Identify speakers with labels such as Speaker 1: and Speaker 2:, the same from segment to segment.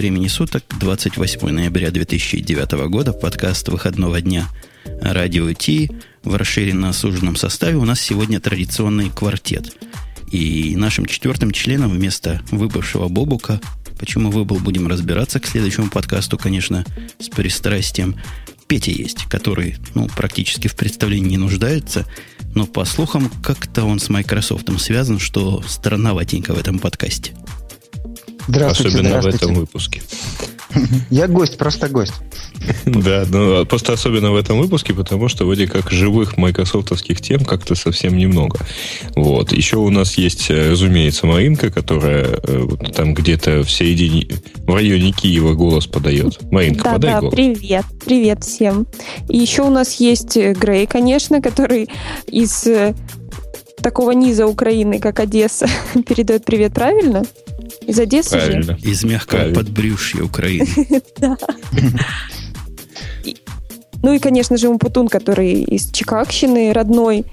Speaker 1: времени суток, 28 ноября 2009 года, подкаст выходного дня «Радио Ти» в расширенно осуженном составе. У нас сегодня традиционный квартет. И нашим четвертым членом вместо выбывшего Бобука, почему выбыл, будем разбираться к следующему подкасту, конечно, с пристрастием, Петя есть, который ну, практически в представлении не нуждается, но по слухам как-то он с Microsoft связан, что странноватенько в этом подкасте.
Speaker 2: Здравствуйте, Особенно здравствуйте. в этом выпуске.
Speaker 3: Я гость, просто гость.
Speaker 2: Да, ну просто особенно в этом выпуске, потому что вроде как живых майкрософтовских тем как-то совсем немного. Вот. Еще у нас есть, э, разумеется, Маринка, которая э, там где-то в середине, в районе Киева голос подает. Маринка,
Speaker 4: да,
Speaker 2: подай
Speaker 4: да,
Speaker 2: голос.
Speaker 4: привет, привет всем. И еще у нас есть э, Грей, конечно, который из такого низа Украины, как Одесса, передает привет, правильно? Из Одессы
Speaker 1: Правильно. же? Из мягкого Правильно. подбрюшья Украины. Да.
Speaker 4: Ну и, конечно же, Умпутун, который из Чикагщины родной,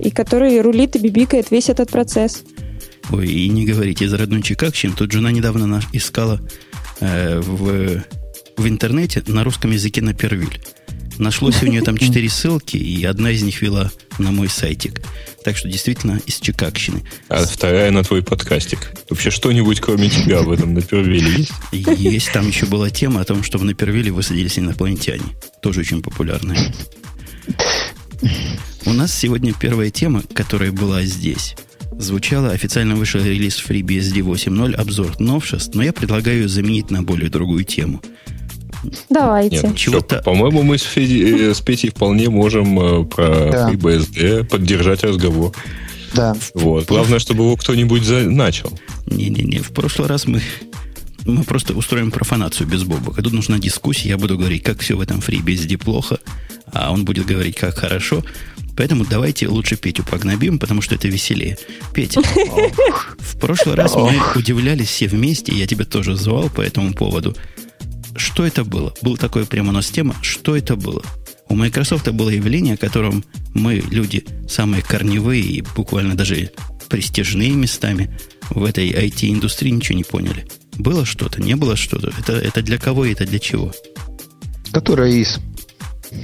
Speaker 4: и который рулит и бибикает весь этот процесс.
Speaker 1: Ой, и не говорите, из родной Чикагщины. Тут жена недавно наш искала э, в, в интернете на русском языке на первиль. Нашлось у нее там четыре ссылки, и одна из них вела на мой сайтик. Так что действительно из Чикагщины.
Speaker 2: А вторая на твой подкастик. Вообще что-нибудь кроме тебя в этом Напервиле есть?
Speaker 1: Есть. Там еще была тема о том, что в Напервиле высадились инопланетяне. Тоже очень популярная. У нас сегодня первая тема, которая была здесь. Звучала, официально вышел релиз FreeBSD 8.0, обзор новшеств, но я предлагаю заменить на более другую тему –
Speaker 4: Давайте. Нет,
Speaker 2: чего-то... По-моему, мы с, Феди, э, с Петей вполне можем э, про да. FreeBSD поддержать разговор.
Speaker 3: Да.
Speaker 2: Вот. Главное, чтобы его кто-нибудь за... начал.
Speaker 1: Не-не-не, в прошлый раз мы мы просто устроим профанацию без Бобока. Тут нужна дискуссия. Я буду говорить, как все в этом FreeBSD плохо, а он будет говорить, как хорошо. Поэтому давайте лучше Петю погнобим, потому что это веселее. Петя, в прошлый раз мы удивлялись все вместе, я тебя тоже звал по этому поводу. Что это было? Был такой прямо у нас тема. Что это было? У Microsoft было явление, о котором мы, люди, самые корневые и буквально даже престижные местами в этой IT-индустрии ничего не поняли. Было что-то, не было что-то. Это, это для кого и это для чего?
Speaker 3: Которая из.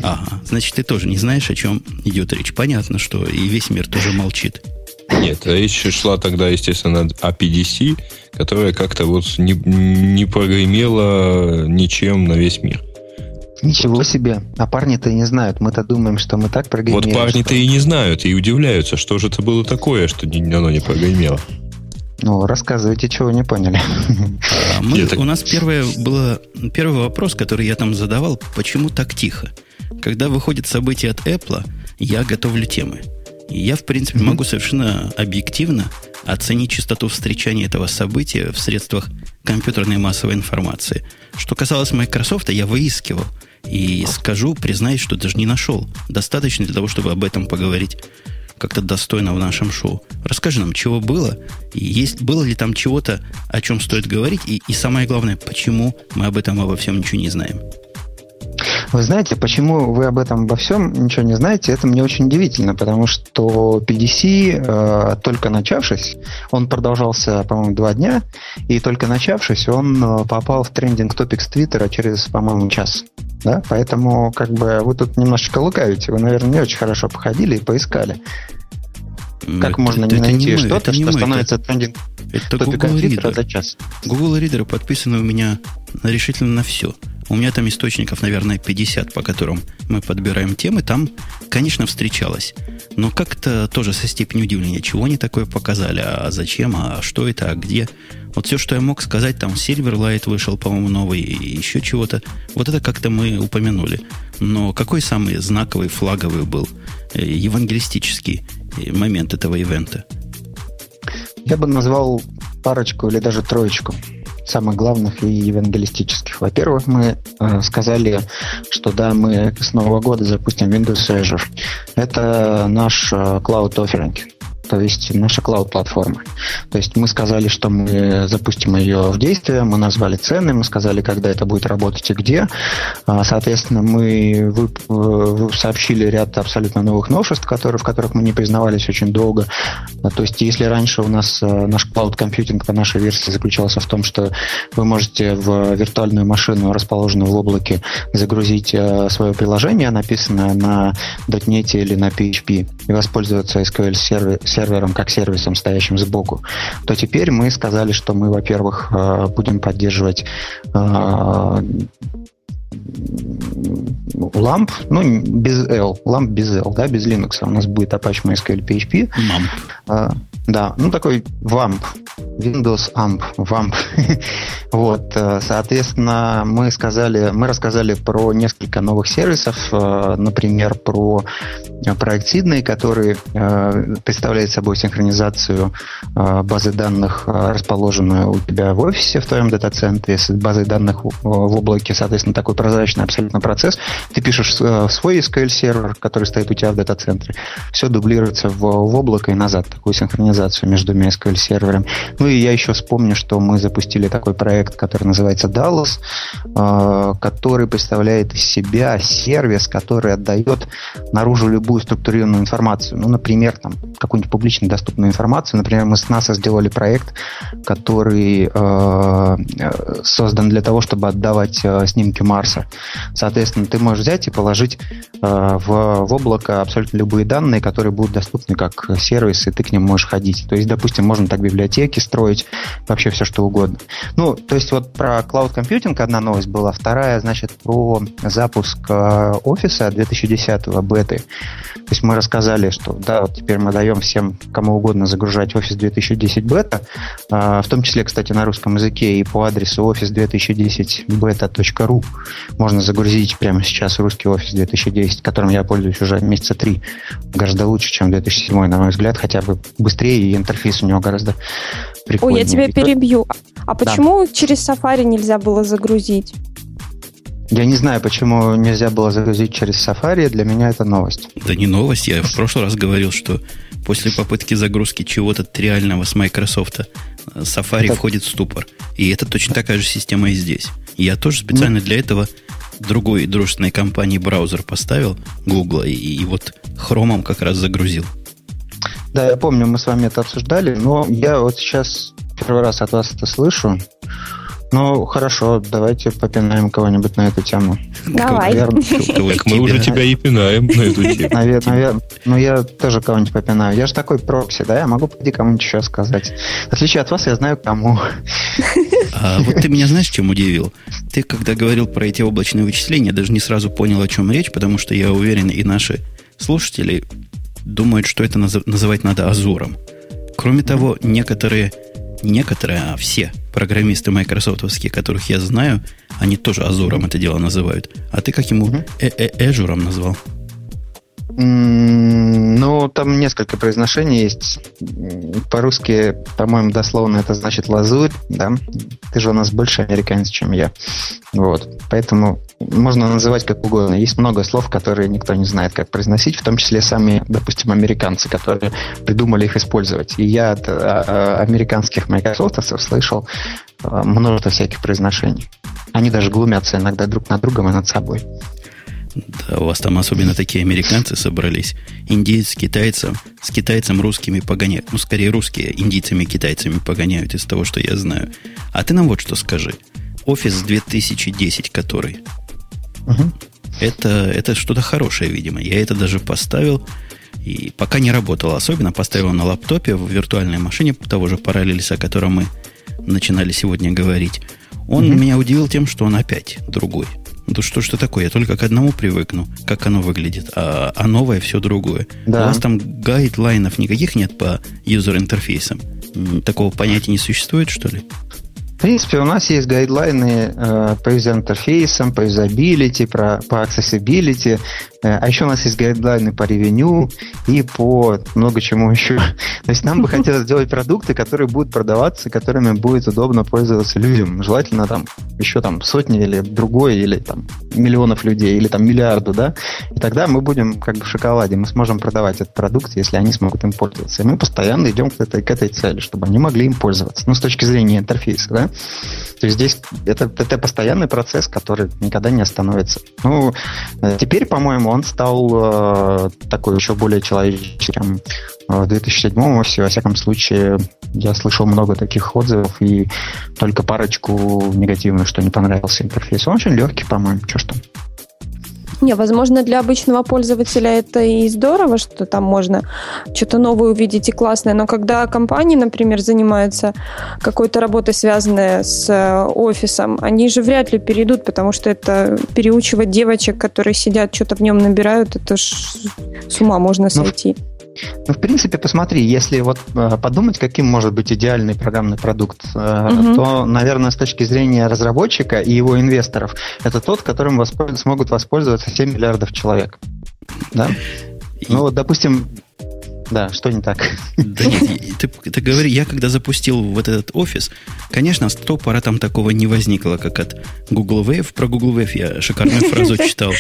Speaker 1: Ага, значит, ты тоже не знаешь, о чем идет речь. Понятно, что и весь мир тоже молчит.
Speaker 2: Нет, речь шла тогда, естественно, о PDC, которая как-то вот не, не прогремела ничем на весь мир.
Speaker 3: Ничего себе. А парни-то и не знают. Мы-то думаем, что мы так прогремели.
Speaker 2: Вот парни-то что... и не знают, и удивляются, что же это было такое, что оно не прогремело.
Speaker 3: Ну, рассказывайте, чего не поняли.
Speaker 1: А мы, Нет, так... У нас первое было, первый вопрос, который я там задавал, почему так тихо? Когда выходит событие от Apple, я готовлю темы. И я, в принципе, mm-hmm. могу совершенно объективно оценить частоту встречания этого события в средствах компьютерной массовой информации. Что касалось Microsoft, я выискивал. И скажу, признаюсь, что даже не нашел. Достаточно для того, чтобы об этом поговорить как-то достойно в нашем шоу. Расскажи нам, чего было, и есть, было ли там чего-то, о чем стоит говорить, и, и самое главное, почему мы об этом обо всем ничего не знаем.
Speaker 3: Вы знаете, почему вы об этом обо всем ничего не знаете, это мне очень удивительно, потому что PDC, э, только начавшись, он продолжался, по-моему, два дня, и только начавшись, он э, попал в трендинг топикс Твиттера через, по-моему, час. Да? Поэтому как бы вы тут немножечко лукавите, вы, наверное, не очень хорошо походили и поискали. Как это, можно это, не найти что-то, что мы, становится это, трендинг
Speaker 1: это топика Твиттера за час? Google Reader подписаны у меня решительно на все. У меня там источников, наверное, 50, по которым мы подбираем темы. Там, конечно, встречалось. Но как-то тоже со степенью удивления, чего они такое показали, а зачем, а что это, а где. Вот все, что я мог сказать, там Silverlight вышел, по-моему, новый, и еще чего-то. Вот это как-то мы упомянули. Но какой самый знаковый, флаговый был э, евангелистический момент этого ивента?
Speaker 3: Я бы назвал парочку или даже троечку самых главных и евангелистических. Во-первых, мы э, сказали, что да, мы с Нового года запустим Windows Azure. Это наш э, Cloud Offering. То есть наша клауд-платформа. То есть мы сказали, что мы запустим ее в действие, мы назвали цены, мы сказали, когда это будет работать и где. А, соответственно, мы сообщили ряд абсолютно новых новшеств, которые, в которых мы не признавались очень долго. А, то есть если раньше у нас э, наш клауд-компьютинг по нашей версии заключался в том, что вы можете в виртуальную машину, расположенную в облаке, загрузить э, свое приложение, написанное на .NET или на PHP, и воспользоваться SQL сервером как сервисом, стоящим сбоку, то теперь мы сказали, что мы, во-первых, э, будем поддерживать ламп, ну, без L, ламп без L, да, без Linux. У нас будет Apache MySQL PHP.
Speaker 1: MAMP.
Speaker 3: А, да, ну, такой WAMP, Windows AMP, WAMP. вот, э, соответственно, мы сказали, мы рассказали про несколько новых сервисов, э, например, про проект Сиднey, который э, представляет собой синхронизацию базы данных, расположенную у тебя в офисе, в твоем дата-центре, с базой данных в облаке, соответственно, такой прозрачный абсолютно процесс. Ты пишешь свой SQL-сервер, который стоит у тебя в дата-центре, все дублируется в, в облако и назад, такую синхронизацию между SQL-серверами. Ну и я еще вспомню, что мы запустили такой проект, который называется Dallas, э, который представляет из себя сервис, который отдает наружу любую структурированную информацию. Ну, например, там какую-нибудь публично доступную информацию. Например, мы с NASA сделали проект, который э, создан для того, чтобы отдавать э, снимки Марса. Соответственно, ты можешь взять и положить в, в облако абсолютно любые данные, которые будут доступны как сервис, и ты к ним можешь ходить. То есть, допустим, можно так библиотеки строить, вообще все что угодно. Ну, то есть вот про cloud computing одна новость была, вторая, значит, про запуск э, офиса 2010 беты. То есть мы рассказали, что да, вот теперь мы даем всем, кому угодно загружать офис 2010 бета, э, в том числе, кстати, на русском языке и по адресу office2010beta.ru можно загрузить прямо сейчас русский офис 2010, которым я пользуюсь уже месяца три. Гораздо лучше, чем 2007, на мой взгляд, хотя бы быстрее и интерфейс у него гораздо прикольнее.
Speaker 4: Ой, я тебя перебью. А почему да. через Safari нельзя было загрузить?
Speaker 3: Я не знаю, почему нельзя было загрузить через Safari. Для меня это новость.
Speaker 1: Да не новость. Я в прошлый раз говорил, что после попытки загрузки чего-то триального с Microsoft Safari это... входит в ступор. И это точно такая же система и здесь. Я тоже специально ну... для этого другой дружественной компании браузер поставил, Google, и, и вот хромом как раз загрузил.
Speaker 3: Да, я помню, мы с вами это обсуждали, но я вот сейчас первый раз от вас это слышу. Ну, хорошо, давайте попинаем кого-нибудь на эту тему.
Speaker 4: Давай.
Speaker 2: Так мы уже тебя и пинаем на эту тему.
Speaker 3: Наверное, ну я тоже кого-нибудь попинаю. Я же такой прокси, да, я могу пойти кому-нибудь еще сказать. В отличие от вас, я знаю кому.
Speaker 1: А вот ты меня знаешь, чем удивил? Ты, когда говорил про эти облачные вычисления, даже не сразу понял, о чем речь, потому что я уверен, и наши слушатели думают, что это называть надо Азуром. Кроме того, некоторые, некоторые, а все программисты майкрософтовские, которых я знаю, они тоже Азуром это дело называют. А ты как ему э -э Эжуром назвал?
Speaker 3: Ну, там несколько произношений есть. По-русски, по-моему, дословно это значит лазурь, да? Ты же у нас больше американец, чем я. Вот. Поэтому можно называть как угодно. Есть много слов, которые никто не знает, как произносить, в том числе сами, допустим, американцы, которые придумали их использовать. И я от а, а, американских майкрософтовцев слышал а, множество всяких произношений. Они даже глумятся иногда друг над другом и над собой.
Speaker 1: Да, у вас там особенно такие американцы собрались. Индейцы с китайцем, с китайцем русскими погоняют. Ну, скорее, русские индийцами китайцами погоняют из того, что я знаю. А ты нам вот что скажи. Офис 2010, который. Угу. Это, это что-то хорошее, видимо. Я это даже поставил. И пока не работало особенно, поставил на лаптопе в виртуальной машине того же параллелиса, о котором мы начинали сегодня говорить. Он угу. меня удивил тем, что он опять другой. Да что ж это такое? Я только к одному привыкну, как оно выглядит, а, а новое все другое. Да. У вас там гайдлайнов никаких нет по юзер-интерфейсам? Такого понятия не существует, что ли?
Speaker 3: В принципе, у нас есть гайдлайны э, по юзер-интерфейсам, по юзабилити, про, по accessibility. Э, а еще у нас есть гайдлайны по ревеню и по много чему еще. То есть нам бы хотелось сделать продукты, которые будут продаваться, которыми будет удобно пользоваться людям. Желательно там еще там сотни или другой, или там миллионов людей, или там миллиарду, да. И тогда мы будем как бы в шоколаде. Мы сможем продавать этот продукт, если они смогут им пользоваться. И мы постоянно идем к этой, к этой цели, чтобы они могли им пользоваться. Ну, с точки зрения интерфейса, да. То есть здесь это, это постоянный процесс, который никогда не остановится. Ну, э, теперь, по-моему, он стал э, такой еще более человеческим. Э, в 2007 офисе, во всяком случае, я слышал много таких отзывов и только парочку негативных, что не понравился интерфейс. Он очень легкий, по-моему, что ж там.
Speaker 4: Не, возможно, для обычного пользователя это и здорово, что там можно что-то новое увидеть и классное, но когда компании, например, занимаются какой-то работой, связанной с э, офисом, они же вряд ли перейдут, потому что это переучивать девочек, которые сидят, что-то в нем набирают, это ж с ума можно ну, сойти. Но
Speaker 3: ну, в принципе, посмотри, если вот э, подумать, каким может быть идеальный программный продукт, угу. то, наверное, с точки зрения разработчика и его инвесторов, это тот, которым воспольз... смогут воспользоваться 7 миллиардов человек. Да? Ну, вот, допустим, да, что не так?
Speaker 1: Да нет, ты, ты говори, я когда запустил вот этот офис, конечно, с пора там такого не возникло, как от Google Wave. Про Google Wave я шикарную фразу читал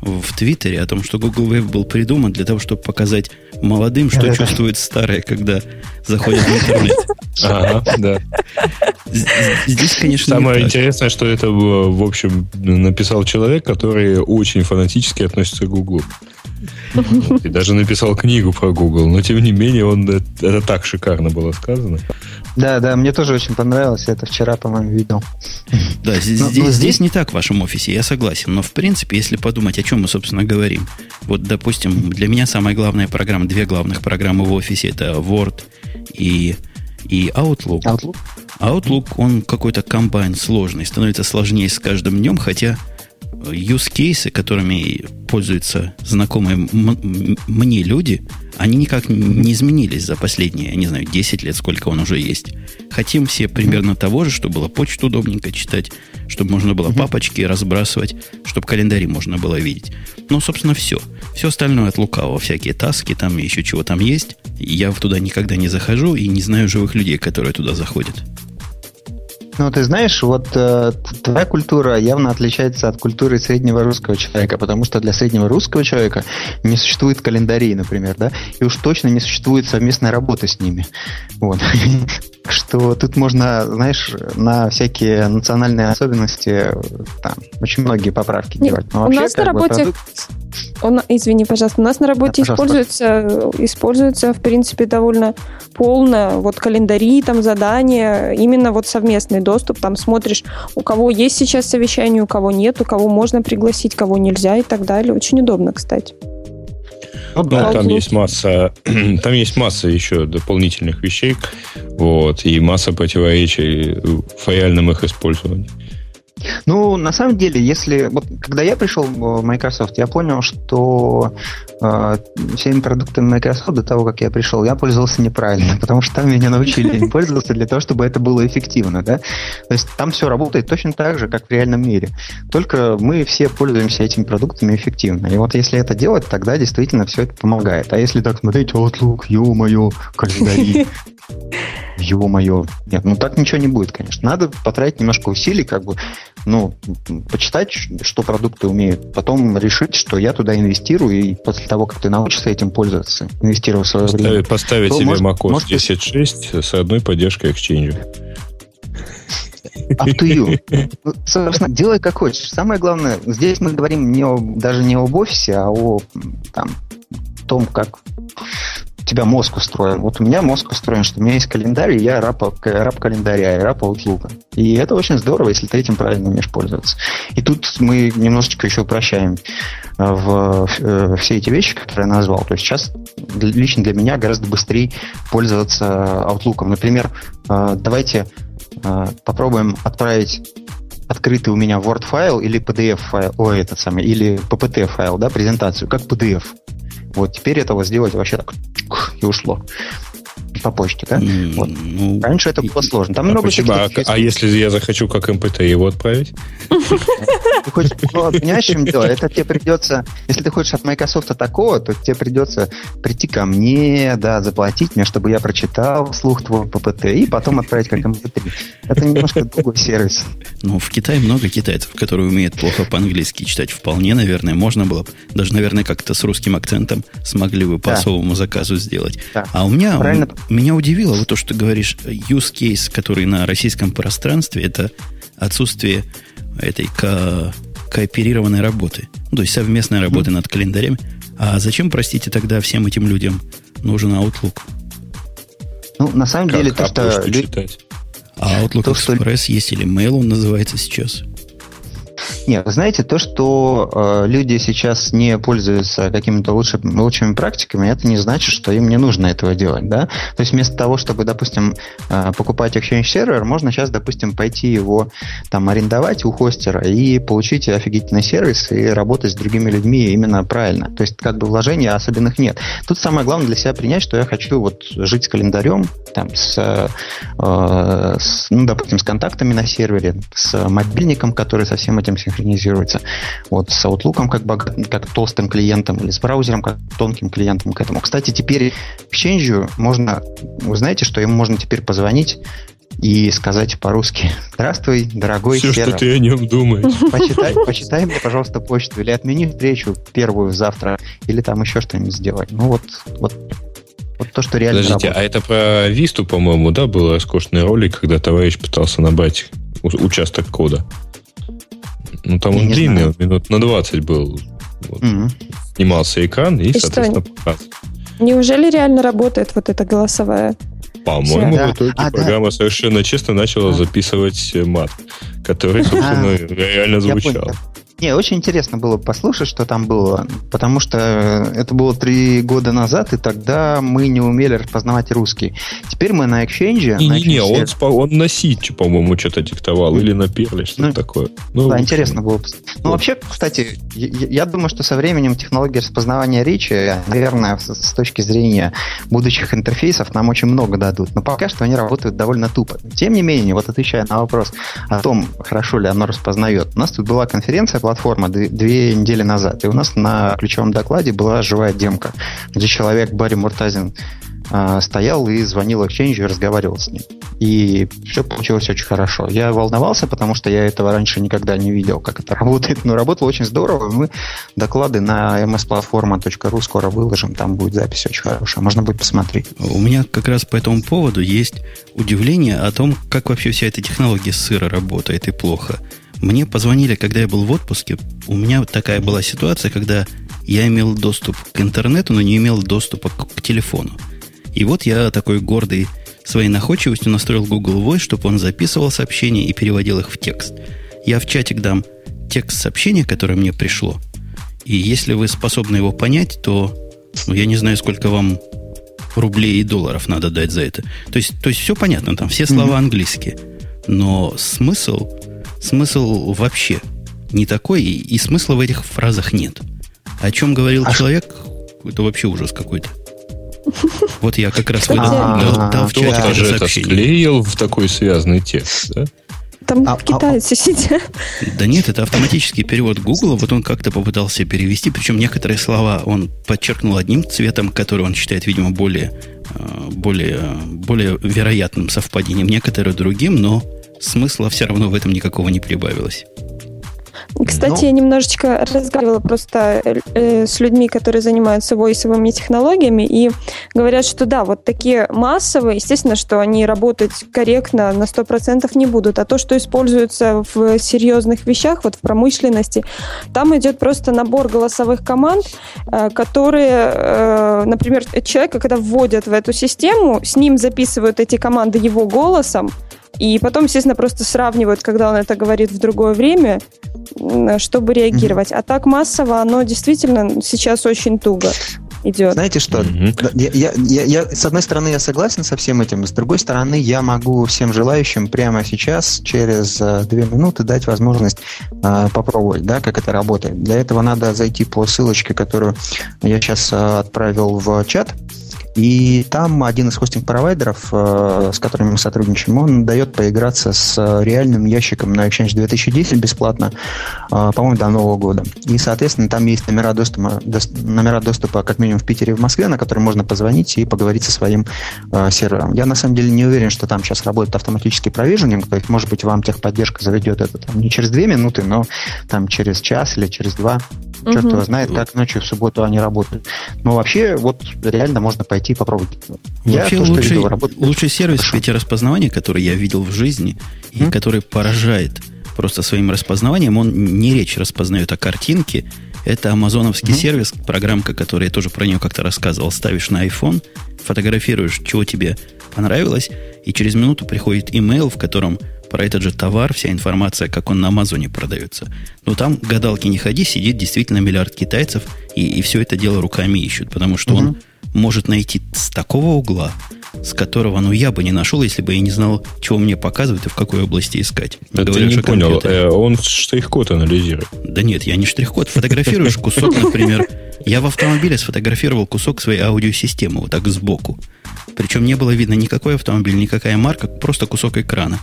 Speaker 1: в Твиттере о том, что Google Wave был придуман для того, чтобы показать молодым, что чувствует старое, когда заходят в интернет.
Speaker 2: Ага, да.
Speaker 1: Здесь, конечно,
Speaker 2: Самое интересное, что это, в общем, написал человек, который очень фанатически относится к Google. И даже написал книгу про Google, но тем не менее он это так шикарно было сказано.
Speaker 3: Да, да, мне тоже очень понравилось. Я это вчера, по-моему, видел.
Speaker 1: Да, здесь, но, здесь, но здесь не так в вашем офисе, я согласен. Но, в принципе, если подумать, о чем мы, собственно, говорим. Вот, допустим, для меня самая главная программа, две главных программы в офисе, это Word и, и Outlook. Outlook? Outlook, он какой-то комбайн сложный, становится сложнее с каждым днем, хотя use кейсы, которыми пользуются знакомые мне люди, они никак не изменились за последние, я не знаю, 10 лет, сколько он уже есть. Хотим все примерно того же, чтобы было почту удобненько читать, чтобы можно было папочки разбрасывать, чтобы календари можно было видеть. Ну, собственно, все. Все остальное от лукавого, всякие таски, там еще чего там есть. Я туда никогда не захожу и не знаю живых людей, которые туда заходят.
Speaker 3: Ну, ты знаешь, вот э, твоя культура явно отличается от культуры среднего русского человека, потому что для среднего русского человека не существует календарей, например, да, и уж точно не существует совместной работы с ними. Вот. Что тут можно, знаешь, на всякие национальные особенности там очень многие поправки делать.
Speaker 4: Но вообще, у нас на работе продукт... Он, извини, пожалуйста, у нас на работе да, используется, используется, в принципе, довольно полно вот календари, там задания, именно вот совместный доступ, там смотришь, у кого есть сейчас совещание, у кого нет, у кого можно пригласить, кого нельзя и так далее. Очень удобно, кстати.
Speaker 2: Ну, да, там есть масса, там есть масса еще дополнительных вещей, вот, и масса противоречий в реальном их использовании.
Speaker 3: Ну, на самом деле, если... Вот, когда я пришел в Microsoft, я понял, что э, всеми продуктами Microsoft до того, как я пришел, я пользовался неправильно, потому что там меня научили им пользоваться для того, чтобы это было эффективно, да? То есть там все работает точно так же, как в реальном мире. Только мы все пользуемся этими продуктами эффективно. И вот если это делать, тогда действительно все это помогает. А если так смотреть, Outlook, ё-моё, календари, ё-моё. Нет, ну так ничего не будет, конечно. Надо потратить немножко усилий, как бы, ну, почитать, что продукты умеют, потом решить, что я туда инвестирую, и после того, как ты научишься этим пользоваться, инвестировав свое
Speaker 2: поставить, время. Поставить себе может, macOS может, 10.6 с одной поддержкой Exchange.
Speaker 3: Up to you. Ну, собственно, делай как хочешь. Самое главное, здесь мы говорим не о, даже не об офисе, а о там, том, как тебя мозг устроен. Вот у меня мозг устроен, что у меня есть календарь, и я раб, раб календаря, и раб Outlook. И это очень здорово, если ты этим правильно умеешь пользоваться. И тут мы немножечко еще упрощаем э, в, в э, все эти вещи, которые я назвал. То есть сейчас лично для меня гораздо быстрее пользоваться Outlook. Например, э, давайте попробуем отправить открытый у меня Word файл или PDF файл, о, этот самый, или PPT файл, да, презентацию, как PDF. Вот теперь этого сделать вообще так и ушло. По почте, да? Mm, вот. ну, Раньше это было сложно. Там а много
Speaker 2: почему? А, а если я захочу как МПТ его отправить?
Speaker 3: Ты хочешь, чем дело? Это тебе придется, если ты хочешь от Microsoft такого, то тебе придется прийти ко мне, да, заплатить мне, чтобы я прочитал слух твой ППТ и потом отправить как MP3. Это немножко другой сервис.
Speaker 1: Ну, в Китае много китайцев, которые умеют плохо по-английски читать. Вполне, наверное, можно было. Даже, наверное, как-то с русским акцентом смогли бы по особому заказу сделать. А у меня, Правильно. Меня удивило вот то, что ты говоришь, use case, который на российском пространстве, это отсутствие этой ко кооперированной работы. Ну, то есть совместной работы mm. над календарем. А зачем, простите, тогда всем этим людям нужен Outlook?
Speaker 3: Ну, на самом как, деле, то, что... Читать?
Speaker 1: А Outlook то, Express что... есть или Mail он называется сейчас?
Speaker 3: Нет, знаете, то, что э, люди сейчас не пользуются какими-то лучше, лучшими практиками, это не значит, что им не нужно этого делать, да? То есть вместо того, чтобы, допустим, э, покупать Exchange сервер, можно сейчас, допустим, пойти его там арендовать у хостера и получить офигительный сервис и работать с другими людьми именно правильно. То есть как бы вложений особенных нет. Тут самое главное для себя принять, что я хочу вот жить с календарем, там, с, э, с ну, допустим, с контактами на сервере, с мобильником, который со всем этим синхронизируется. Вот с Outlook как, богат, как толстым клиентом или с браузером как тонким клиентом к этому. Кстати, теперь Exchange можно, вы знаете, что ему можно теперь позвонить и сказать по-русски «Здравствуй, дорогой
Speaker 2: Все,
Speaker 3: сервер.
Speaker 2: что ты о нем думаешь.
Speaker 3: Почитай, почитай мне, пожалуйста, почту или отмени встречу первую завтра, или там еще что-нибудь сделать. Ну вот, вот вот то, что реально
Speaker 2: Подождите, работает. а это про Висту, по-моему, да, был роскошный ролик, когда товарищ пытался набрать участок кода. Ну, там Я он длинный, знаю. минут на 20 был. Вот. Угу. Снимался экран и, и соответственно, показ.
Speaker 4: Неужели реально работает вот эта голосовая?
Speaker 2: По-моему, да. в итоге а, программа да. совершенно честно начала а. записывать мат, который, собственно, а. реально звучал.
Speaker 3: Не, очень интересно было послушать, что там было, потому что это было три года назад, и тогда мы не умели распознавать русский. Теперь мы на Exchange...
Speaker 2: Не, не, не, он, он на Сити, по-моему, что-то диктовал, или на Перле, что-то ну, такое.
Speaker 3: Ну, да, интересно было. Ну, вот. вообще, кстати, я, я думаю, что со временем технология распознавания речи, наверное, с, с точки зрения будущих интерфейсов, нам очень много дадут. Но пока что они работают довольно тупо. Тем не менее, вот отвечая на вопрос о том, хорошо ли оно распознает, у нас тут была конференция платформа две недели назад. И у нас на ключевом докладе была живая демка, где человек Барри Муртазин а, стоял и звонил Exchange и разговаривал с ним. И все получилось очень хорошо. Я волновался, потому что я этого раньше никогда не видел, как это работает. Но работало очень здорово. Мы доклады на msplatforma.ru скоро выложим. Там будет запись очень хорошая. Можно будет посмотреть.
Speaker 1: У меня как раз по этому поводу есть удивление о том, как вообще вся эта технология сыра работает и плохо. Мне позвонили, когда я был в отпуске. У меня такая была ситуация, когда я имел доступ к интернету, но не имел доступа к, к телефону. И вот я такой гордый своей находчивостью настроил Google Voice, чтобы он записывал сообщения и переводил их в текст. Я в чатик дам текст сообщения, которое мне пришло. И если вы способны его понять, то ну, я не знаю, сколько вам рублей и долларов надо дать за это. То есть, то есть все понятно, там все слова mm-hmm. английские. Но смысл смысл вообще не такой, и, и смысла в этих фразах нет. О чем говорил а человек, это вообще ужас какой-то. Вот я как раз
Speaker 2: дал, дал в чате это сообщение. склеил в такой связанный текст, да?
Speaker 4: Там а, китайцы а, сидят.
Speaker 1: Да нет, это автоматический перевод Google. Вот он как-то попытался перевести. Причем некоторые слова он подчеркнул одним цветом, который он считает, видимо, более, более, более вероятным совпадением. Некоторые другим, но смысла все равно в этом никакого не прибавилось.
Speaker 4: Кстати, Но... я немножечко разговаривала просто э, с людьми, которые занимаются войсовыми технологиями, и говорят, что да, вот такие массовые, естественно, что они работать корректно на 100% не будут, а то, что используется в серьезных вещах, вот в промышленности, там идет просто набор голосовых команд, э, которые, э, например, человека, когда вводят в эту систему, с ним записывают эти команды его голосом, и потом, естественно, просто сравнивают, когда он это говорит в другое время, чтобы реагировать. Mm-hmm. А так массово оно действительно сейчас очень туго идет.
Speaker 3: Знаете что? Mm-hmm. Я, я, я, я, с одной стороны, я согласен со всем этим, с другой стороны, я могу всем желающим прямо сейчас, через э, две минуты, дать возможность э, попробовать, да, как это работает. Для этого надо зайти по ссылочке, которую я сейчас э, отправил в чат И там один из хостинг-провайдеров, э, с которыми мы сотрудничаем, он дает поиграться с реальным ящиком на Exchange 2010 бесплатно, э, по-моему, до Нового года. И, соответственно, там есть номера доступа, номера доступа как минимум в Питере и в Москве, на которые можно позвонить и поговорить со своим э, сервером. Я, на самом деле, не уверен, что там сейчас работает автоматический провиженинг, то есть, может быть, вам техподдержка заведет это там, не через две минуты, но там через час или через два. Угу. Черт его знает, как ночью в субботу они работают. Но вообще, вот реально можно пойти попробовать.
Speaker 1: Вообще я, то, лучший, видел, лучший сервис Хорошо. распознавания, который я видел в жизни, и mm? который поражает просто своим распознаванием, он не речь распознает, а картинки. Это амазоновский mm-hmm. сервис, программка, которая я тоже про нее как-то рассказывал. Ставишь на iPhone, фотографируешь, чего тебе понравилось, и через минуту приходит имейл, в котором про этот же товар, вся информация, как он на Амазоне продается. Но там гадалки не ходи, сидит действительно миллиард китайцев, и, и все это дело руками ищут, потому что угу. он может найти с такого угла, с которого, ну, я бы не нашел, если бы я не знал, чего мне показывать и в какой области искать.
Speaker 2: Не да ты не понял, э, он штрих-код анализирует.
Speaker 1: Да нет, я не штрих-код. Фотографируешь кусок, например. Я в автомобиле сфотографировал кусок своей аудиосистемы, вот так сбоку. Причем не было видно никакой автомобиль, никакая марка, просто кусок экрана.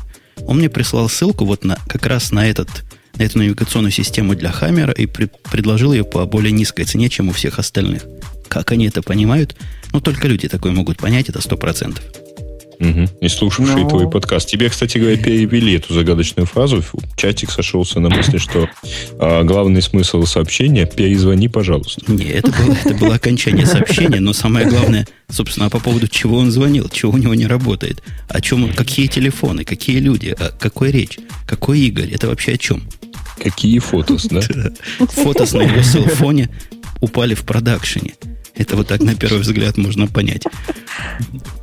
Speaker 1: Он мне прислал ссылку вот на, как раз на, этот, на эту навигационную систему для Хаммера и при, предложил ее по более низкой цене, чем у всех остальных. Как они это понимают? Ну, только люди такое могут понять, это сто процентов.
Speaker 2: Угу. И слушавший Но... твой подкаст. Тебе, кстати говоря, перевели эту загадочную фразу. Чатик сошелся на мысли, что а, главный смысл сообщения – перезвони, пожалуйста.
Speaker 1: Не, это было, это было окончание сообщения, но самое главное, собственно, по поводу чего он звонил, чего у него не работает, о чем, какие телефоны, какие люди, о какой речь, какой Игорь, это вообще о чем?
Speaker 2: Какие фотос, да?
Speaker 1: Фотос на его селфоне упали в продакшене. Это вот так на первый взгляд можно понять.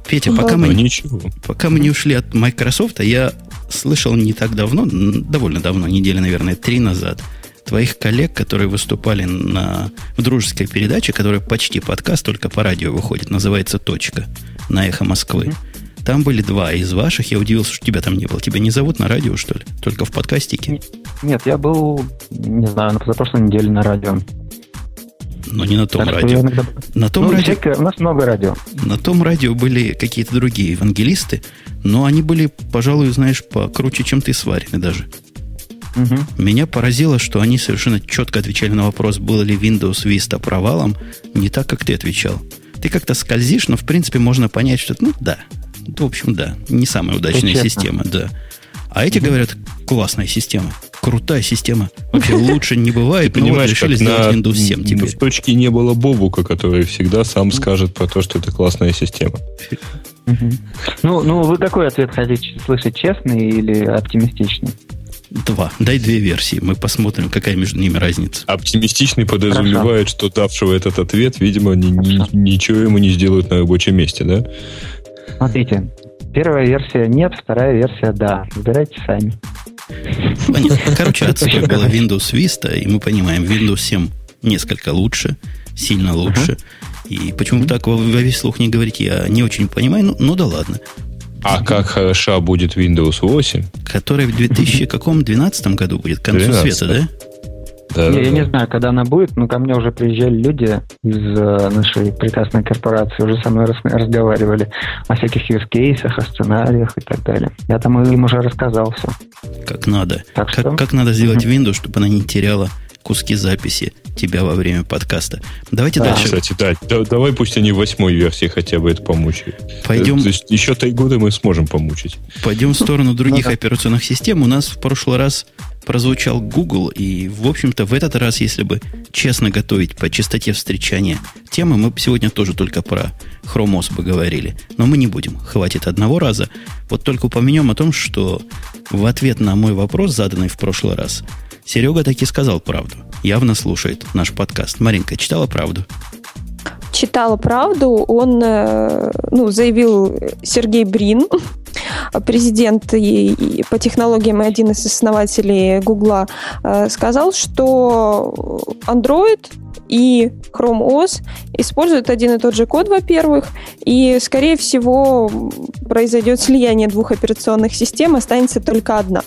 Speaker 1: Петя, пока мы, ничего. пока мы не ушли от Microsoft, я слышал не так давно, довольно давно, недели, наверное, три назад, твоих коллег, которые выступали на, в дружеской передаче, которая почти подкаст, только по радио выходит, называется «Точка» на «Эхо Москвы». Там были два из ваших. Я удивился, что тебя там не было. Тебя не зовут на радио, что ли? Только в подкастике?
Speaker 3: Нет, я был, не знаю, на позапрошлой неделе на радио
Speaker 1: но не на том так радио. Иногда... На том
Speaker 3: ну, радио... Всякое, у нас много радио.
Speaker 1: На том радио были какие-то другие евангелисты, но они были, пожалуй, знаешь, покруче, чем ты сварены даже. Угу. Меня поразило, что они совершенно четко отвечали на вопрос, было ли Windows Vista провалом, не так, как ты отвечал. Ты как-то скользишь, но в принципе можно понять, что ну да, в общем, да, не самая удачная система, да. А эти угу. говорят, классная система крутая система. Вообще лучше не бывает.
Speaker 2: Понимаешь, решили сделать Windows 7 теперь. В точке не было Бобука, который всегда сам скажет про то, что это классная система.
Speaker 3: Ну, ну, вы какой ответ хотите слышать, честный или оптимистичный?
Speaker 1: Два. Дай две версии. Мы посмотрим, какая между ними разница.
Speaker 2: Оптимистичный подразумевает, Хорошо. что давшего этот ответ, видимо, ни, ни, ничего ему не сделают на рабочем месте, да?
Speaker 3: Смотрите, первая версия нет, вторая версия да. Выбирайте сами.
Speaker 1: Понятно. Короче, отстой было Windows Vista, и мы понимаем, Windows 7 несколько лучше, сильно лучше. И почему так во весь слух не говорить, я не очень понимаю, ну, ну да ладно.
Speaker 2: А как хороша будет Windows 8?
Speaker 1: Который в 2012 году будет, к концу 12, света, да?
Speaker 3: Да, я, да, я не знаю, когда она будет, но ко мне уже приезжали люди из э, нашей прекрасной корпорации, уже со мной разговаривали о всяких юзкейсах, о сценариях и так далее. Я там им уже рассказал все.
Speaker 1: Как надо. Так как, что? как надо сделать Windows, чтобы она не теряла куски записи тебя во время подкаста. Давайте да. дальше.
Speaker 2: Кстати, да, да, давай пусть они в восьмой версии хотя бы это помучают.
Speaker 1: Пойдем... То
Speaker 2: есть еще три года мы сможем помучить.
Speaker 1: Пойдем в сторону других ну, да. операционных систем. У нас в прошлый раз прозвучал Google, и, в общем-то, в этот раз, если бы честно готовить по частоте встречания темы, мы сегодня тоже только про Chrome OS говорили. Но мы не будем. Хватит одного раза. Вот только упомянем о том, что в ответ на мой вопрос, заданный в прошлый раз, Серега таки сказал правду. Явно слушает наш подкаст. Маринка, читала правду?
Speaker 4: Читала правду. Он э, ну, заявил Сергей Брин, президент и, и по технологиям и один из основателей Гугла, э, сказал, что Android и Chrome OS используют один и тот же код, во-первых, и, скорее всего, произойдет слияние двух операционных систем, останется только одна.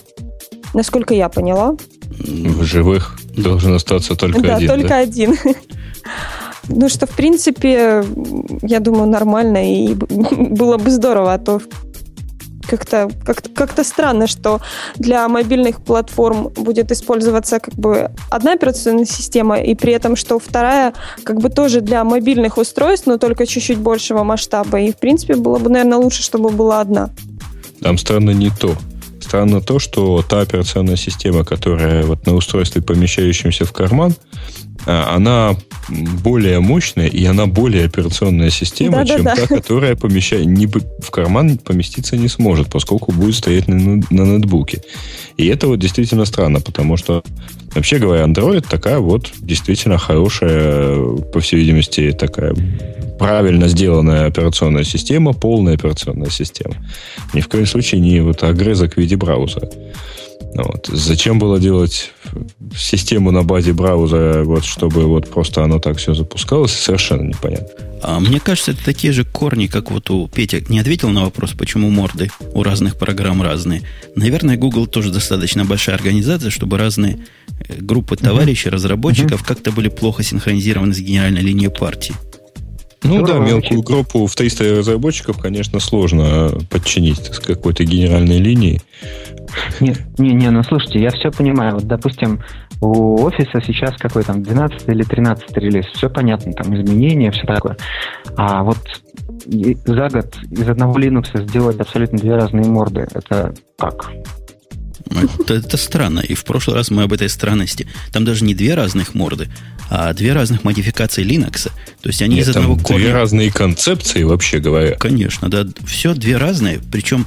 Speaker 4: Насколько я поняла.
Speaker 2: В живых должен остаться только
Speaker 4: да,
Speaker 2: один.
Speaker 4: Только да, только один. Ну что, в принципе, я думаю, нормально и было бы здорово, а то как-то как как странно, что для мобильных платформ будет использоваться как бы одна операционная система, и при этом, что вторая как бы тоже для мобильных устройств, но только чуть-чуть большего масштаба. И, в принципе, было бы, наверное, лучше, чтобы была одна.
Speaker 2: Там странно не то. Странно то, что та операционная система, которая вот на устройстве, помещающемся в карман, она более мощная и она более операционная система, да, чем да, та, да. которая помещает, не, в карман поместиться не сможет, поскольку будет стоять на, на нетбуке. И это вот действительно странно, потому что, вообще говоря, Android такая вот действительно хорошая, по всей видимости, такая правильно сделанная операционная система, полная операционная система. Ни в коем случае не вот огрызок в виде браузера. Вот. Зачем было делать систему на базе браузера, вот, чтобы вот просто оно так все запускалось, совершенно непонятно.
Speaker 1: А мне кажется, это такие же корни, как вот у Петя не ответил на вопрос, почему морды у разных программ разные. Наверное, Google тоже достаточно большая организация, чтобы разные э, группы товарищей, разработчиков uh-huh. как-то были плохо синхронизированы с генеральной линией партии.
Speaker 2: Ну да, мелкую группу в 300 разработчиков, конечно, сложно подчинить с какой-то генеральной линии.
Speaker 3: Не, не, не, ну слушайте, я все понимаю. Вот, допустим, у офиса сейчас какой там 12 или 13 релиз, все понятно, там изменения, все такое. А вот за год из одного Linux сделать абсолютно две разные морды, это как?
Speaker 1: Это, это странно. И в прошлый раз мы об этой странности. Там даже не две разных морды, а две разных модификации Linux. То есть они Нет, из одного там
Speaker 2: корня... Две разные концепции, вообще говоря.
Speaker 1: Конечно, да. Все две разные. Причем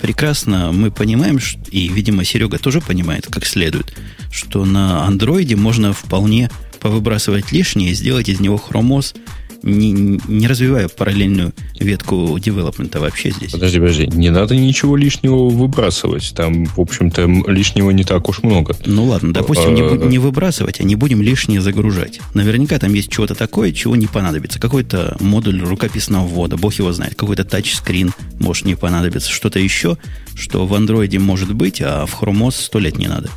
Speaker 1: прекрасно мы понимаем, и, видимо, Серега тоже понимает, как следует, что на андроиде можно вполне повыбрасывать лишнее и сделать из него хромоз не, не развивая параллельную ветку девелопмента вообще здесь.
Speaker 2: Подожди, подожди, не надо ничего лишнего выбрасывать. Там, в общем-то, лишнего не так уж много.
Speaker 1: Ну ладно, допустим, не, а, не выбрасывать, а не будем лишнее загружать. Наверняка там есть чего-то такое, чего не понадобится. Какой-то модуль рукописного ввода, бог его знает. Какой-то тачскрин может не понадобиться. Что-то еще, что в андроиде может быть, а в Chrome сто лет не надо.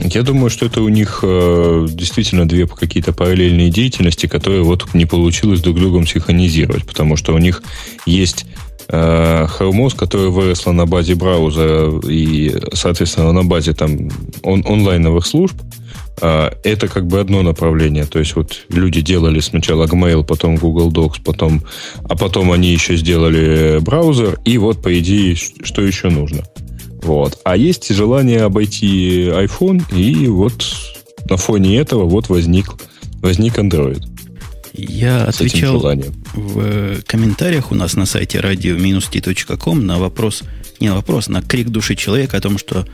Speaker 2: Я думаю, что это у них э, действительно две какие-то параллельные деятельности, которые вот не получилось друг другом синхронизировать, потому что у них есть э, Chrome которая выросла на базе браузера и, соответственно, на базе там он, онлайновых служб. Э, это как бы одно направление. То есть вот люди делали сначала Gmail, потом Google Docs, потом, а потом они еще сделали браузер, и вот, по идее, что еще нужно – вот. А есть желание обойти iPhone, и вот на фоне этого вот возник, возник Android.
Speaker 1: Я отвечал в комментариях у нас на сайте radio-t.com на вопрос, не на вопрос, на крик души человека о том, что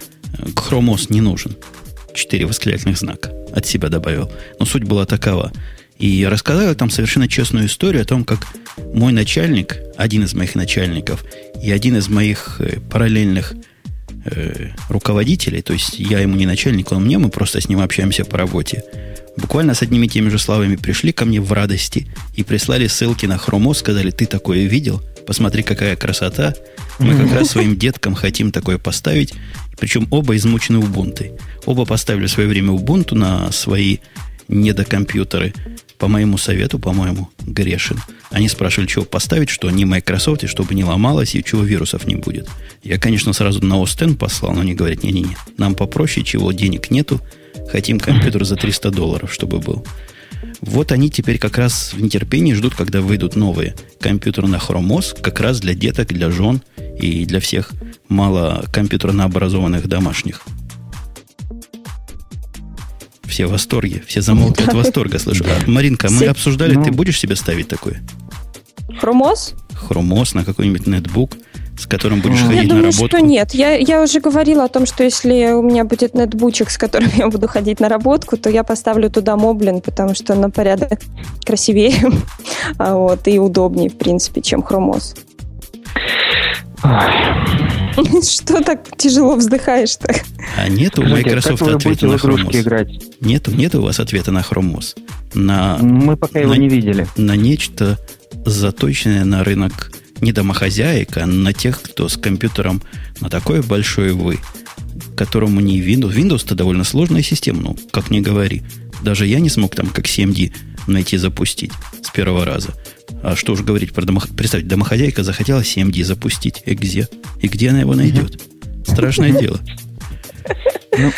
Speaker 1: хромос не нужен. Четыре восклицательных знака от себя добавил. Но суть была такова. И рассказал там совершенно честную историю о том, как мой начальник, один из моих начальников и один из моих э, параллельных э, руководителей, то есть я ему не начальник, он мне, мы просто с ним общаемся по работе, буквально с одними и теми же словами пришли ко мне в радости и прислали ссылки на хромо, сказали, ты такое видел, посмотри, какая красота, мы как раз своим деткам хотим такое поставить, причем оба измучены Ubuntu. Оба поставили в свое время Ubuntu на свои недокомпьютеры, по моему совету, по-моему, грешен. Они спрашивали, чего поставить, что не Microsoft, и чтобы не ломалось, и чего вирусов не будет. Я, конечно, сразу на Остен послал, но они говорят, не-не-не, нам попроще, чего денег нету, хотим компьютер за 300 долларов, чтобы был. Вот они теперь как раз в нетерпении ждут, когда выйдут новые компьютеры на Chrome как раз для деток, для жен и для всех мало компьютерно образованных домашних все в восторге, все замолкли от восторга, слышу. Маринка, мы обсуждали, ты ну. будешь себе ставить такое?
Speaker 4: Хромос?
Speaker 1: Хромос на какой-нибудь нетбук, с которым будешь я ходить
Speaker 4: думаю,
Speaker 1: на работу?
Speaker 4: что нет. Я, я уже говорила о том, что если у меня будет нетбучек, с которым я буду ходить на работку, то я поставлю туда Моблин, потому что на порядок красивее а вот, и удобнее, в принципе, чем Хромос. Что так тяжело вздыхаешь-то?
Speaker 1: А нет у Microsoft ответа на Chrome играть? Нету, нет у вас ответа на Chrome На,
Speaker 3: Мы пока его не видели.
Speaker 1: На нечто заточенное на рынок не домохозяек, а на тех, кто с компьютером на такой большой вы, которому не Windows. Windows-то довольно сложная система, ну, как не говори. Даже я не смог там, как CMD, найти запустить с первого раза. А что уж говорить про домохозяйку. Представьте, домохозяйка захотела 7D запустить. И где? И где она его найдет? Страшное дело.
Speaker 3: Ну,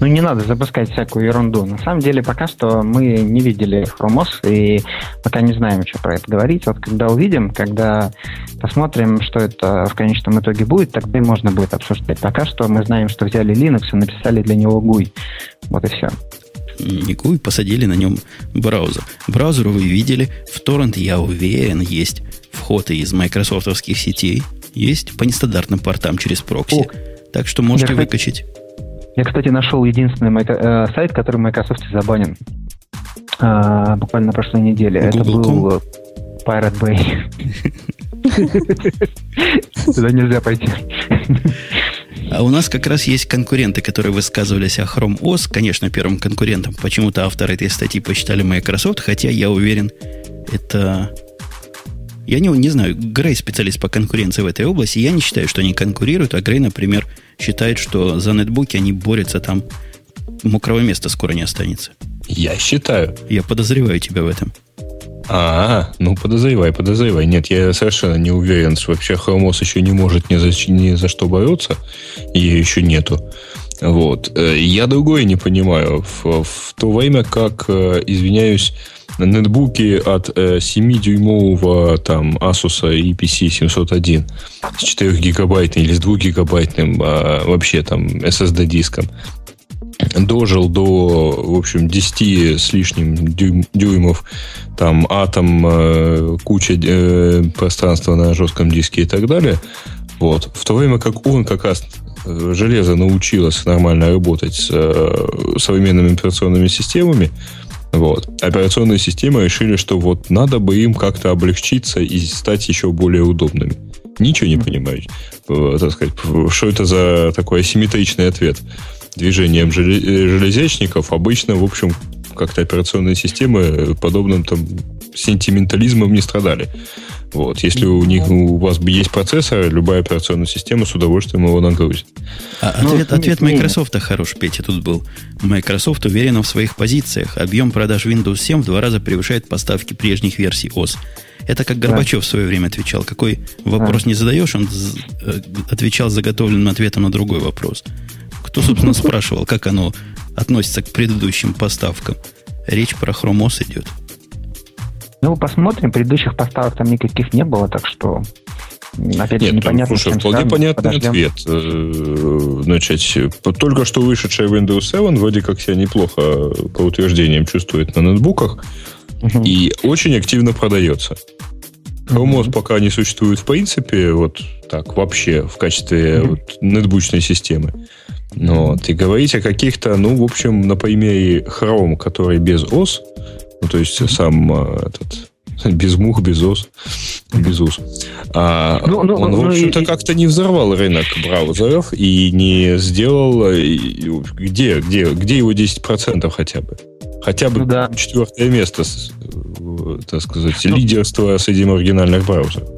Speaker 3: ну, не надо запускать всякую ерунду. На самом деле, пока что мы не видели Chrome и пока не знаем, что про это говорить. Вот когда увидим, когда посмотрим, что это в конечном итоге будет, тогда и можно будет обсуждать. Пока что мы знаем, что взяли Linux и написали для него GUI. Вот и все.
Speaker 1: Не GUI, посадили на нем браузер. Браузер вы видели, в торрент, я уверен, есть входы из майкрософтовских сетей, есть по нестандартным портам через прокси. О, так что можете я, выкачать.
Speaker 3: Я, кстати, нашел единственный э, сайт, который в Microsoft забанен. Э, буквально на прошлой неделе. Google. Это был э, Pirate Bay. Туда нельзя пойти.
Speaker 1: А у нас как раз есть конкуренты, которые высказывались о Chrome OS. Конечно, первым конкурентом почему-то авторы этой статьи посчитали Microsoft, хотя я уверен, это я не, не знаю, Грей специалист по конкуренции в этой области. Я не считаю, что они конкурируют, а Грей, например, считает, что за нетбуки они борются там. Мокрого места скоро не останется.
Speaker 2: Я считаю.
Speaker 1: Я подозреваю тебя в этом.
Speaker 2: А, ну подозревай, подозревай. Нет, я совершенно не уверен, что вообще OS еще не может ни за, ни за что бороться. Ее еще нету. Вот. Э, я другое не понимаю. В, в то время как, э, извиняюсь, нетбуки от 7-дюймового там Asus EPC 701 с 4 гигабайтным или с 2 гигабайтным а, вообще там SSD диском дожил до, в общем, 10 с лишним дюйм, дюймов, там атом, э, куча э, пространства на жестком диске и так далее. Вот. В то время как он как раз э, железо научилось нормально работать с э, современными операционными системами, вот. Операционные системы решили, что вот надо бы им как-то облегчиться и стать еще более удобными. Ничего не понимаю, э, так сказать, что это за такой асимметричный ответ. Движением железячников обычно, в общем, как-то операционные системы подобным там сентиментализмом не страдали. Вот. Если у них у вас есть процессор, любая операционная система с удовольствием его нагрузит.
Speaker 1: А ну, ответ, ответ Microsoft хорош, Петя, тут был. Microsoft уверена в своих позициях. Объем продаж Windows 7 в два раза превышает поставки прежних версий OS. Это как Горбачев да. в свое время отвечал. Какой вопрос да. не задаешь, он э, отвечал заготовленным ответом на другой вопрос. Кто, собственно, спрашивал, как оно относится к предыдущим поставкам? Речь про OS идет.
Speaker 3: Ну, посмотрим. Предыдущих поставок там никаких не было, так что Опять Нет, непонятно,
Speaker 2: слушай, вполне понятный подождем. ответ. Э, значит, только что вышедшая Windows 7 вроде как себя неплохо по утверждениям чувствует на ноутбуках угу. и очень активно продается. Chrome OS пока не существует в принципе, вот так, вообще, в качестве угу. вот, нетбучной системы. Но вот, и говорить о каких-то, ну, в общем, на примере Chrome, который без OS, ну, то есть сам а, этот без мух, без ос, без ус. А ну, ну, он, в ну, общем-то, и... как-то не взорвал рынок браузеров и не сделал... Где, где, где его 10% хотя бы? Хотя бы ну, да. четвертое место, э, так сказать, ну, лидерство среди маргинальных браузеров.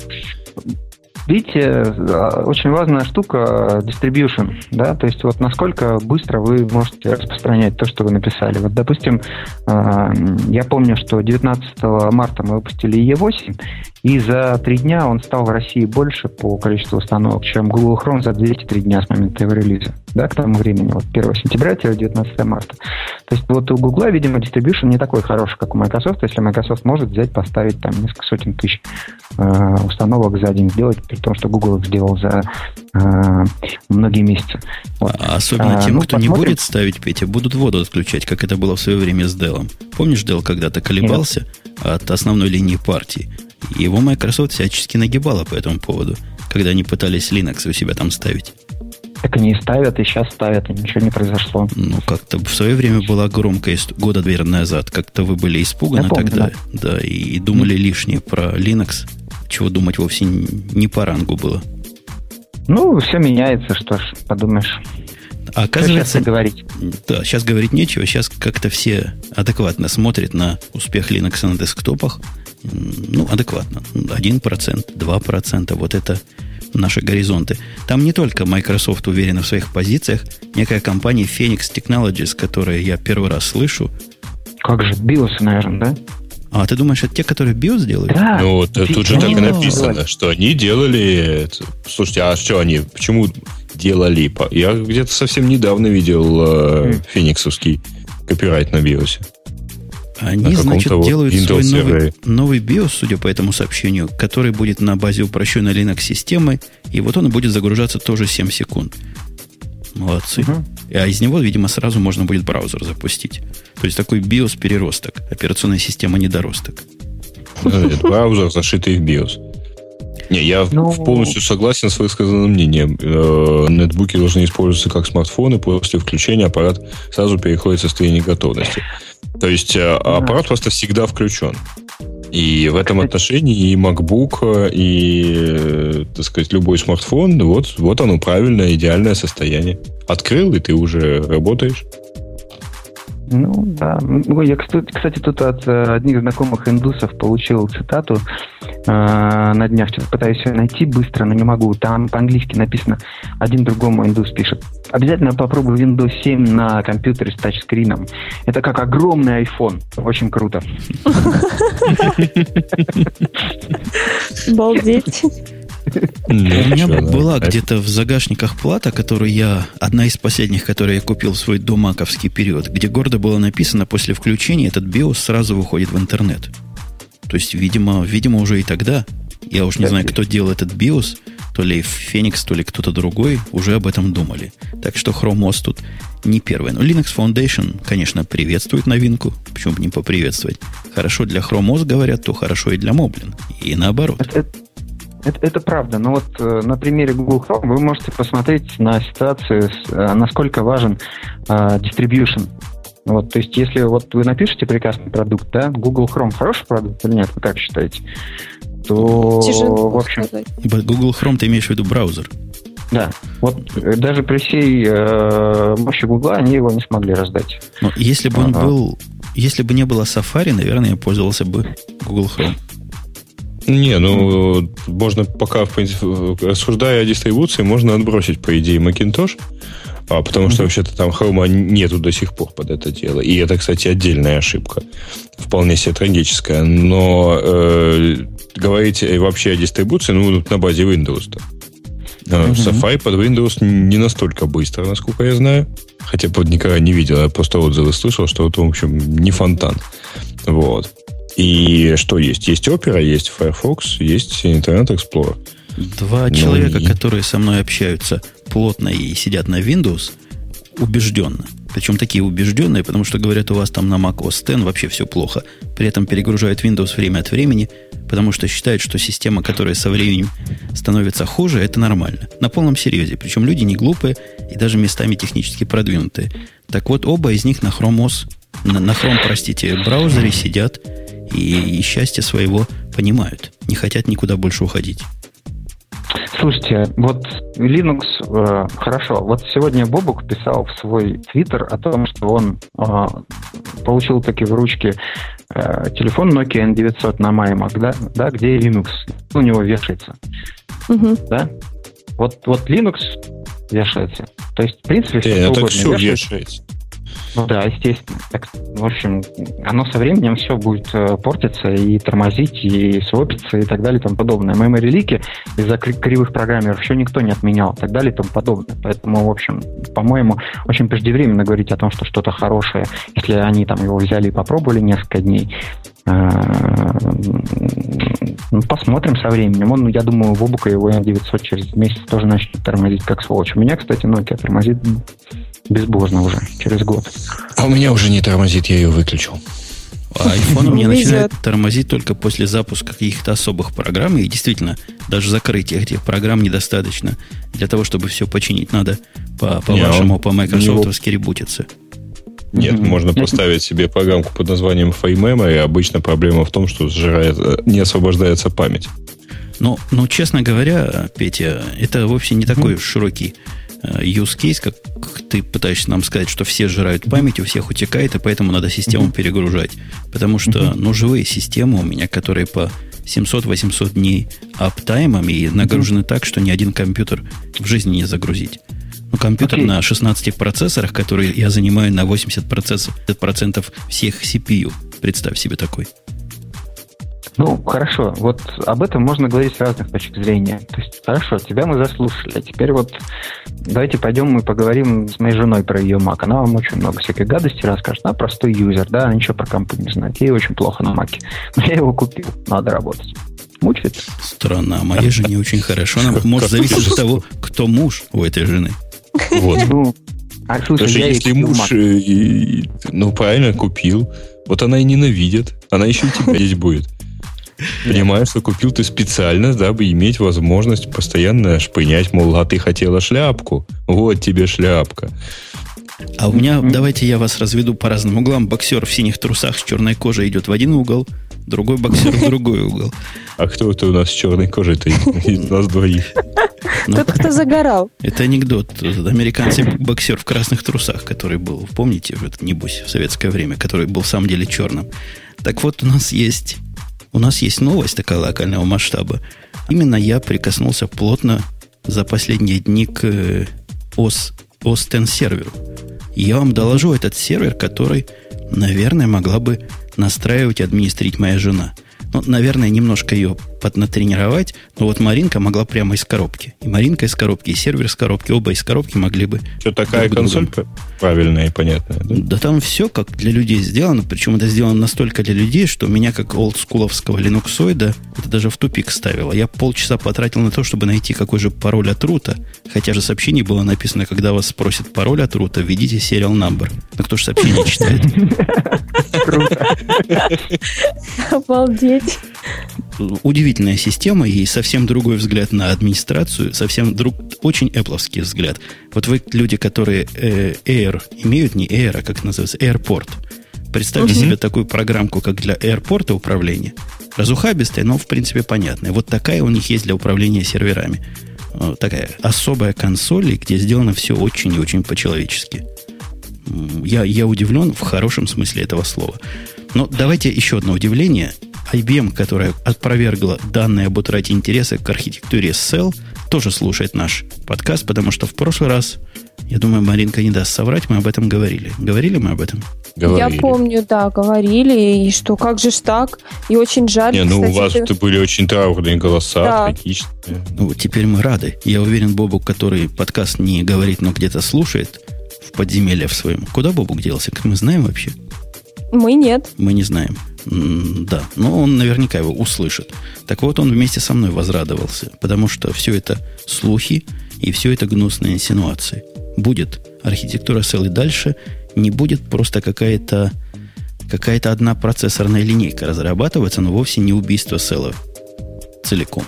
Speaker 3: Видите, э, очень важная штука э, distribution, да, то есть вот насколько быстро вы можете распространять то, что вы написали. Вот, допустим, э, я помню, что 19 марта мы выпустили E8, и за три дня он стал в России больше по количеству установок, чем Google Chrome за 203 дня с момента его релиза. Да, к тому времени, вот 1 сентября-19 марта. То есть вот у Google, видимо, distribution не такой хороший, как у Microsoft, если Microsoft может взять, поставить там несколько сотен тысяч э, установок за день сделать, при том, что Google их сделал за э, многие месяцы.
Speaker 1: Вот. А особенно а, тем, ну, кто посмотрим. не будет ставить, Петя, будут воду отключать, как это было в свое время с Dell. Помнишь, Dell когда-то колебался Нет. от основной линии партии? Его Microsoft всячески нагибала по этому поводу, когда они пытались Linux у себя там ставить.
Speaker 3: Так они и ставят, и сейчас ставят, и ничего не произошло.
Speaker 1: Ну, как-то в свое время была громкая года, наверное, назад. Как-то вы были испуганы помню, тогда, да, да и, и думали mm. лишнее про Linux, чего думать вовсе не по рангу было.
Speaker 3: Ну, все меняется, что ж, подумаешь.
Speaker 1: А оказывается, говорить? Да, сейчас говорить нечего. Сейчас как-то все адекватно смотрят на успех Linux на десктопах ну, адекватно. 1%, 2%, вот это наши горизонты. Там не только Microsoft уверена в своих позициях, некая компания Phoenix Technologies, которую я первый раз слышу,
Speaker 3: Как же, биосы, наверное, да?
Speaker 1: А ты думаешь, это те, которые биос делают?
Speaker 3: Да.
Speaker 2: Ну, вот
Speaker 3: Фи-
Speaker 2: тут же так и написано,
Speaker 3: делали.
Speaker 2: что они делали... Слушайте, а что они, почему делали? Я где-то совсем недавно видел э,
Speaker 3: Хм.
Speaker 2: фениксовский копирайт на биосе.
Speaker 1: Они, значит, делают
Speaker 2: Windows
Speaker 1: свой новый, новый BIOS, судя по этому сообщению, который будет на базе упрощенной Linux-системы, и вот он будет загружаться тоже 7 секунд. Молодцы.
Speaker 3: Мгм.
Speaker 1: А из него, видимо, сразу можно будет браузер запустить. То есть такой BIOS-переросток, операционная система недоросток.
Speaker 2: Это Браузер, зашитый в BIOS. Не, я
Speaker 3: Ну-
Speaker 2: полностью согласен с высказанным мнением. Э, Нетбуки должны использоваться как смартфоны. После включения аппарат сразу переходит в состояние готовности. То есть э, аппарат просто всегда включен. И в этом отношении и MacBook, э, и, э, так сказать, любой смартфон, вот, вот оно правильное, идеальное состояние. Открыл, и ты уже работаешь.
Speaker 3: Ну, да. Ну, я, кстати, тут от одних знакомых индусов получил цитату на днях. Что-то пытаюсь ее найти быстро, но не могу. Там по-английски написано. Один другому индус пишет. Обязательно попробуй Windows 7 на компьютере с тачскрином. Это как огромный iPhone. Очень круто.
Speaker 4: Обалдеть.
Speaker 1: У меня
Speaker 2: да.
Speaker 1: была где-то в загашниках плата, которую я, одна из последних, которые я купил в свой домаковский период, где гордо было написано, после включения этот BIOS сразу выходит в интернет. То есть, видимо, видимо уже и тогда, я уж не знаю, кто делал этот BIOS, то ли Phoenix, то ли кто-то другой, уже об этом думали. Так что Chrome OS тут не первый. Но Linux Foundation, конечно, приветствует новинку. Почему бы не поприветствовать? Хорошо для Chrome OS, говорят, то хорошо и для Moblin. И наоборот.
Speaker 3: Это, это- это- это правда. Но вот э, на примере Google Chrome вы можете посмотреть на ситуацию, с, э, насколько важен э, distribution. Вот, то есть, если вот вы напишете прекрасный продукт, да, Google Chrome хороший продукт или нет, вы как считаете? То,
Speaker 4: Тяжело
Speaker 3: в общем,
Speaker 4: сказать.
Speaker 1: Google Chrome, ты имеешь в виду браузер?
Speaker 3: да. Вот э, даже при всей э, мощи Google они его не смогли раздать.
Speaker 1: Но если бы он
Speaker 3: Ага.
Speaker 1: был, если бы не было Safari, наверное, я пользовался бы Google Chrome.
Speaker 2: Не, ну, можно пока, в принципе, рассуждая о дистрибуции, можно отбросить, по идее, Macintosh, а, потому что вообще-то там Chrome нету до сих пор под это дело. И это, кстати, отдельная ошибка. Вполне себе трагическая. Но э, говорить э, вообще о дистрибуции, ну, на базе Windows-то. Э,
Speaker 3: Мгм.
Speaker 2: Safari под Windows не настолько быстро, насколько я знаю. Хотя под никогда не видел, я просто отзывы слышал, что это, в общем, не фонтан. Вот. И что есть? Есть Opera, есть Firefox, есть Internet Explorer.
Speaker 1: Два
Speaker 2: Ну
Speaker 1: человека,
Speaker 2: и-
Speaker 1: которые со мной общаются плотно и сидят на Windows, убежденно. Причем такие убежденные, потому что говорят, у вас там на Mac OS X вообще все плохо. При этом перегружают Windows время от времени, потому что считают, что система, которая со временем становится хуже, это нормально. На полном серьезе. Причем люди не глупые и даже местами технически продвинутые. Так вот, оба из них на Chrome OS, на, на Chrome, простите, браузере сидят и, и счастье своего понимают. Не хотят никуда больше уходить.
Speaker 3: Слушайте, вот Linux, э, хорошо, вот сегодня Бобук писал в свой твиттер о том, что он э, получил таки в ручке э, телефон Nokia N900 на MyMac, да, да, где Linux у него вешается,
Speaker 4: Мгм.
Speaker 3: да? Вот, вот Linux вешается. То есть, в принципе, все
Speaker 2: Э,
Speaker 3: угодно
Speaker 2: все
Speaker 3: вешается.
Speaker 2: вешается.
Speaker 3: Ну да, естественно. Так, в общем, оно со временем все будет э, портиться и тормозить, и свопиться, и так далее, и тому подобное. Memory лики из-за кри- кривых программеров еще никто не отменял, и так далее, и тому подобное. Поэтому, в общем, по-моему, очень преждевременно говорить о том, что что-то хорошее, если они там его взяли и попробовали несколько дней. Э, ну, посмотрим со временем. Он, я думаю, Вобука его 900 через месяц тоже начнет тормозить как сволочь. У меня, кстати, Nokia тормозит безбожно уже, через год.
Speaker 2: А у меня уже не тормозит, я ее выключил.
Speaker 1: А iPhone у меня начинает тормозить только после запуска каких-то особых программ. И действительно, даже закрытия этих программ недостаточно для того, чтобы все починить. Надо по, по вашему, по Microsoftовски ребутиться.
Speaker 2: Нет, можно поставить себе программку под названием FileMemory, и обычно проблема в том, что сжирает, э, не освобождается память.
Speaker 1: Но, но, честно говоря, Петя, это вовсе не такой уж широкий use case, как ты пытаешься нам сказать, что все сжирают память, у всех утекает, и поэтому надо систему перегружать. Потому что, ну, живые системы у меня, которые по 700-800 дней аптаймом и нагружены так, что ни один компьютер в жизни не загрузить. Ну, компьютер okay. на 16 процессорах, которые я занимаю на 80% всех CPU. Представь себе такой.
Speaker 3: Ну, хорошо. Вот об этом можно говорить с разных точек зрения. То есть, хорошо, тебя мы заслушали. А теперь вот давайте пойдем мы поговорим с моей женой про ее Mac. Она вам очень много всякой гадости расскажет. Она простой юзер, да, она ничего про компы не знает. Ей очень плохо на Маке. Но я его купил, надо работать. Мучает?
Speaker 1: Странно, а моей жене очень хорошо. Она может зависеть от того, кто муж у этой жены.
Speaker 2: Вот. Ну, а слушай, Даже если муж, э, ну правильно, купил, вот она и ненавидит. Она еще и тебя здесь будет. Понимаешь, что купил ты специально, дабы иметь возможность постоянно шпынять, мол, а ты хотела шляпку. Вот тебе шляпка.
Speaker 1: А у меня, давайте я вас разведу по разным углам. Боксер в синих трусах с черной кожей идет в один угол, другой боксер в другой угол.
Speaker 2: А кто это у нас с черной кожей-то из нас двоих?
Speaker 4: Ну, Тот, кто загорал.
Speaker 1: Это анекдот. Американский боксер в красных трусах, который был, помните, небось, в советское время, который был в самом деле черным. Так вот, у нас есть у нас есть новость такая локального масштаба. Именно я прикоснулся плотно за последние дни к э, OS, OS X серверу. Я вам доложу этот сервер, который, наверное, могла бы настраивать и администрить моя жена – ну, наверное, немножко ее поднатренировать, но вот Маринка могла прямо из коробки. И Маринка из коробки, и сервер из коробки, оба из коробки могли бы...
Speaker 2: Что такая консоль правильная и понятная,
Speaker 1: да? Да там все как для людей сделано, причем это сделано настолько для людей, что меня как олдскуловского линуксоида это даже в тупик ставило. Я полчаса потратил на то, чтобы найти какой же пароль от рута, хотя же сообщение было написано, когда вас спросят пароль от рута, введите serial number. Но кто же сообщение читает?
Speaker 4: Обалдеть.
Speaker 1: Удивительная система и совсем другой взгляд на администрацию, совсем друг, очень эпловский взгляд. Вот вы люди, которые э, Air имеют, не Air, а как называется, Airport. Представьте угу. себе такую программку, как для аэропорта управления. Разухабистая, но в принципе понятная. Вот такая у них есть для управления серверами. Такая особая консоль, где сделано все очень и очень по-человечески. Я, я удивлен в хорошем смысле этого слова. Но давайте еще одно удивление. IBM, которая опровергла данные об утрате интереса к архитектуре Cell, тоже слушает наш подкаст, потому что в прошлый раз, я думаю, Маринка не даст соврать, мы об этом говорили. Говорили мы об этом?
Speaker 4: Говорили. Я помню, да, говорили, и что как же ж так, и очень жаль.
Speaker 2: Не, ну кстати, у вас ты... были очень траурные голоса, да. трагичные.
Speaker 1: Ну, теперь мы рады. Я уверен, Бобу, который подкаст не говорит, но где-то слушает в подземелье в своем. Куда Бобук делся? Как мы знаем вообще?
Speaker 4: Мы нет.
Speaker 1: Мы не знаем. Да, но он наверняка его услышит. Так вот, он вместе со мной возрадовался, потому что все это слухи и все это гнусные инсинуации. Будет архитектура Cell и дальше, не будет просто какая-то какая-то одна процессорная линейка разрабатываться, но вовсе не убийство Cell целиком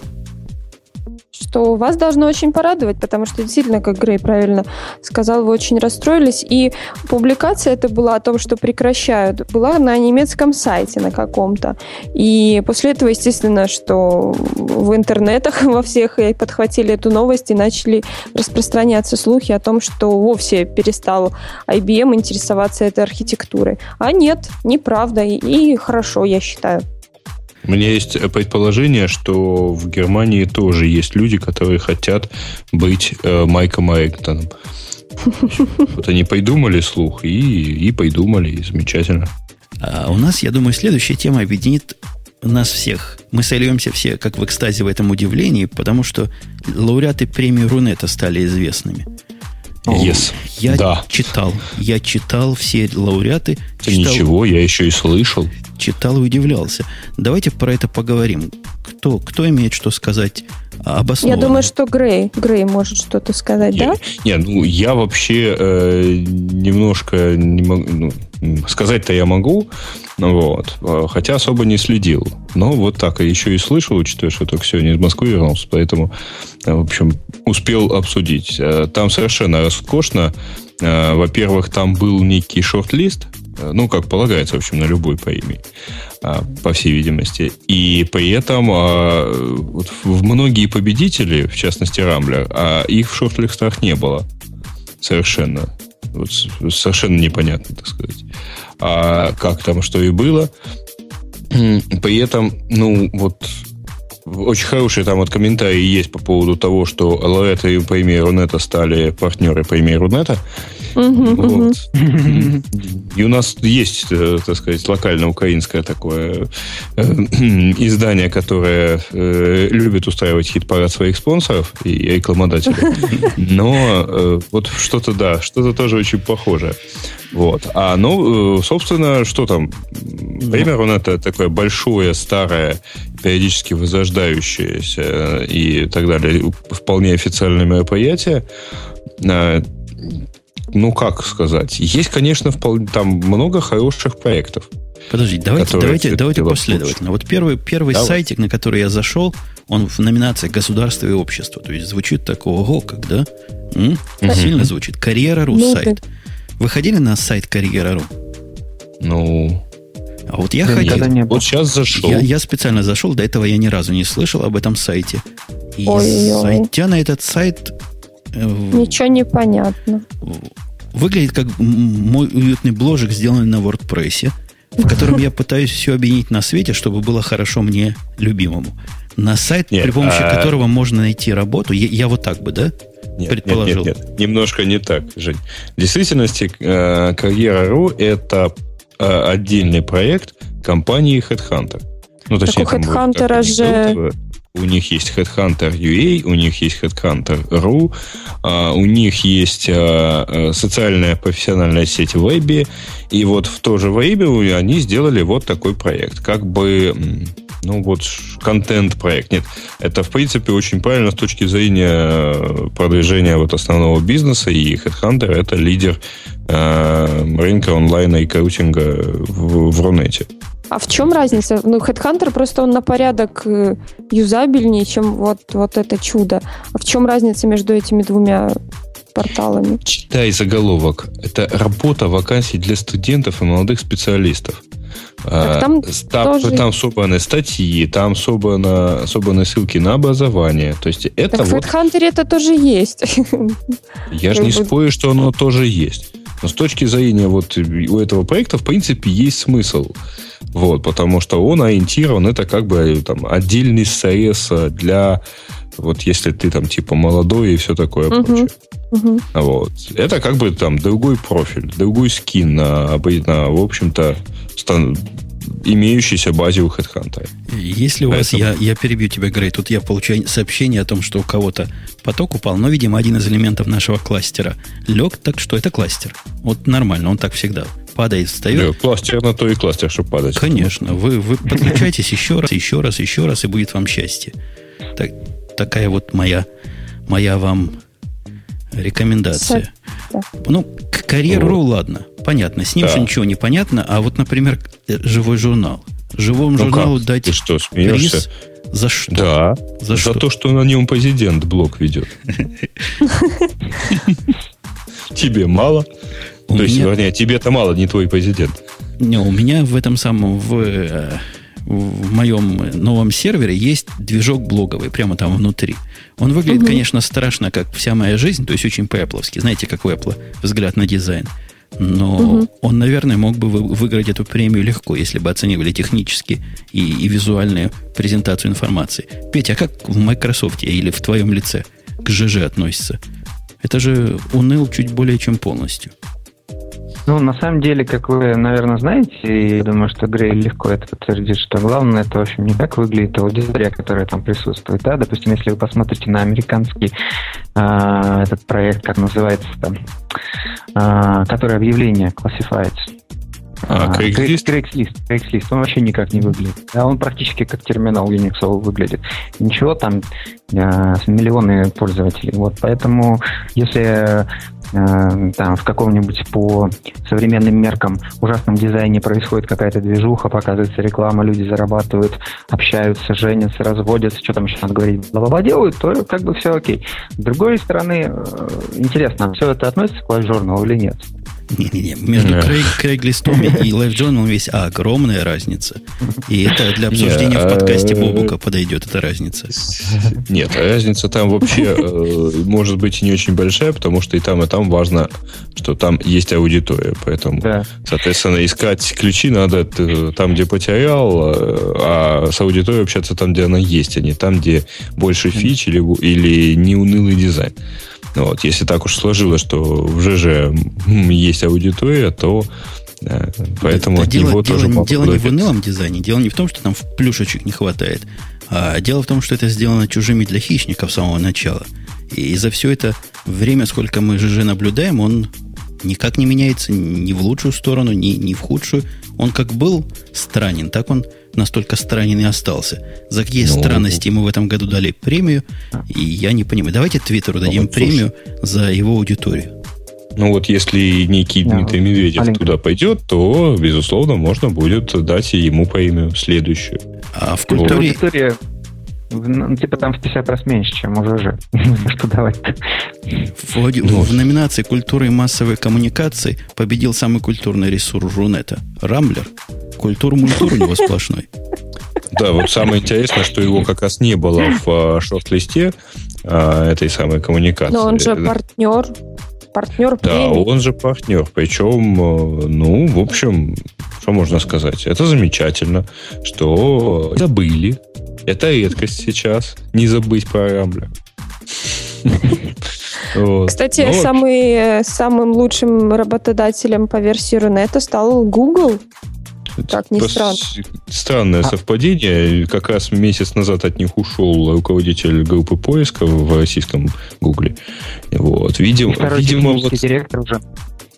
Speaker 4: что вас должно очень порадовать, потому что действительно, как Грей правильно сказал, вы очень расстроились. И публикация это была о том, что прекращают, была на немецком сайте на каком-то. И после этого, естественно, что в интернетах во всех подхватили эту новость и начали распространяться слухи о том, что вовсе перестал IBM интересоваться этой архитектурой. А нет, неправда. И, и хорошо, я считаю.
Speaker 2: У меня есть предположение, что в Германии тоже есть люди, которые хотят быть э, Майком Айктоном. Вот они придумали слух и, и придумали, и замечательно.
Speaker 1: А у нас, я думаю, следующая тема объединит нас всех. Мы сольемся все как в экстазе в этом удивлении, потому что лауреаты премии Рунета стали известными.
Speaker 2: Yes.
Speaker 1: Я да. читал. Я читал все лауреаты.
Speaker 2: Читал, Ничего, я еще и слышал.
Speaker 1: Читал и удивлялся. Давайте про это поговорим. Кто, кто имеет что сказать обоснованно?
Speaker 4: Я думаю, что Грей. Грей может что-то сказать,
Speaker 2: не,
Speaker 4: да?
Speaker 2: Не, ну я вообще э, немножко не могу. Ну, сказать-то я могу, вот, э, хотя особо не следил. Но вот так, еще и слышал, учитывая, что только сегодня из Москвы вернулся, поэтому, э, в общем, успел обсудить. Э, там совершенно роскошно. Во-первых, там был некий шорт-лист, ну, как полагается, в общем, на любой премии, по всей видимости. И при этом вот в многие победители, в частности Рамблер, а их в шорт-листах не было совершенно. Вот совершенно непонятно, так сказать. А как там, что и было. При этом, ну, вот очень хорошие там вот комментарии есть по поводу того, что Лоретта и Премьер Рунета стали партнеры Премьер Рунета. Вот. И у нас есть, э, так сказать, локально-украинское такое э, издание, которое э, любит устраивать хит-парад своих спонсоров и рекламодателей. Но вот что-то, да, что-то тоже очень похоже. Вот. А, ну, собственно, что там? Он это такое большое, старое, периодически возрождающееся и так далее, вполне официальное мероприятие ну как сказать, есть, конечно, вполне, там много хороших проектов.
Speaker 1: Подожди, давайте, давайте, давайте последовательно. Вот первый, первый Давай. сайтик, на который я зашел, он в номинации «Государство и общество». То есть звучит такого, ого, как, да? М? Угу. Сильно звучит. Карьера.ру ну, сайт. Вы ходили на сайт Карьера.ру?
Speaker 2: Ну...
Speaker 1: А вот я ходил.
Speaker 2: Вот сейчас зашел.
Speaker 1: Я, я специально зашел, до этого я ни разу не слышал об этом сайте. И Ой-ой. зайдя на этот сайт,
Speaker 4: Ничего не понятно.
Speaker 1: Выглядит как мой уютный бложик, сделанный на WordPress, в котором я пытаюсь все объединить на свете, чтобы было хорошо мне, любимому. На сайт, нет, при помощи а... которого можно найти работу, я, я вот так бы, да?
Speaker 2: Нет, предположил. Нет, нет, нет, немножко не так, Жень. В действительности, э, Карьера.ру – это э, отдельный проект компании Headhunter.
Speaker 4: Ну, точнее, так у Headhunter же...
Speaker 2: У них есть Headhunter UA, у них есть Headhunter.ru, а, у них есть а, а, социальная профессиональная сеть в Вебе, и вот в то же Вебе они сделали вот такой проект. Как бы, ну вот, контент-проект. Нет, это, в принципе, очень правильно с точки зрения продвижения вот основного бизнеса, и Headhunter — это лидер рынка онлайна и коучинга в, в Рунете.
Speaker 4: А в чем разница? Ну, Headhunter просто он на порядок э, юзабельнее, чем вот, вот это чудо. А в чем разница между этими двумя порталами?
Speaker 2: Читай заголовок. Это работа вакансий для студентов и молодых специалистов.
Speaker 4: Так там,
Speaker 2: там, тоже... там собраны статьи, там собраны, собраны ссылки на образование. То есть это
Speaker 4: так
Speaker 2: вот...
Speaker 4: в HeadHunter это тоже есть.
Speaker 2: Я же не спорю, что оно тоже есть. Но с точки зрения вот у этого проекта, в принципе, есть смысл. Вот, потому что он ориентирован, это как бы там отдельный срез для вот если ты там типа молодой и все такое uh-huh. прочее. Uh-huh. Вот. Это как бы там другой профиль, другой скин на, на в общем-то, стан, имеющейся базе у HeadHunter.
Speaker 1: Если у Поэтому... вас, я, я перебью тебя, Грей, тут я получаю сообщение о том, что у кого-то поток упал, но, видимо, один из элементов нашего кластера лег, так что это кластер. Вот нормально, он так всегда падает, встает. Лег,
Speaker 2: кластер на то и кластер, чтобы падать.
Speaker 1: Конечно, вы, вы подключайтесь еще раз, еще раз, еще раз, и будет вам счастье. Так, такая вот моя, моя вам рекомендация. Да. Ну, к карьеру, вот. ладно, понятно. С ним да. же ничего не понятно. А вот, например, э, живой журнал. Живому ну журналу как? дать
Speaker 2: Ты что, смеешься?
Speaker 1: приз за что?
Speaker 2: Да. За, за что? то, что на нем президент блог ведет. Тебе мало? То есть, вернее, тебе-то мало, не твой президент.
Speaker 1: Не, у меня в этом самом, в э, в моем новом сервере есть движок блоговый прямо там внутри. Он выглядит, угу. конечно, страшно, как вся моя жизнь, то есть очень по Знаете, как у Apple взгляд на дизайн. Но угу. он, наверное, мог бы выиграть эту премию легко, если бы оценивали технически и, и визуальную презентацию информации. Петя, а как в Microsoft или в твоем лице к ЖЖ относится? Это же уныл чуть более чем полностью.
Speaker 3: Ну, на самом деле, как вы, наверное, знаете, я думаю, что Грей легко это подтвердит, что главное, это, в общем, не как выглядит аудитория, которая там присутствует. Да? Допустим, если вы посмотрите на американский э, этот проект, как называется там, э, который объявление Classifieds,
Speaker 2: а, Craigslist?
Speaker 3: Craigslist, Craigslist. Он вообще никак не выглядит. А он практически как терминал Unix выглядит. Ничего там, э, миллионы пользователей. Вот поэтому, если э, там в каком-нибудь по современным меркам ужасном дизайне происходит какая-то движуха, показывается реклама, люди зарабатывают, общаются, женятся, разводятся, что там еще надо говорить, бла-бла-бла делают, то как бы все окей. С другой стороны, э, интересно, все это относится к Journal или нет?
Speaker 1: Не-не-не, между Крейг, Крейглистом и Live Journal есть огромная разница. И это для обсуждения в подкасте э, Бобука подойдет, эта разница.
Speaker 2: Нет, разница там вообще э, может быть не очень большая, потому что и там, и там важно, что там есть аудитория. Поэтому, соответственно, искать ключи надо там, где потерял, а с аудиторией общаться там, где она есть, а не там, где больше фич или, или неунылый дизайн. Вот. Если так уж сложилось, что в ЖЖ есть аудитория, то да, поэтому да, от
Speaker 1: дело,
Speaker 2: него
Speaker 1: дело,
Speaker 2: тоже
Speaker 1: дело не в унылом дизайне, дело не в том, что там плюшечек не хватает, а дело в том, что это сделано чужими для хищников с самого начала. И за все это время, сколько мы ЖЖ наблюдаем, он никак не меняется ни в лучшую сторону, ни, ни в худшую. Он как был странен, так он настолько странен и остался. За какие ну, странности мы в этом году дали премию, и я не понимаю. Давайте Твиттеру дадим ну, премию за его аудиторию.
Speaker 2: Ну вот если некий да, Дмитрий Медведев маленький. туда пойдет, то, безусловно, можно будет дать ему премию следующую.
Speaker 3: А в культуре... Аудитория ну, типа там в 50 раз меньше, чем уже же. Что давать-то?
Speaker 1: В, ну, в номинации культуры и массовой коммуникации победил самый культурный ресурс Рунета. Рамблер. Культур-мультур у него сплошной.
Speaker 2: Да, вот самое интересное, что его как раз не было в а, шорт-листе а, этой самой коммуникации.
Speaker 4: Но он же партнер. Партнер
Speaker 2: Да, он же партнер. Причем, э, ну, в общем, что можно сказать? Это замечательно, что забыли. Это редкость сейчас. Не забыть про Рамблер.
Speaker 4: Кстати, ну, самый, самым лучшим работодателем по версии Рунета стал Google. Так, не странно.
Speaker 2: Странное а. совпадение. Как раз месяц назад от них ушел руководитель группы поиска в российском Гугле. Вот. Видим, видимо, вот... директор уже.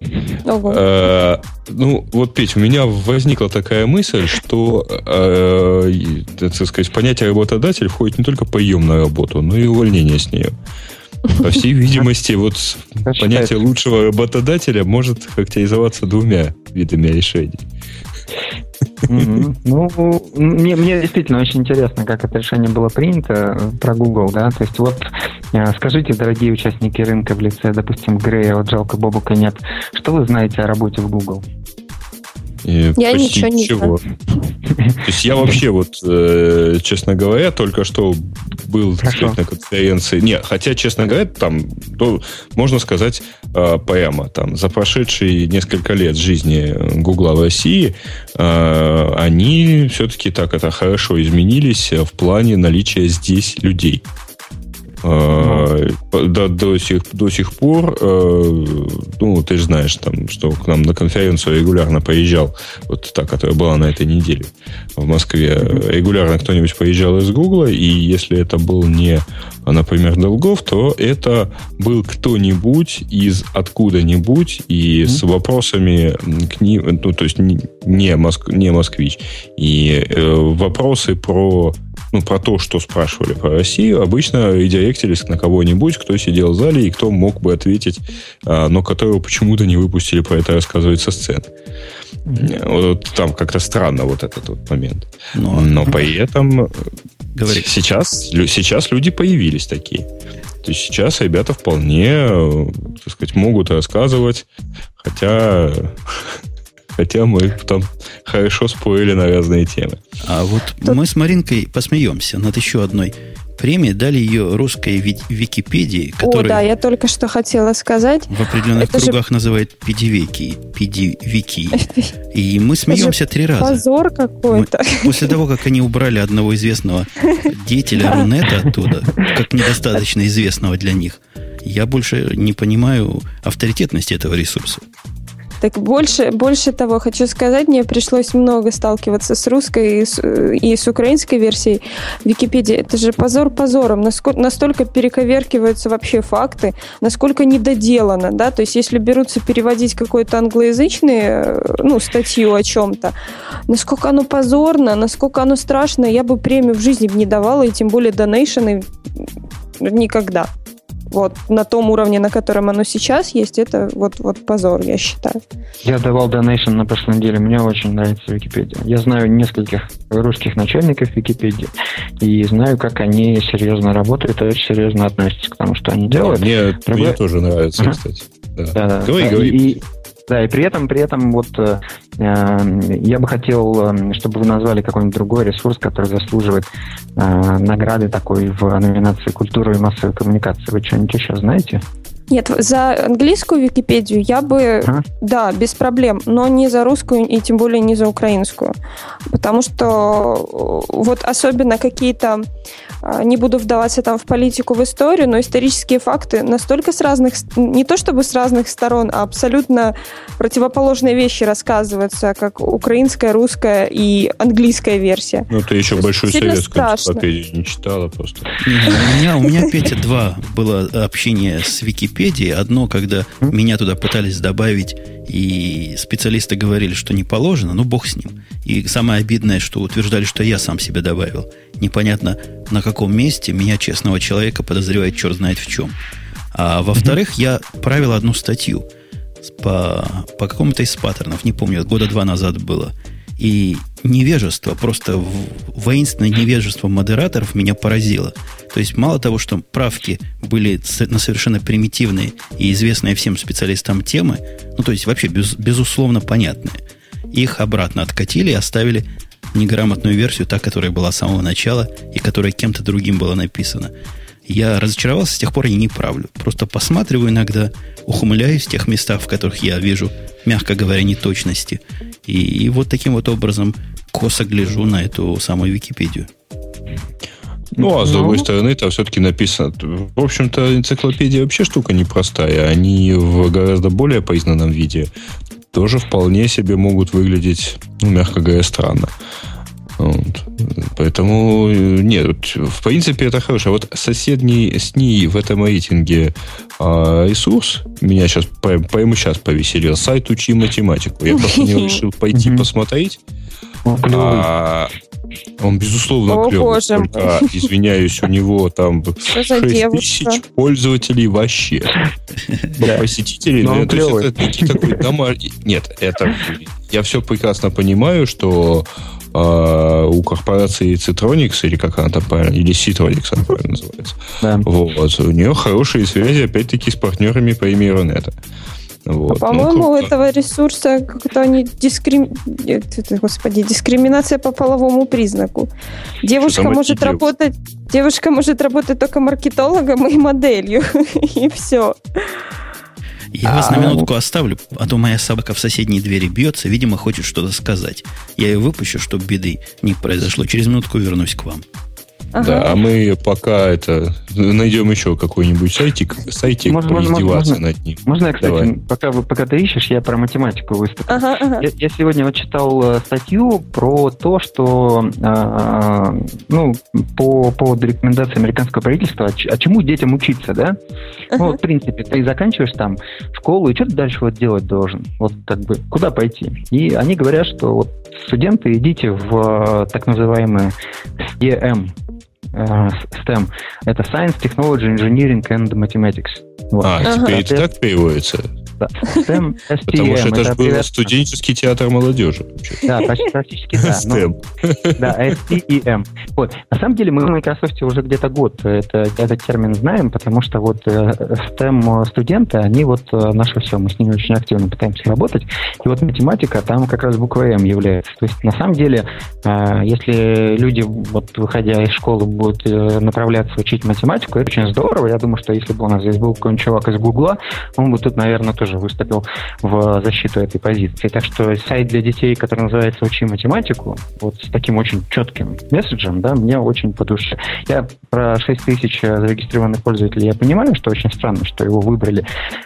Speaker 2: Э, ну, вот, Петь, у меня возникла такая мысль, что, э, так сказать, понятие работодатель входит не только прием на работу, но и увольнение с нее. По всей видимости, вот понятие лучшего работодателя может характеризоваться двумя видами решений.
Speaker 3: Ну, мне, мне действительно очень интересно, как это решение было принято э, про Google, да, то есть вот э, скажите, дорогие участники рынка в лице, допустим, Грея, вот жалко Бобука нет, что вы знаете о работе в Google?
Speaker 2: Я ничего не. То есть я вообще вот, э, честно говоря, только что был сказать, на конференции. Не, хотя, честно говоря, там то, можно сказать э, прямо, там, за прошедшие несколько лет жизни Гугла в России э, они все-таки так это хорошо изменились в плане наличия здесь людей. Э, до, до, сих, до сих пор, э, ну, ты же знаешь, там, что к нам на конференцию регулярно поезжал, вот та, которая была на этой неделе в Москве, регулярно кто-нибудь поезжал из Гугла, и если это был не, например, Долгов, то это был кто-нибудь из откуда-нибудь и mm-hmm. с вопросами к ним, ну, то есть не, моск, не москвич, и э, вопросы про ну, про то, что спрашивали про Россию, обычно редиректились на кого-нибудь, кто сидел в зале и кто мог бы ответить, а, но которого почему-то не выпустили про это рассказывать со сцены. Вот там как-то странно вот этот вот момент. Но, но при этом Говори. Сейчас, сейчас люди появились такие. То есть сейчас ребята вполне, так сказать, могут рассказывать, хотя Хотя мы там хорошо спорили на разные темы.
Speaker 1: А вот Тут... мы с Маринкой посмеемся над еще одной премией. Дали ее русской Википедии,
Speaker 4: которая... О, да, я только что хотела сказать.
Speaker 1: В определенных Это кругах же... называют педивеки. Педивики. И мы смеемся три раза.
Speaker 4: Позор какой-то.
Speaker 1: После того, как они убрали одного известного деятеля Рунета оттуда, как недостаточно известного для них, я больше не понимаю авторитетности этого ресурса.
Speaker 4: Так больше, больше того, хочу сказать, мне пришлось много сталкиваться с русской и с, и с украинской версией Википедии. Это же позор позором. Насколько, настолько перековеркиваются вообще факты, насколько недоделано, да, то есть если берутся переводить какой-то англоязычный, э, ну, статью о чем-то, насколько оно позорно, насколько оно страшно, я бы премию в жизни не давала, и тем более донейшены никогда вот на том уровне, на котором оно сейчас есть, это вот, вот позор, я считаю.
Speaker 3: Я давал Donation на прошлой неделе, мне очень нравится Википедия. Я знаю нескольких русских начальников Википедии и знаю, как они серьезно работают и очень серьезно относятся к тому, что они делают.
Speaker 2: Мне, Работ... мне тоже нравится, uh-huh. кстати. Да. Да, да. Говори, говори. И,
Speaker 3: Да, и при этом, при этом вот э, э я бы хотел, э, чтобы вы назвали какой-нибудь другой ресурс, который заслуживает э, награды такой в номинации культуры и массовой коммуникации. Вы что-нибудь еще знаете?
Speaker 4: Нет, за английскую Википедию я бы, а? да, без проблем, но не за русскую и тем более не за украинскую. Потому что вот особенно какие-то, а, не буду вдаваться там в политику, в историю, но исторические факты настолько с разных, не то чтобы с разных сторон, а абсолютно противоположные вещи рассказываются, как украинская, русская и английская версия.
Speaker 2: Ну, ты еще большую советскую энциклопедию не читала просто.
Speaker 1: У меня, у меня, Петя, два было общения с Википедией Википедии. Одно, когда меня туда пытались добавить, и специалисты говорили, что не положено, ну бог с ним. И самое обидное, что утверждали, что я сам себя добавил. Непонятно, на каком месте меня, честного человека, подозревает черт знает в чем. А во-вторых, я правил одну статью по, по какому-то из паттернов, не помню, года два назад было – и невежество, просто воинственное невежество модераторов меня поразило. То есть мало того, что правки были на совершенно примитивные и известные всем специалистам темы, ну то есть вообще без, безусловно понятные, их обратно откатили и оставили неграмотную версию, та, которая была с самого начала и которая кем-то другим была написана. Я разочаровался, с тех пор я не правлю. Просто посматриваю иногда, ухмыляюсь в тех местах, в которых я вижу, мягко говоря, неточности. И, и вот таким вот образом косо гляжу на эту самую Википедию.
Speaker 2: Ну, а с другой ну. стороны, там все-таки написано... В общем-то, энциклопедия вообще штука непростая. Они в гораздо более поизнанном виде тоже вполне себе могут выглядеть, ну, мягко говоря, странно. Вот. Поэтому, нет, в принципе, это хорошо. А вот соседний с ней в этом рейтинге а, ресурс меня сейчас, прямо сейчас повеселил. Сайт «Учи математику». Я просто не решил пойти посмотреть. А, он, безусловно, О, клевый. Только, извиняюсь, у него там 6 тысяч пользователей вообще. Посетителей. Ну, то есть это такой домашний... Нет, это... Я все прекрасно понимаю, что э, у корпорации Citronics, или как она там правильно, или Citronics она правильно называется. Да. Вот. У нее хорошие связи, опять-таки, с партнерами по имени Рунета.
Speaker 4: Вот. А, по-моему, ну, у этого ресурса как-то они дискрим... Господи, дискриминация по половому признаку. Девушка может работать, девушка может работать только маркетологом и моделью, и все.
Speaker 1: Я а, вас на минутку оставлю, а то моя собака в соседней двери бьется, видимо, хочет что-то сказать. Я ее выпущу, чтобы беды не произошло. Через минутку вернусь к вам.
Speaker 2: Ага. Да, а мы пока это найдем еще какой-нибудь сайтик, сайтик можно, поиздеваться можно, над ним.
Speaker 3: Можно я, кстати, Давай. пока, пока ты ищешь, я про математику выступлю. Ага, ага. Я, я сегодня вот читал э, статью про то, что а, ну, по поводу рекомендаций американского правительства, а чему детям учиться, да? Ага. Ну, в принципе, ты заканчиваешь там школу, и что ты дальше вот делать должен? Вот как бы куда пойти? И они говорят, что вот студенты, идите в э, так называемые Э, STEM. Это Science, Technology, Engineering and Mathematics.
Speaker 2: Вот. А, теперь это так переводится? Да. STEM, STM. Потому что это, это же был студенческий театр молодежи.
Speaker 3: Да, практически да. STEM. Да, STEM. Вот. На самом деле мы в Microsoft уже где-то год это, этот термин знаем, потому что вот э, STEM студенты, они вот э, наше все, мы с ними очень активно пытаемся работать. И вот математика там как раз буква М является. То есть на самом деле, если люди, вот выходя из школы, будут направляться учить математику, это очень здорово. Я думаю, что если бы у нас здесь был какой-нибудь чувак из Гугла, он бы тут, наверное, тоже выступил в защиту этой позиции. Так что сайт для детей, который называется «Учи математику», вот с таким очень четким месседжем, да, мне очень по душе. Я про 6 тысяч зарегистрированных пользователей я понимаю, что очень странно, что его выбрали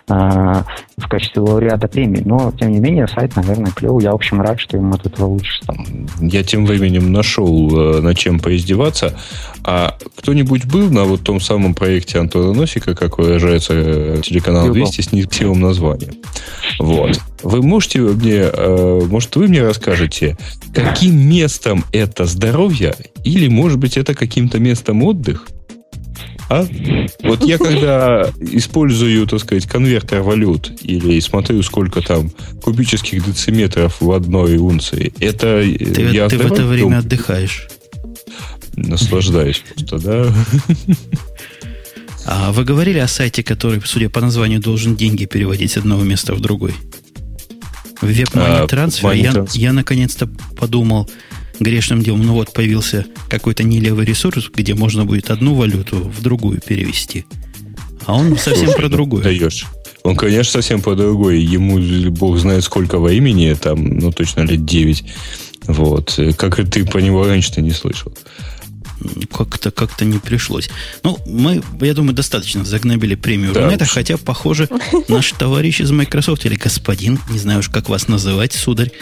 Speaker 3: э, в качестве лауреата премии, но, тем не менее, сайт, наверное, клевый. Я, в общем, рад, что ему от этого лучше стало.
Speaker 2: Я тем временем нашел, э, над чем поиздеваться. А кто-нибудь был на вот том самом проекте Антона Носика, как выражается э, телеканал 200 с некрасивым названием? Вот. Вы можете мне, э, может, вы мне расскажете, каким местом это здоровье, или, может быть, это каким-то местом отдых? А? Вот я когда использую, так сказать, конвертер валют или смотрю, сколько там кубических дециметров в одной унции, это
Speaker 1: ты, я ты в это время отдыхаешь.
Speaker 2: Наслаждаюсь просто, да?
Speaker 1: А вы говорили о сайте, который, судя по названию, должен деньги переводить с одного места в другой? В веб-мани-трансфер а, я, я наконец-то подумал грешным делом, ну вот появился какой-то не левый ресурс, где можно будет одну валюту в другую перевести. А он совсем про другое.
Speaker 2: Даешь. Он, конечно, совсем по другой. Ему бог знает сколько во имени, там, ну, точно лет 9. Вот. Как ты по него раньше-то не слышал?
Speaker 1: Как-то как не пришлось. Ну, мы, я думаю, достаточно загнобили премию да, Рунета, хотя, похоже, наш товарищ из Microsoft или господин, не знаю уж, как вас называть, сударь,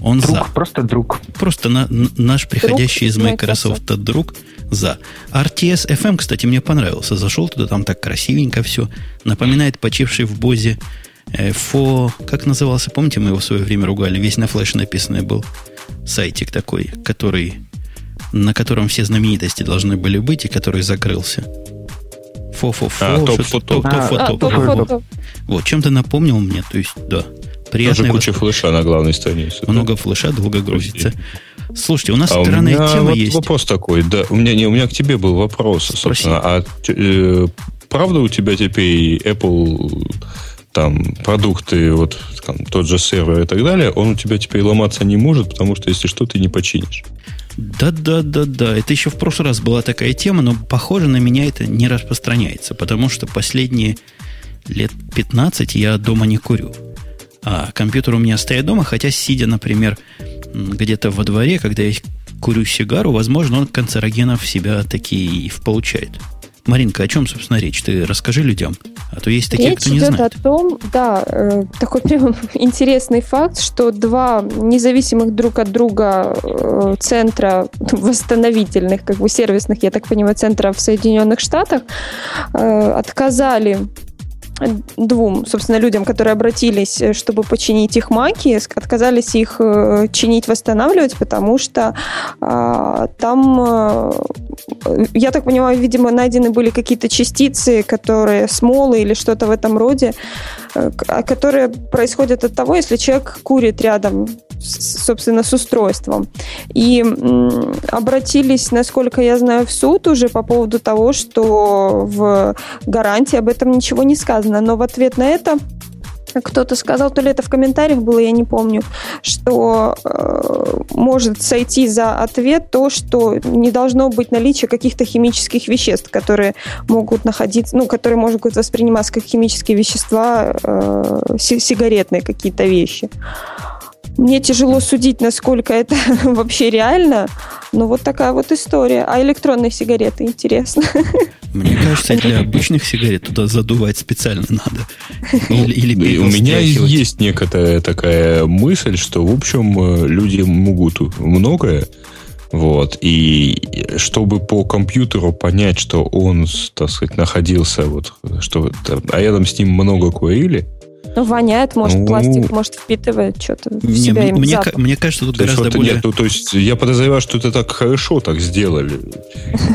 Speaker 1: он
Speaker 3: друг,
Speaker 1: за.
Speaker 3: Просто друг.
Speaker 1: Просто на, наш приходящий друг из Microsoft, Microsoft друг за. RTS FM, кстати, мне понравился. Зашел туда, там так красивенько все. Напоминает почивший в Бозе э, Фо... Как назывался? Помните, мы его в свое время ругали? Весь на флеш написанный был сайтик такой, который на котором все знаменитости должны были быть и который закрылся. Фо-фо-фо. А, топ-фо-топ. Вот, чем-то напомнил мне, то есть, да.
Speaker 2: Приятная куча флеша на главной странице.
Speaker 1: Много флеша, долго грузится. Слушайте, у нас а странная у меня тема
Speaker 2: вот
Speaker 1: есть.
Speaker 2: Вопрос такой, да, у меня не, у меня к тебе был вопрос, Спроси. собственно, а э, правда у тебя теперь Apple там продукты, вот там, тот же сервер и так далее, он у тебя теперь ломаться не может, потому что если что, ты не починишь.
Speaker 1: Да-да-да-да. Это еще в прошлый раз была такая тема, но, похоже, на меня это не распространяется, потому что последние лет 15 я дома не курю. А компьютер у меня стоит дома, хотя сидя, например, где-то во дворе, когда я курю сигару, возможно, он канцерогенов в себя такие получает. Маринка, о чем, собственно, речь? Ты расскажи людям. А то есть такие,
Speaker 4: речь
Speaker 1: кто не
Speaker 4: идет
Speaker 1: знает.
Speaker 4: о том, да, э, такой прям интересный факт, что два независимых друг от друга э, центра восстановительных, как бы сервисных, я так понимаю, центра в Соединенных Штатах э, отказали двум, собственно, людям, которые обратились, э, чтобы починить их маки, отказались их э, чинить, восстанавливать, потому что а, там, а, я так понимаю, видимо, найдены были какие-то частицы, которые смолы или что-то в этом роде, а, которые происходят от того, если человек курит рядом собственно, с устройством. И м, обратились, насколько я знаю, в суд уже по поводу того, что в гарантии об этом ничего не сказано. Но в ответ на это кто-то сказал, то ли это в комментариях было, я не помню, что э, может сойти за ответ то, что не должно быть наличия каких-то химических веществ, которые могут находиться, ну, которые могут восприниматься как химические вещества, э, сигаретные какие-то вещи. Мне тяжело судить, насколько это вообще реально, но вот такая вот история. А электронные сигареты, интересно.
Speaker 1: Мне кажется, для обычных сигарет туда задувать специально надо.
Speaker 2: Или, или У меня есть некоторая такая мысль, что, в общем, э, люди могут многое, вот. И чтобы по компьютеру понять, что он, так сказать, находился, вот, что а рядом с ним много курили,
Speaker 4: ну, воняет, может, ну, пластик, может, впитывает что-то в не, себя.
Speaker 1: Мне, мне, мне кажется, тут то гораздо более... Нет,
Speaker 2: ну, то есть, я подозреваю, что это так хорошо так сделали.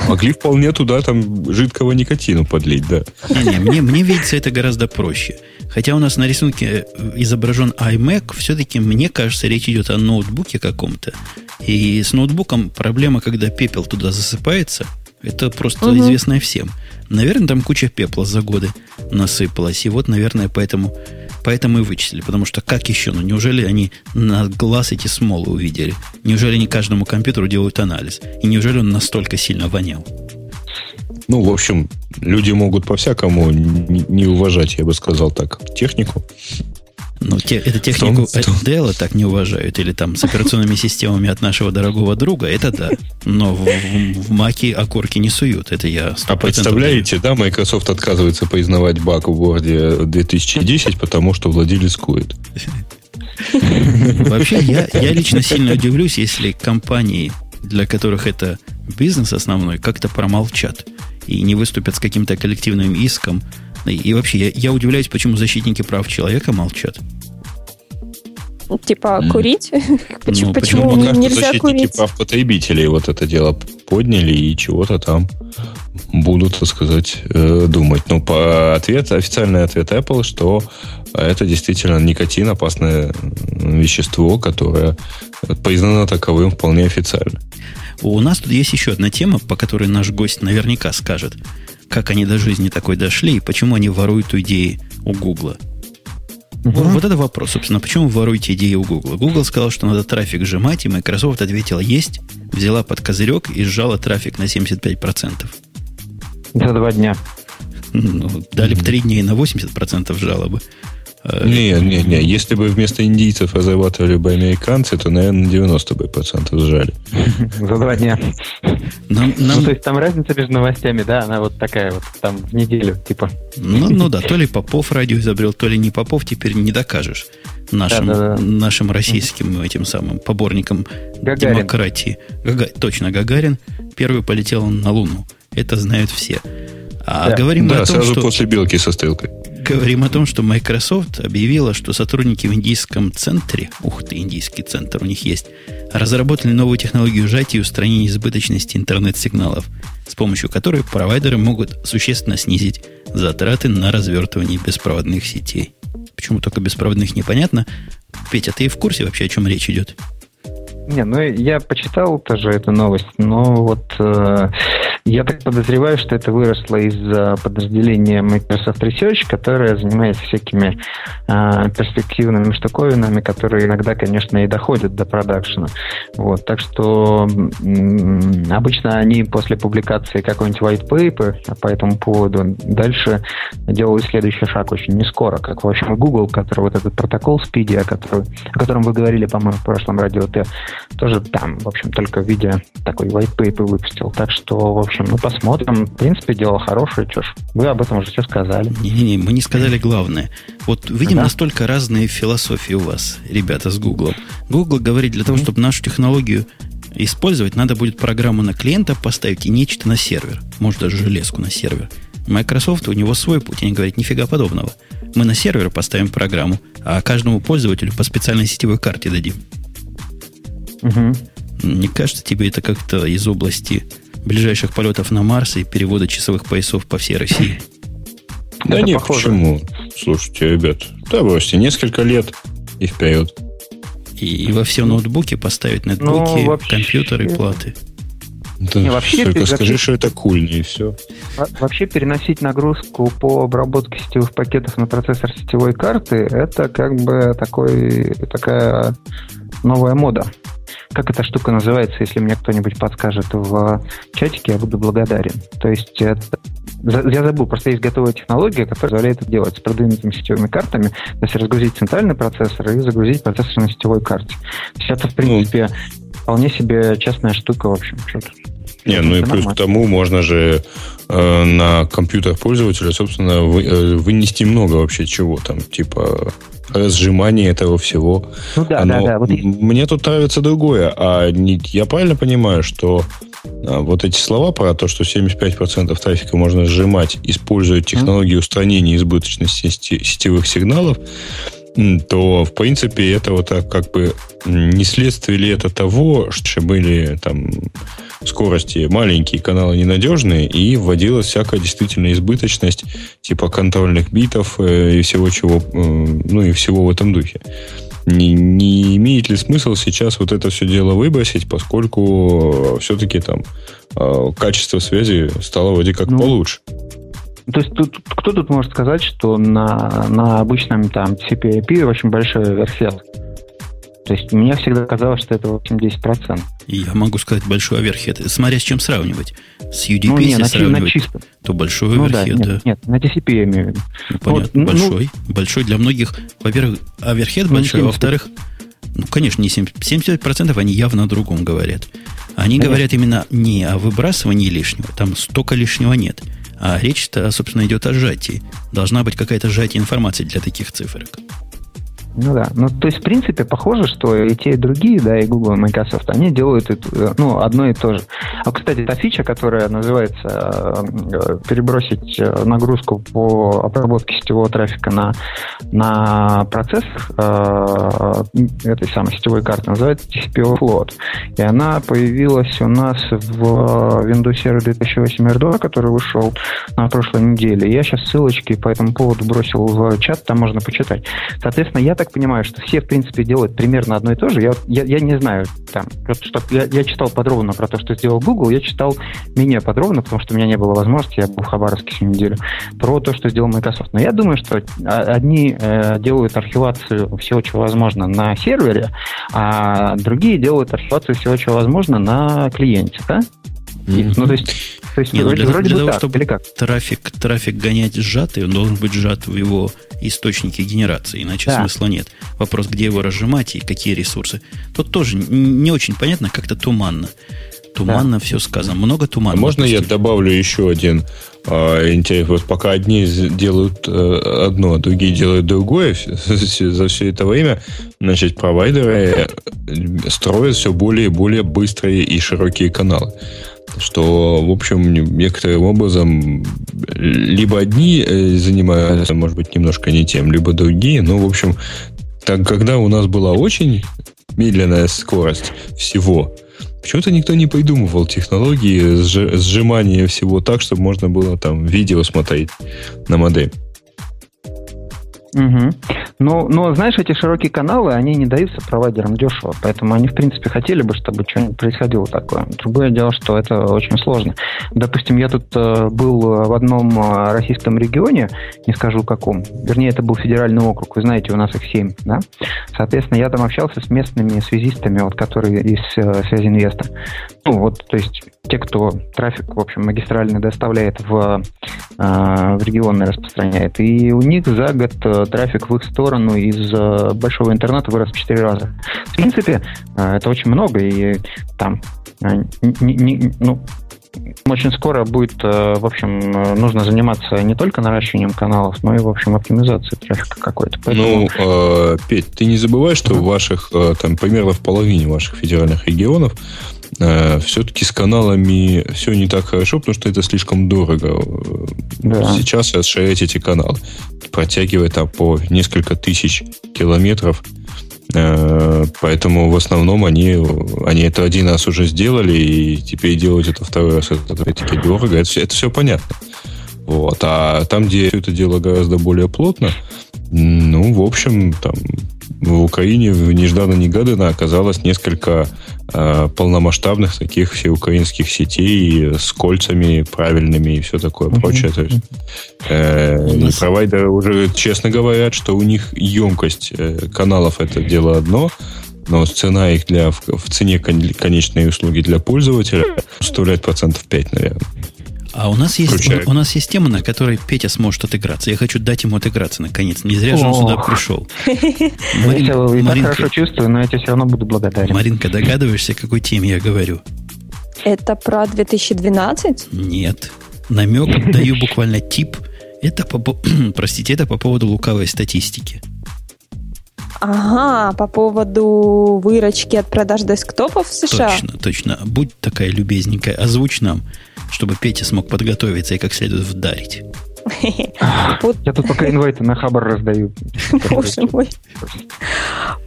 Speaker 2: Могли вполне туда там жидкого никотину подлить, да.
Speaker 1: Не, не, мне, мне видится это гораздо проще. Хотя у нас на рисунке э, изображен iMac, все-таки, мне кажется, речь идет о ноутбуке каком-то. И с ноутбуком проблема, когда пепел туда засыпается, это просто угу. известное всем. Наверное, там куча пепла за годы насыпалась. И вот, наверное, поэтому, поэтому и вычислили. Потому что как еще? Ну, неужели они на глаз эти смолы увидели? Неужели не каждому компьютеру делают анализ? И неужели он настолько сильно вонял?
Speaker 2: Ну, в общем, люди могут по-всякому не уважать, я бы сказал так, технику.
Speaker 1: Ну, те, это технику Dell так не уважают, или там с операционными системами от нашего дорогого друга, это да. Но в, в, в Маке окурки не суют, это я
Speaker 2: А представляете, да, Microsoft отказывается признавать баг в Word 2010, потому что владелец курит.
Speaker 1: Вообще, я, я лично сильно удивлюсь, если компании, для которых это бизнес основной, как-то промолчат и не выступят с каким-то коллективным иском и вообще, я, я удивляюсь, почему защитники прав человека молчат.
Speaker 4: Типа курить?
Speaker 2: почему ну, почему пока нельзя защитники курить? прав потребителей вот это дело подняли и чего-то там будут, так сказать, э, думать. Но по ответ, официальный ответ Apple, что это действительно никотин, опасное вещество, которое признано таковым вполне официально.
Speaker 1: У нас тут есть еще одна тема, по которой наш гость наверняка скажет – как они до жизни такой дошли и почему они воруют идеи у Гугла. Угу. Вот это вопрос, собственно, почему вы воруете идеи у Google? Google сказал, что надо трафик сжимать, и Microsoft ответила есть, взяла под козырек и сжала трафик на 75%.
Speaker 3: За два дня.
Speaker 1: Ну, дали бы три дня и на 80% жалобы.
Speaker 2: Э, не, не, не. Если бы вместо индийцев разрабатывали бы американцы, то, наверное, на 90 бы процентов сжали.
Speaker 3: За два дня. Нам, нам... Ну, то есть там разница между новостями, да, она вот такая вот, там в неделю, типа.
Speaker 1: Ну, ну да, то ли Попов радио изобрел, то ли не Попов, теперь не докажешь нашим, да, да, да. нашим российским этим самым поборникам Гагарин. демократии. Гага... Точно, Гагарин первый полетел на Луну. Это знают все. А да. говорим
Speaker 2: да,
Speaker 1: о том,
Speaker 2: сразу
Speaker 1: что...
Speaker 2: после белки со стрелкой
Speaker 1: говорим о том, что Microsoft объявила, что сотрудники в индийском центре, ух ты, индийский центр у них есть, разработали новую технологию сжатия и устранения избыточности интернет-сигналов, с помощью которой провайдеры могут существенно снизить затраты на развертывание беспроводных сетей. Почему только беспроводных непонятно. Петя, ты в курсе вообще, о чем речь идет?
Speaker 3: Не, ну я почитал тоже эту новость, но вот э, я так подозреваю, что это выросло из подразделения Microsoft Research, которое занимается всякими э, перспективными штуковинами, которые иногда, конечно, и доходят до продакшена. Вот, так что м- обычно они после публикации какой-нибудь white paper по этому поводу дальше делают следующий шаг очень не скоро, как, в общем, Google, который вот этот протокол Speedy, о, который, о котором вы говорили, по-моему, в прошлом радио Т, тоже там, в общем, только в виде такой white paper выпустил. Так что, в общем, ну, посмотрим. В принципе, дело хорошее, что ж. Вы об этом уже все сказали.
Speaker 1: Не-не-не, мы не сказали главное. Вот видим да? настолько разные философии у вас, ребята, с Google. Google говорит, для того, mm-hmm. чтобы нашу технологию использовать, надо будет программу на клиента поставить и нечто на сервер. Может, даже железку на сервер. Microsoft, у него свой путь. Они говорят, нифига подобного. Мы на сервер поставим программу, а каждому пользователю по специальной сетевой карте дадим. Угу. Не кажется тебе это как-то из области ближайших полетов на Марс и перевода часовых поясов по всей России?
Speaker 2: Да это нет, похоже. почему? Слушайте, ребят, да бросьте, несколько лет и вперед.
Speaker 1: И, и во все ноутбуки поставить ноутбуки, ну, вообще... компьютеры, платы.
Speaker 2: Да, не, вообще, только скажи, что это кульно, и все.
Speaker 3: Вообще переносить нагрузку по обработке сетевых пакетов на процессор сетевой карты это как бы такой, такая новая мода. Как эта штука называется, если мне кто-нибудь подскажет в чатике, я буду благодарен. То есть это, я забыл, просто есть готовая технология, которая позволяет это делать с продвинутыми сетевыми картами, то есть разгрузить центральный процессор и загрузить процессор на сетевой карте. То есть это, в принципе, ну, вполне себе частная штука, в общем. Что-то.
Speaker 2: Не, ну и плюс к тому можно же э, на компьютер пользователя, собственно, вы, э, вынести много вообще чего там, типа сжимание этого всего. Ну да, Оно, да, да. Вот... Мне тут нравится другое. А не, я правильно понимаю, что а, вот эти слова про то, что 75% трафика можно сжимать, используя технологии устранения избыточности сетевых сигналов, то, в принципе, это вот так как бы не следствие ли это того, что были там скорости маленькие, каналы ненадежные, и вводилась всякая действительно избыточность типа контрольных битов э, и всего чего, э, ну и всего в этом духе. Не, не имеет ли смысл сейчас вот это все дело выбросить, поскольку все-таки там э, качество связи стало вроде как ну, получше?
Speaker 3: То есть тут, кто тут может сказать, что на, на обычном там TCP/IP очень большой оверхед? То есть мне всегда казалось, что это 8-10%.
Speaker 1: Я могу сказать большой оверхед. Смотря с чем сравнивать. С UDP, ну, не, если на, сравнивать, на чистом. то большой ну, оверхед, да. Нет,
Speaker 3: нет, на TCP я имею в виду.
Speaker 1: Ну, понятно, вот, большой. Ну, большой для многих. Во-первых, оверхед ну, большой, а во-вторых, ну, конечно, не 70%, 70% они явно о другом говорят. Они Конечно. говорят именно не о выбрасывании лишнего, там столько лишнего нет. А речь-то, собственно, идет о сжатии. Должна быть какая-то сжатие информации для таких цифрок.
Speaker 3: Ну да. Ну, то есть, в принципе, похоже, что и те, и другие, да, и Google, и Microsoft, они делают это, ну, одно и то же. А, кстати, та фича, которая называется э, перебросить э, нагрузку по обработке сетевого трафика на, на процессор э, этой самой сетевой карты, называется TCP Offload. И она появилась у нас в Windows Server 2008 R2, который вышел на прошлой неделе. Я сейчас ссылочки по этому поводу бросил в чат, там можно почитать. Соответственно, я так так понимаю, что все, в принципе, делают примерно одно и то же. Я, я, я не знаю, там, что, я, я читал подробно про то, что сделал Google, я читал менее подробно, потому что у меня не было возможности, я был в Хабаровске всю неделю, про то, что сделал Microsoft. Но я думаю, что одни э, делают архивацию всего, чего возможно на сервере, а другие делают архивацию всего, чего возможно на клиенте, да?
Speaker 1: Mm-hmm. Ну, то есть, то есть Не, вроде, ну, для, вроде для бы того, так, чтобы как? Трафик, трафик гонять сжатый, он должен быть сжат в его источнике генерации, иначе да. смысла нет. Вопрос, где его разжимать и какие ресурсы. Тут тоже не очень понятно, как-то туманно. Туманно да. все сказано. Много тумана. А
Speaker 2: можно допустим. я добавлю еще один э, интерес? Вот пока одни делают э, одно, а другие делают другое, за все это время, значит, провайдеры э, строят все более и более быстрые и широкие каналы что, в общем, некоторым образом либо одни э, занимаются, может быть, немножко не тем, либо другие, но, в общем, так, когда у нас была очень медленная скорость всего, почему-то никто не придумывал технологии сжимания всего так, чтобы можно было там видео смотреть на модем.
Speaker 3: Угу. Но, но, знаешь, эти широкие каналы, они не даются провайдерам дешево, поэтому они, в принципе, хотели бы, чтобы что-нибудь происходило такое. Другое дело, что это очень сложно. Допустим, я тут э, был в одном э, российском регионе, не скажу каком, вернее, это был федеральный округ, вы знаете, у нас их семь, да? Соответственно, я там общался с местными связистами, вот, которые из э, связи инвеста. Ну, вот, то есть те, кто трафик, в общем, магистральный доставляет в, э, в регионы распространяет. И у них за год э, трафик в их сторону из э, большого интернета вырос в 4 раза. В принципе, это очень много, и там не, не, ну, очень скоро будет, в общем, нужно заниматься не только наращиванием каналов, но и, в общем, оптимизацией трафика какой-то.
Speaker 2: Поэтому... Ну, э, Петь, ты не забывай, что в ваших, там, примерно в половине ваших федеральных регионов э, все-таки с каналами все не так хорошо, потому что это слишком дорого. Да. Сейчас расширять эти каналы, протягивая там по несколько тысяч километров. Э, поэтому в основном они, они это один раз уже сделали, и теперь делать это второй раз это опять-таки дорого. Это все, это все понятно. Вот. А там, где это дело гораздо более плотно, ну, в общем, там в Украине нежданно-негаданно оказалось несколько э, полномасштабных таких всеукраинских сетей с кольцами правильными и все такое mm-hmm. прочее. То есть, э, провайдеры уже честно говорят, что у них емкость э, каналов это дело одно, но цена их для в, в цене конечной услуги для пользователя составляет процентов 5, наверное.
Speaker 1: А у нас есть у, у нас есть тема, на которой Петя сможет отыграться. Я хочу дать ему отыграться наконец. Не зря же он сюда пришел.
Speaker 3: Марин, я Маринка, хорошо чувствую, но я тебе все равно буду благодарен.
Speaker 1: Маринка, догадываешься, о какой теме я говорю?
Speaker 4: Это про 2012?
Speaker 1: Нет. Намек даю буквально тип. Это по, простите, это по поводу лукавой статистики.
Speaker 4: Ага, по поводу выручки от продаж десктопов в США.
Speaker 1: Точно, точно. Будь такая любезненькая, озвучь нам чтобы Петя смог подготовиться и как следует вдарить.
Speaker 3: Я тут пока инвайты на хабар раздаю. Боже мой.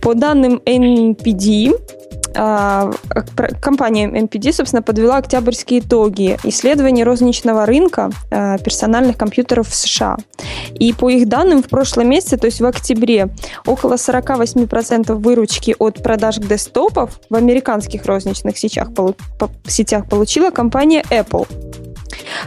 Speaker 4: По данным NPD, компания NPD, собственно, подвела октябрьские итоги исследования розничного рынка а, персональных компьютеров в США. И по их данным, в прошлом месяце, то есть в октябре, около 48% выручки от продаж десктопов в американских розничных сетях, сетях получила компания Apple.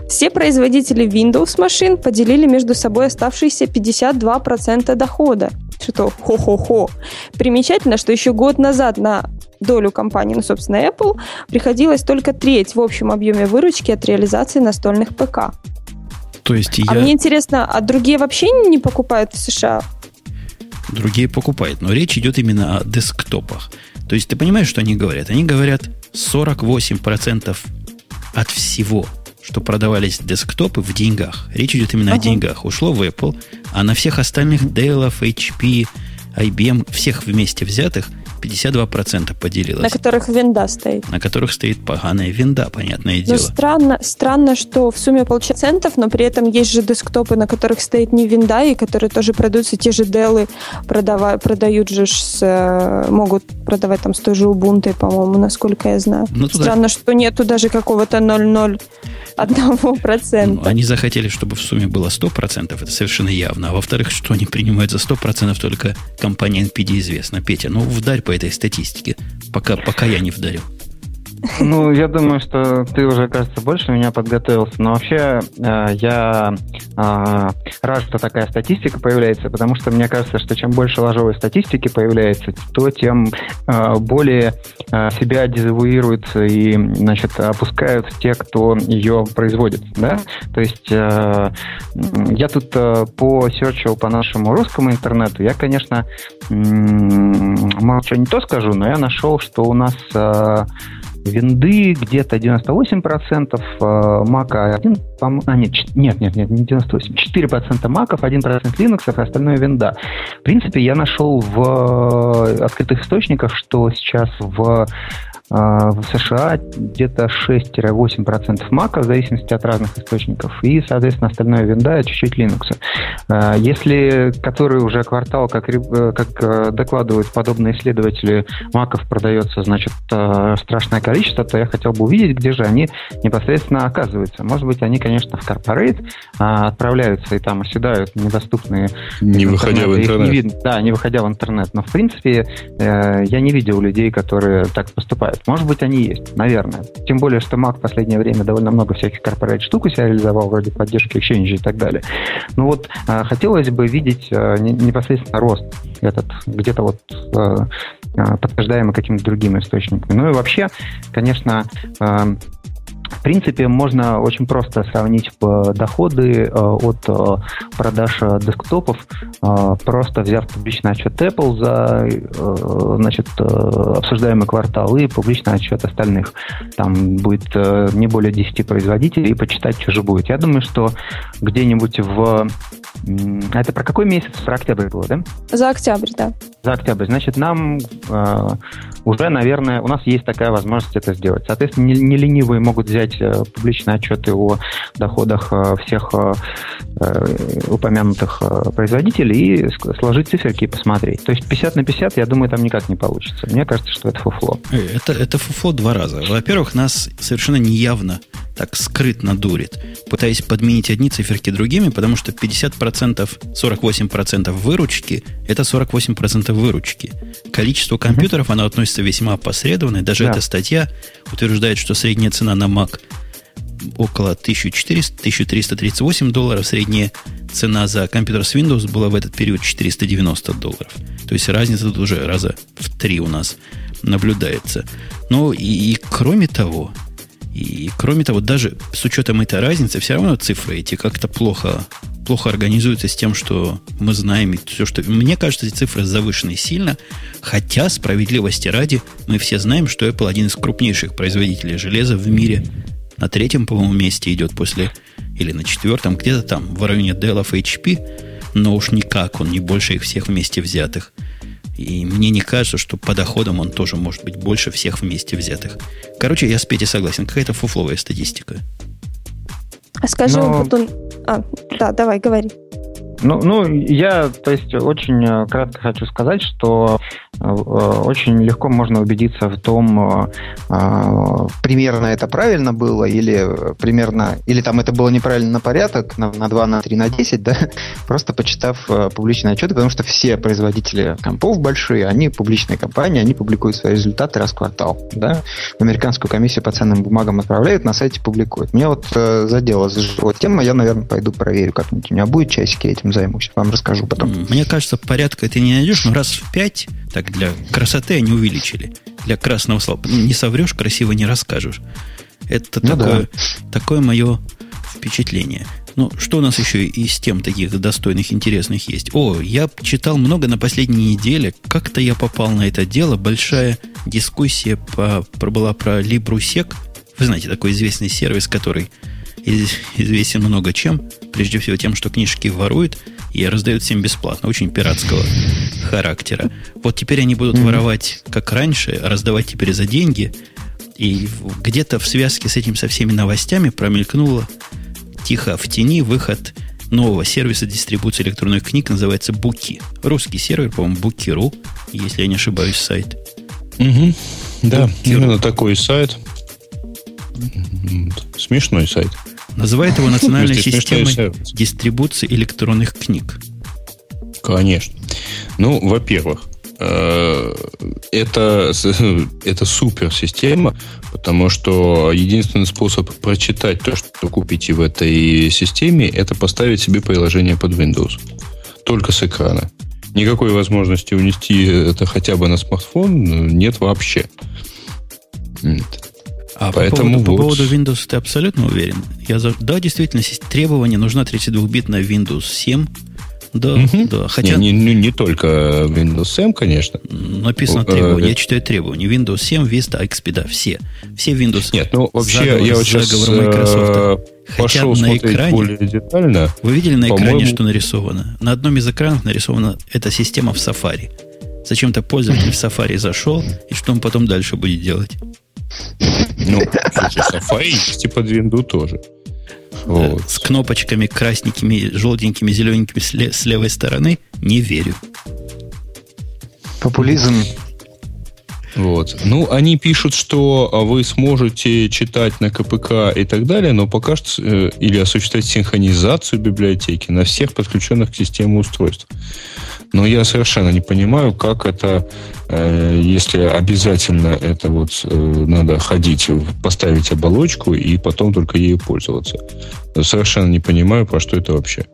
Speaker 4: Все производители Windows машин поделили между собой оставшиеся 52% дохода. Что хо-хо-хо. Примечательно, что еще год назад на долю компании, ну, собственно, Apple, приходилось только треть в общем объеме выручки от реализации настольных ПК.
Speaker 1: То есть
Speaker 4: а
Speaker 1: я...
Speaker 4: мне интересно, а другие вообще не покупают в США?
Speaker 1: Другие покупают, но речь идет именно о десктопах. То есть ты понимаешь, что они говорят? Они говорят 48% от всего, что продавались десктопы в деньгах. Речь идет именно ага. о деньгах. Ушло в Apple, а на всех остальных Dell, HP, IBM, всех вместе взятых – 52% поделилась.
Speaker 4: На которых винда стоит.
Speaker 1: На которых стоит поганая винда, понятное но дело.
Speaker 4: странно, странно, что в сумме полчаса центов, но при этом есть же десктопы, на которых стоит не винда, и которые тоже продаются, те же Dell продава, продают же, с, э, могут продавать там с той же Ubuntu, по-моему, насколько я знаю. Ну, туда... Странно, что нету даже какого-то 0.0 1%.
Speaker 1: Ну, они захотели, чтобы в сумме было 100%, это совершенно явно. А во-вторых, что они принимают за 100%, только компания NPD известна. Петя, ну вдарь по этой статистике, пока, пока я не вдарил.
Speaker 3: Ну, я думаю, что ты уже, кажется, больше меня подготовился. Но вообще э, я э, рад, что такая статистика появляется, потому что мне кажется, что чем больше ложовой статистики появляется, то тем э, более э, себя дезавуируют и, значит, опускают те, кто ее производит, да? То есть э, я тут э, посерчил по нашему русскому интернету, я, конечно, э, может, что не то скажу, но я нашел, что у нас э, винды где-то 98%, мака 1, а, нет, нет, нет, нет, не 98, 4% маков, 1% Linux, а остальное винда. В принципе, я нашел в э, открытых источниках, что сейчас в в США где-то 6-8% мака, в зависимости от разных источников, и, соответственно, остальное винда, чуть-чуть Linux. А, если который уже квартал, как, э, как э, докладывают подобные исследователи, маков продается, значит, э, страшное количество, то я хотел бы увидеть, где же они непосредственно оказываются. Может быть, они, конечно, в корпорейт а, отправляются и там оседают недоступные...
Speaker 2: Не выходя в интернет. Не видно,
Speaker 3: да, не выходя в интернет. Но, в принципе, я не видел людей, которые так поступают бывают. Может быть, они есть, наверное. Тем более, что Mac в последнее время довольно много всяких корпорат штук у себя реализовал, вроде поддержки Exchange и так далее. Ну вот, а, хотелось бы видеть а, непосредственно рост этот, где-то вот а, подтверждаемый какими-то другими источниками. Ну и вообще, конечно, в принципе, можно очень просто сравнить доходы э, от э, продаж э, десктопов, просто взяв публичный отчет Apple за значит, обсуждаемый квартал и публичный отчет остальных. Там будет не более 10 производителей, и почитать, что же будет. Я думаю, что где-нибудь в... А это про какой месяц? Про октябрь было, да?
Speaker 4: За октябрь, да.
Speaker 3: За октябрь. Значит, нам уже, наверное, у нас есть такая возможность это сделать. Соответственно, не, не ленивые могут взять э, публичные отчеты о доходах э, всех э, упомянутых производителей и сложить циферки и посмотреть. То есть 50 на 50, я думаю, там никак не получится. Мне кажется, что это фуфло.
Speaker 1: Это, это фуфло два раза. Во-первых, нас совершенно неявно так скрытно дурит, пытаясь подменить одни циферки другими, потому что 50%, 48% выручки – это 48% выручки. Количество компьютеров, оно относится весьма опосредованно. Даже да. эта статья утверждает, что средняя цена на Mac около 1400-1338 долларов. Средняя цена за компьютер с Windows была в этот период 490 долларов. То есть разница тут уже раза в три у нас наблюдается. Ну и, и кроме того, и кроме того, даже с учетом этой разницы, все равно цифры эти как-то плохо, плохо организуются с тем, что мы знаем. И все, что... Мне кажется, эти цифры завышены сильно, хотя, справедливости ради, мы все знаем, что Apple один из крупнейших производителей железа в мире. На третьем, по-моему, месте идет после, или на четвертом, где-то там, в районе Dell, HP, но уж никак он не больше их всех вместе взятых. И мне не кажется, что по доходам он тоже может быть больше всех вместе взятых. Короче, я с Петей согласен. Какая-то фуфловая статистика.
Speaker 4: А скажи, Но... вот он... А, да, давай, говори.
Speaker 3: Ну, ну, я, то есть, очень э, кратко хочу сказать, что очень легко можно убедиться в том, э, примерно это правильно было, или примерно, или там это было неправильно на порядок, на, на 2, на 3, на 10, да, просто почитав публичные отчеты, потому что все производители компов большие, они публичные компании, они публикуют свои результаты раз в квартал, да, в американскую комиссию по ценным бумагам отправляют, на сайте публикуют. Мне вот задела вот тема, я, наверное, пойду проверю как-нибудь. У меня будет часики этим займусь. Вам расскажу потом.
Speaker 1: Мне кажется, порядка ты не найдешь, но раз в пять, так для красоты они увеличили. Для красного слова. Не соврешь, красиво не расскажешь. Это ну такое, да. такое мое впечатление. Ну, что у нас еще из тем таких достойных, интересных есть? О, я читал много на последней неделе. Как-то я попал на это дело. Большая дискуссия по, была про LibruSec. Вы знаете, такой известный сервис, который известен много чем. Прежде всего тем, что книжки воруют и раздают всем бесплатно. Очень пиратского характера. Вот теперь они будут mm-hmm. воровать, как раньше, раздавать теперь за деньги. И где-то в связке с этим со всеми новостями промелькнуло тихо в тени выход нового сервиса дистрибуции электронных книг, называется Буки. Русский сервер, по-моему, Буки.ру, если я не ошибаюсь, сайт.
Speaker 2: Угу. Да, Буки.ру. именно такой сайт. Смешной сайт.
Speaker 1: Называет его национальной системой дистрибуции электронных книг.
Speaker 2: Конечно. Ну, во-первых, э, это, это супер система, потому что единственный способ прочитать то, что вы купите в этой системе, это поставить себе приложение под Windows. Только с экрана. Никакой возможности унести это хотя бы на смартфон нет вообще.
Speaker 1: А Поэтому по, поводу, вот... по поводу Windows ты абсолютно уверен? Я за... Да, действительно, требование нужна 32-битная Windows 7 да, угу. да.
Speaker 2: Хотя... Не, не, не только Windows 7, конечно.
Speaker 1: Написано э, требования. Я э, читаю требования. Windows 7, Vista, XP, да, все. Все Windows.
Speaker 2: Нет, ну вообще заговор, я вот сейчас Microsoft. Хотя на экране, более детально.
Speaker 1: Вы видели на экране, что нарисовано? На одном из экранов нарисована эта система в Safari. Зачем-то пользователь в Safari зашел, и что он потом дальше будет делать?
Speaker 2: Ну, Safari есть под Windows тоже.
Speaker 1: Вот. С кнопочками красненькими, желтенькими, зелененькими с левой стороны, не верю.
Speaker 3: Популизм.
Speaker 2: Вот. Ну, они пишут, что а, вы сможете читать на КПК и так далее, но пока что э, или осуществлять синхронизацию библиотеки на всех подключенных к системе устройств. Но я совершенно не понимаю, как это, э, если обязательно это вот э, надо ходить, поставить оболочку и потом только ею пользоваться. Совершенно не понимаю, про что это вообще.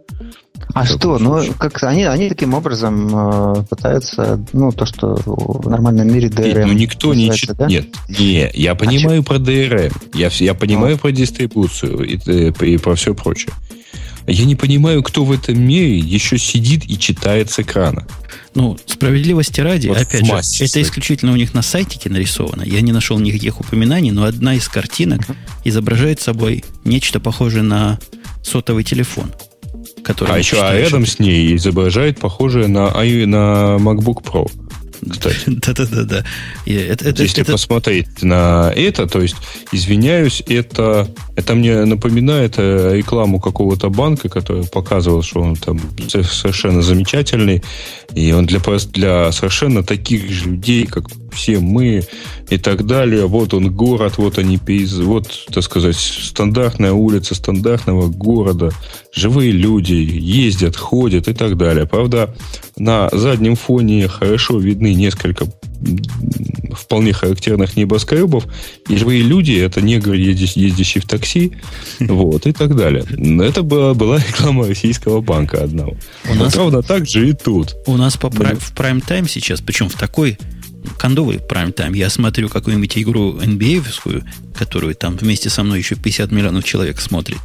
Speaker 3: А что? Ну, как они, они таким образом э, пытаются, ну, то, что в нормальном мире DRM. Нет,
Speaker 2: ну, никто не читает. Да? Нет, не, я а понимаю а про DRM, я, я понимаю ну. про дистрибуцию и, и, и про все прочее. Я не понимаю, кто в этом мире еще сидит и читает с экрана.
Speaker 1: Ну, справедливости ради, вот опять же, это исключительно у них на сайтике нарисовано. Я не нашел никаких упоминаний, но одна из картинок изображает собой нечто похожее на сотовый телефон.
Speaker 2: Который а еще а рядом с ней изображает похожее на, на MacBook Pro кстати.
Speaker 1: Да-да-да.
Speaker 2: Если это... посмотреть на это, то есть, извиняюсь, это, это мне напоминает э, рекламу какого-то банка, который показывал, что он там совершенно замечательный, и он для, для совершенно таких же людей, как все мы и так далее. Вот он город, вот они пейз, вот, так сказать, стандартная улица стандартного города. Живые люди ездят, ходят и так далее. Правда, на заднем фоне хорошо видны несколько вполне характерных небоскребов, и живые люди, это негры, ездящие в такси, вот, и так далее. Это была, была реклама российского банка одного. У нас, ровно так же и тут.
Speaker 1: У нас по в прайм-тайм сейчас, причем в такой кондовый прайм-тайм, я смотрю какую-нибудь игру NBA, которую там вместе со мной еще 50 миллионов человек смотрит,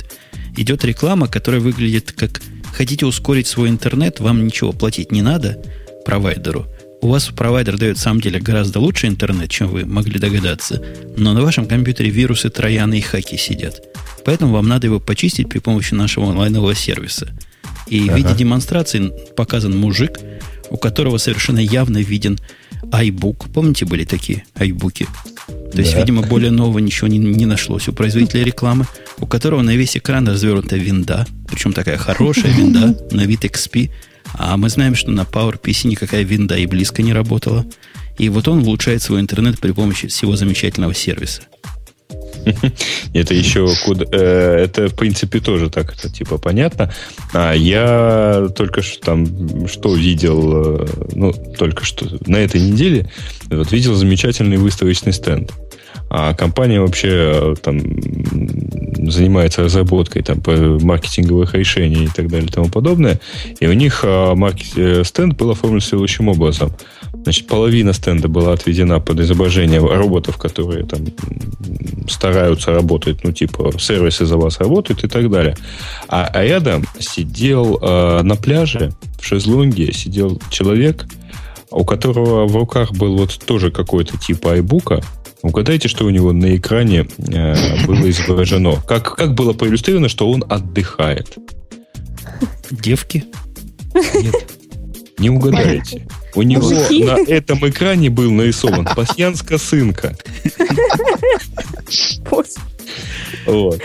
Speaker 1: идет реклама, которая выглядит как хотите ускорить свой интернет, вам ничего платить не надо провайдеру. У вас провайдер дает, в самом деле, гораздо лучше интернет, чем вы могли догадаться, но на вашем компьютере вирусы, трояны и хаки сидят. Поэтому вам надо его почистить при помощи нашего онлайнового сервиса. И ага. в виде демонстрации показан мужик, у которого совершенно явно виден iBook. Помните, были такие iBook? То есть, видимо, более нового ничего не, не нашлось у производителя рекламы, у которого на весь экран развернута винда, причем такая хорошая винда на вид XP. А мы знаем, что на PowerPC никакая винда и близко не работала. И вот он улучшает свой интернет при помощи всего замечательного сервиса.
Speaker 2: Это еще куда... Э, это, в принципе, тоже так, это типа понятно. А я только что там что видел, э, ну, только что на этой неделе вот видел замечательный выставочный стенд. А компания вообще э, там занимается разработкой там, маркетинговых решений и так далее и тому подобное. И у них маркет, стенд был оформлен следующим образом. Значит, половина стенда была отведена под изображение роботов, которые там стараются работать, ну, типа, сервисы за вас работают и так далее. А, а рядом сидел э, на пляже, в шезлонге, сидел человек, у которого в руках был вот тоже какой-то типа айбука. Угадайте, что у него на экране э, было изображено. Как, как было проиллюстрировано, что он отдыхает.
Speaker 1: Девки?
Speaker 2: Нет. Не угадаете. У него Мужики? на этом экране был нарисован пасьянс косынка. Вот.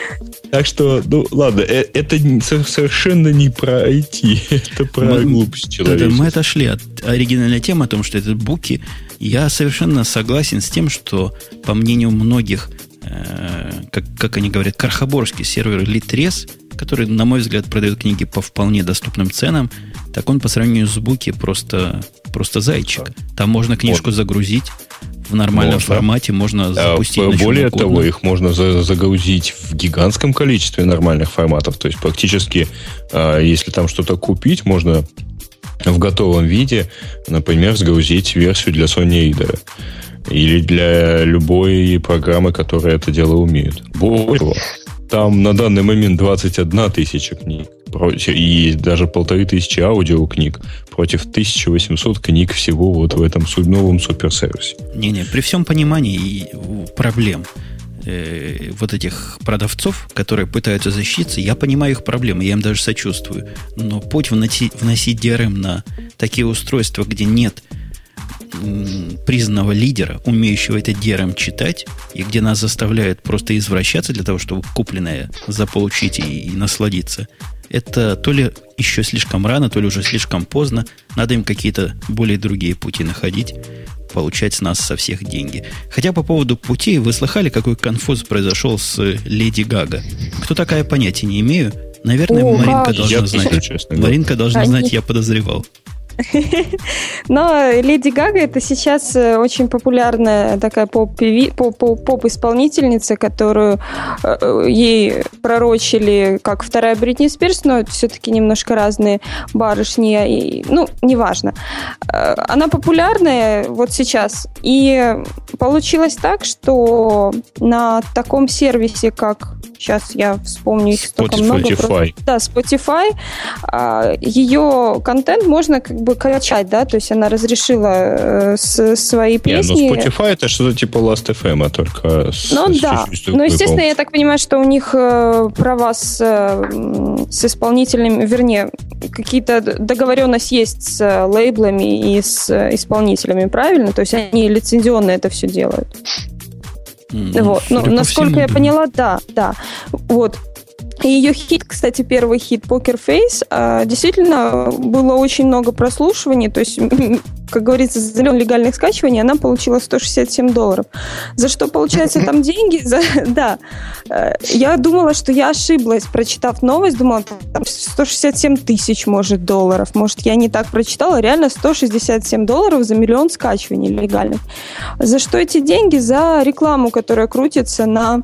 Speaker 2: Так что, ну ладно, э, это совершенно не про IT, это про мы, глупость человека.
Speaker 1: Мы отошли от оригинальной темы о том, что это буки. Я совершенно согласен с тем, что, по мнению многих э, как, как они говорят, крахоборский сервер Litres, который, на мой взгляд, продает книги по вполне доступным ценам, так он по сравнению с Буки просто, просто зайчик. Там можно книжку вот. загрузить в нормальном можно. формате, можно а, запустить. А,
Speaker 2: более того, их можно за, загрузить в гигантском количестве нормальных форматов. То есть практически, а, если там что-то купить, можно в готовом виде, например, загрузить версию для Sony Reader. Или для любой программы, которая это дело умеет. Более того, там на данный момент 21 тысяча книг и даже полторы тысячи аудиокниг против 1800 книг всего вот в этом новом суперсервисе.
Speaker 1: Не-не, при всем понимании проблем э, вот этих продавцов, которые пытаются защититься, я понимаю их проблемы, я им даже сочувствую. Но путь вносить, вносить DRM на такие устройства, где нет признанного лидера, умеющего это DRM читать, и где нас заставляют просто извращаться для того, чтобы купленное заполучить и, и насладиться, это то ли еще слишком рано, то ли уже слишком поздно. Надо им какие-то более другие пути находить, получать с нас со всех деньги. Хотя по поводу путей, вы слыхали, какой конфуз произошел с Леди Гага? Кто такая, понятия не имею. Наверное, О, Маринка должна я знать. Честно, Маринка должна Они... знать, я подозревал.
Speaker 4: Но Леди Гага это сейчас э, очень популярная такая поп-исполнительница, которую э, ей пророчили как вторая Бритни Спирс, но все-таки немножко разные барышни. И, ну, неважно. Э, она популярная вот сейчас. И получилось так, что на таком сервисе, как сейчас я вспомню, их столько много. Spotify. Да, Spotify. А, Ее контент можно как бы качать, да, то есть она разрешила э, свои песни.
Speaker 2: Не, ну Spotify это что-то типа Last.fm, а только с,
Speaker 4: Ну с да, ну естественно, я так понимаю, что у них э, права с, э, с исполнительными, вернее, какие-то договоренность есть с лейблами и с исполнителями, правильно? То есть они лицензионно это все делают. Mm, вот. Ну, насколько я поняла, да, да. Вот. И ее хит, кстати, первый хит Poker Face, а, действительно было очень много прослушиваний, то есть, как говорится, за миллион легальных скачиваний она получила 167 долларов. За что, получается, там деньги? За, да. Э, я думала, что я ошиблась, прочитав новость, думала, там 167 тысяч, может, долларов. Может, я не так прочитала. Реально 167 долларов за миллион скачиваний легальных. За что эти деньги? За рекламу, которая крутится на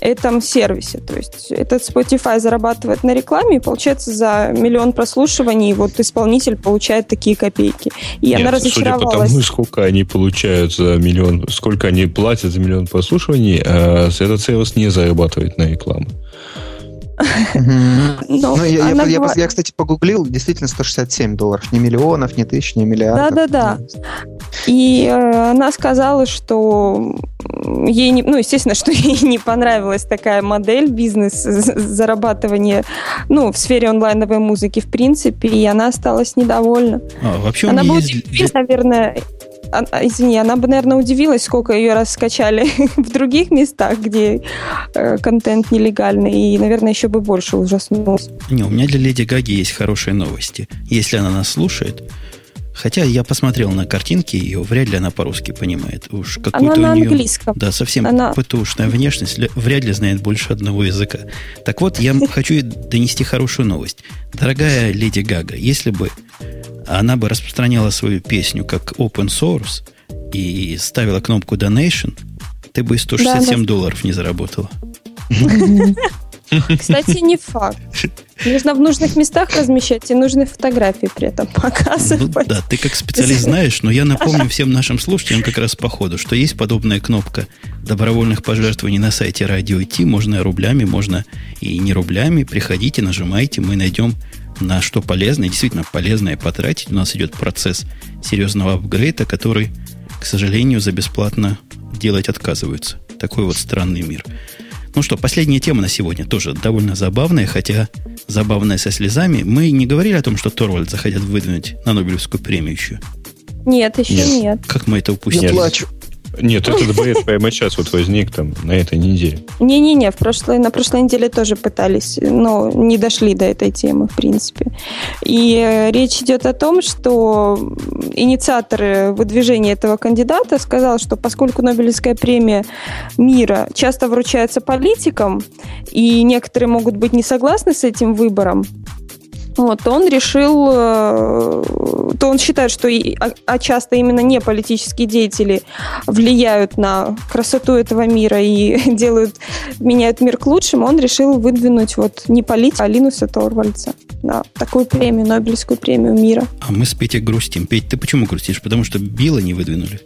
Speaker 4: этом сервисе. То есть этот Spotify зарабатывает на рекламе, и получается за миллион прослушиваний вот исполнитель получает такие копейки. И Нет, она разочаровалась.
Speaker 2: Судя по тому, сколько они получают за миллион, сколько они платят за миллион прослушиваний, а этот сервис не зарабатывает на рекламу.
Speaker 3: Ну, я, кстати, погуглил, действительно 167 долларов. Не миллионов, не тысяч, не миллиардов.
Speaker 4: Да-да-да. И э, она сказала, что ей не, ну, естественно, что ей не понравилась такая модель бизнес зарабатывания, ну, в сфере онлайновой музыки, в принципе, и она осталась недовольна.
Speaker 1: А, вообще
Speaker 4: она бы удивилась, наверное, а, а, извини, она бы, наверное, удивилась, сколько ее раскачали в других местах, где э, контент нелегальный, и, наверное, еще бы больше ужаснулась.
Speaker 1: Не, у меня для Леди Гаги есть хорошие новости. Если она нас слушает, Хотя я посмотрел на картинки ее, вряд ли она по-русски понимает. Уж какую-то
Speaker 4: она
Speaker 1: у нее,
Speaker 4: английском.
Speaker 1: Да, совсем она... ПТУшная внешность, вряд ли знает больше одного языка. Так вот, я хочу донести хорошую новость. Дорогая Леди Гага, если бы она бы распространяла свою песню как open source и ставила кнопку donation, ты бы 167 да, долларов не заработала.
Speaker 4: Кстати, не факт. Нужно в нужных местах размещать и нужные фотографии при этом показывать. Ну,
Speaker 1: да, ты как специалист знаешь, но я напомню всем нашим слушателям как раз по ходу, что есть подобная кнопка добровольных пожертвований на сайте Радио IT. Можно рублями, можно и не рублями. Приходите, нажимайте, мы найдем на что полезное, действительно полезное потратить. У нас идет процесс серьезного апгрейда, который, к сожалению, за бесплатно делать отказываются. Такой вот странный мир. Ну что, последняя тема на сегодня тоже довольно забавная, хотя забавная со слезами. Мы не говорили о том, что Торвальд захотят выдвинуть на Нобелевскую премию еще?
Speaker 4: Нет, еще нет. нет.
Speaker 1: Как мы это упустили?
Speaker 3: Я плачу.
Speaker 2: Нет, этот бред прямо сейчас вот возник там на этой неделе.
Speaker 4: Не-не-не, в прошлой, на прошлой неделе тоже пытались, но не дошли до этой темы, в принципе. И э, речь идет о том, что инициатор выдвижения этого кандидата сказал, что поскольку Нобелевская премия мира часто вручается политикам, и некоторые могут быть не согласны с этим выбором, вот, он решил, э, то он считает, что и, а, а часто именно не политические деятели влияют на красоту этого мира и делают, меняют мир к лучшему, он решил выдвинуть вот не политика, а Линуса Торвальца на такую премию, Нобелевскую премию мира.
Speaker 1: А мы с Петей грустим. Петь, ты почему грустишь? Потому что Билла не выдвинули.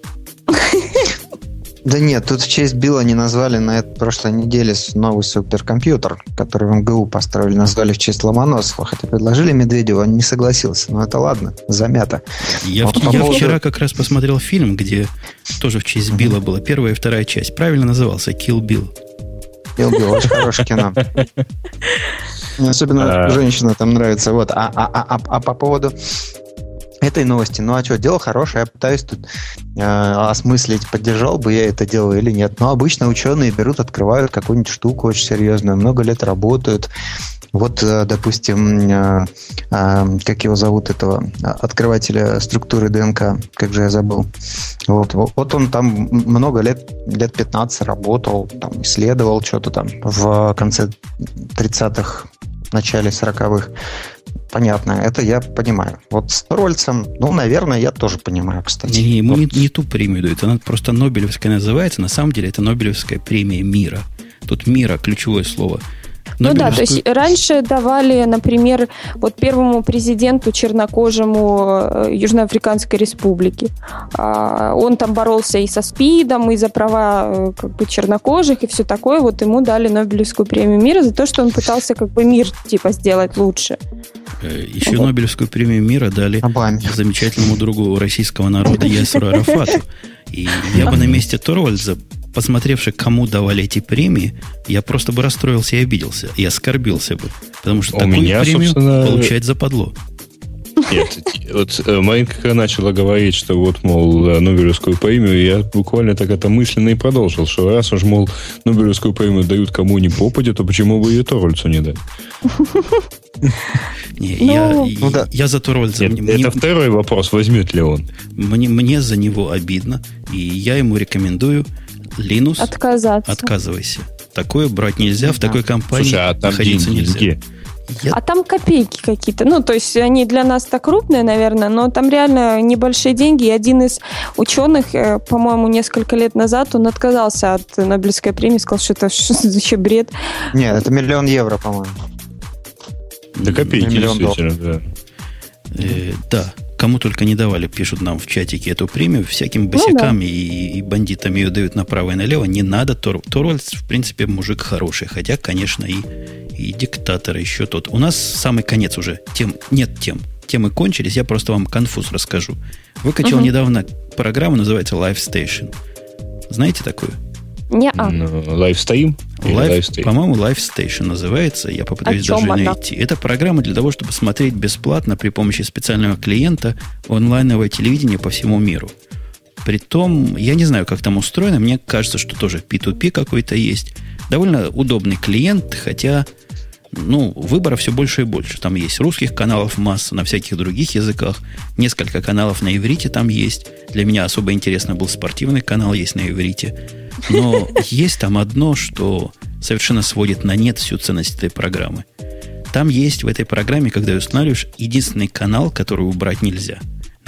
Speaker 3: Да нет, тут в честь Билла не назвали на этой прошлой неделе новый суперкомпьютер, который в МГУ построили, назвали в честь Ломоносова. Хотя предложили Медведеву, он не согласился. Но это ладно, замято.
Speaker 1: Я, вот я поводу... вчера как раз посмотрел фильм, где тоже в честь Билла была первая и вторая часть. Правильно назывался Kill Bill.
Speaker 3: Kill Bill, очень хорошее кино. Особенно женщина там нравится. Вот. А, а, а, а, а по поводу этой новости. Ну а что, дело хорошее, я пытаюсь тут э, осмыслить, поддержал бы я это дело или нет. Но обычно ученые берут, открывают какую-нибудь штуку очень серьезную, много лет работают. Вот, э, допустим, э, э, как его зовут, этого открывателя структуры ДНК, как же я забыл. Вот, вот он там много лет, лет 15 работал, там, исследовал что-то там в конце 30-х, начале 40-х понятно, это я понимаю. Вот с Торвальцем, ну, наверное, я тоже понимаю, кстати.
Speaker 1: Не, ему вот. не, не ту премию дают, она просто Нобелевская называется, на самом деле это Нобелевская премия мира. Тут мира ключевое слово –
Speaker 4: ну да, то есть раньше давали, например, вот первому президенту чернокожему э, Южноафриканской республики. А, он там боролся и со СПИДом, и за права э, как бы чернокожих, и все такое. Вот ему дали Нобелевскую премию мира за то, что он пытался как бы мир типа сделать лучше.
Speaker 1: Э, Еще вот. Нобелевскую премию мира дали Обаме. замечательному другу российского народа Ясеру Арафату. И я бы на месте Торвальдза посмотревши, кому давали эти премии, я просто бы расстроился и обиделся. И оскорбился бы. Потому что У такую меня, премию собственно... получать западло.
Speaker 2: Нет, вот э, Маринка начала говорить, что вот, мол, Нобелевскую премию, я буквально так это мысленно и продолжил, что раз уж, мол, Нобелевскую премию дают кому ни попадет, то почему бы ее Торвальцу не дать?
Speaker 1: Не, я, ну, ну, да. я за Торвальдса...
Speaker 2: Нет, мне, это второй вопрос, возьмет ли он.
Speaker 1: Мне, мне за него обидно, и я ему рекомендую Linux,
Speaker 4: Отказаться.
Speaker 1: отказывайся. Такое брать нельзя, в такой компании Слушай, а там находиться деньги, нельзя. Деньги.
Speaker 4: Я... А там копейки какие-то. Ну, то есть они для нас-то крупные, наверное, но там реально небольшие деньги. И один из ученых, э, по-моему, несколько лет назад, он отказался от Нобелевской премии, сказал, что это еще бред.
Speaker 3: Нет, это миллион евро, по-моему.
Speaker 2: Да копейки, миллион действительно,
Speaker 1: да. Э, да кому только не давали, пишут нам в чатике эту премию, всяким босякам ну, да. и, и бандитам ее дают направо и налево. Не надо. Тор, Торвальдс, в принципе, мужик хороший. Хотя, конечно, и, и диктатор еще тот. У нас самый конец уже. Тем, нет тем. Темы кончились. Я просто вам конфуз расскажу. Выкачал угу. недавно программу, называется Livestation. Знаете такую?
Speaker 4: Не-а.
Speaker 2: Лайфстейм?
Speaker 1: Live, по-моему, Livestation называется. Я попытаюсь даже она? найти. Это программа для того, чтобы смотреть бесплатно при помощи специального клиента онлайновое телевидение по всему миру. Притом, я не знаю, как там устроено. Мне кажется, что тоже P2P какой-то есть. Довольно удобный клиент, хотя ну, выбора все больше и больше. Там есть русских каналов масса, на всяких других языках. Несколько каналов на иврите там есть. Для меня особо интересно был спортивный канал, есть на иврите. Но есть там одно, что совершенно сводит на нет всю ценность этой программы. Там есть в этой программе, когда ее устанавливаешь, единственный канал, который убрать нельзя.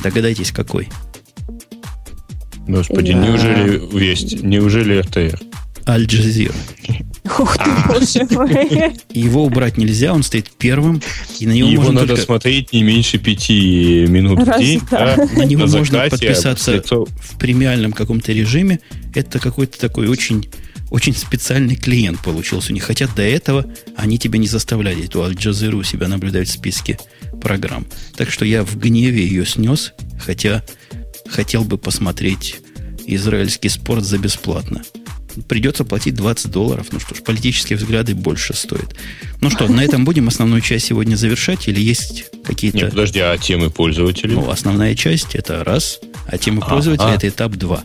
Speaker 1: Догадайтесь, какой?
Speaker 2: Господи, неужели есть? Неужели РТР?
Speaker 1: Аль-Джазира. Ух ты, боже мой. Его убрать нельзя, он стоит первым.
Speaker 2: И на него Его можно надо только... смотреть не меньше пяти минут Раз, в день. Да.
Speaker 1: Да, на него на можно подписаться в премиальном каком-то режиме. Это какой-то такой очень очень специальный клиент получился у них. Хотя до этого они тебя не заставляли эту Аль-Джазиру у себя наблюдать в списке программ. Так что я в гневе ее снес, хотя хотел бы посмотреть израильский спорт за бесплатно придется платить 20 долларов. Ну что ж, политические взгляды больше стоят. Ну что, на этом будем основную часть сегодня завершать или есть какие-то... Нет,
Speaker 2: подожди, а темы пользователей?
Speaker 1: Ну, основная часть это раз, а темы пользователя это этап два.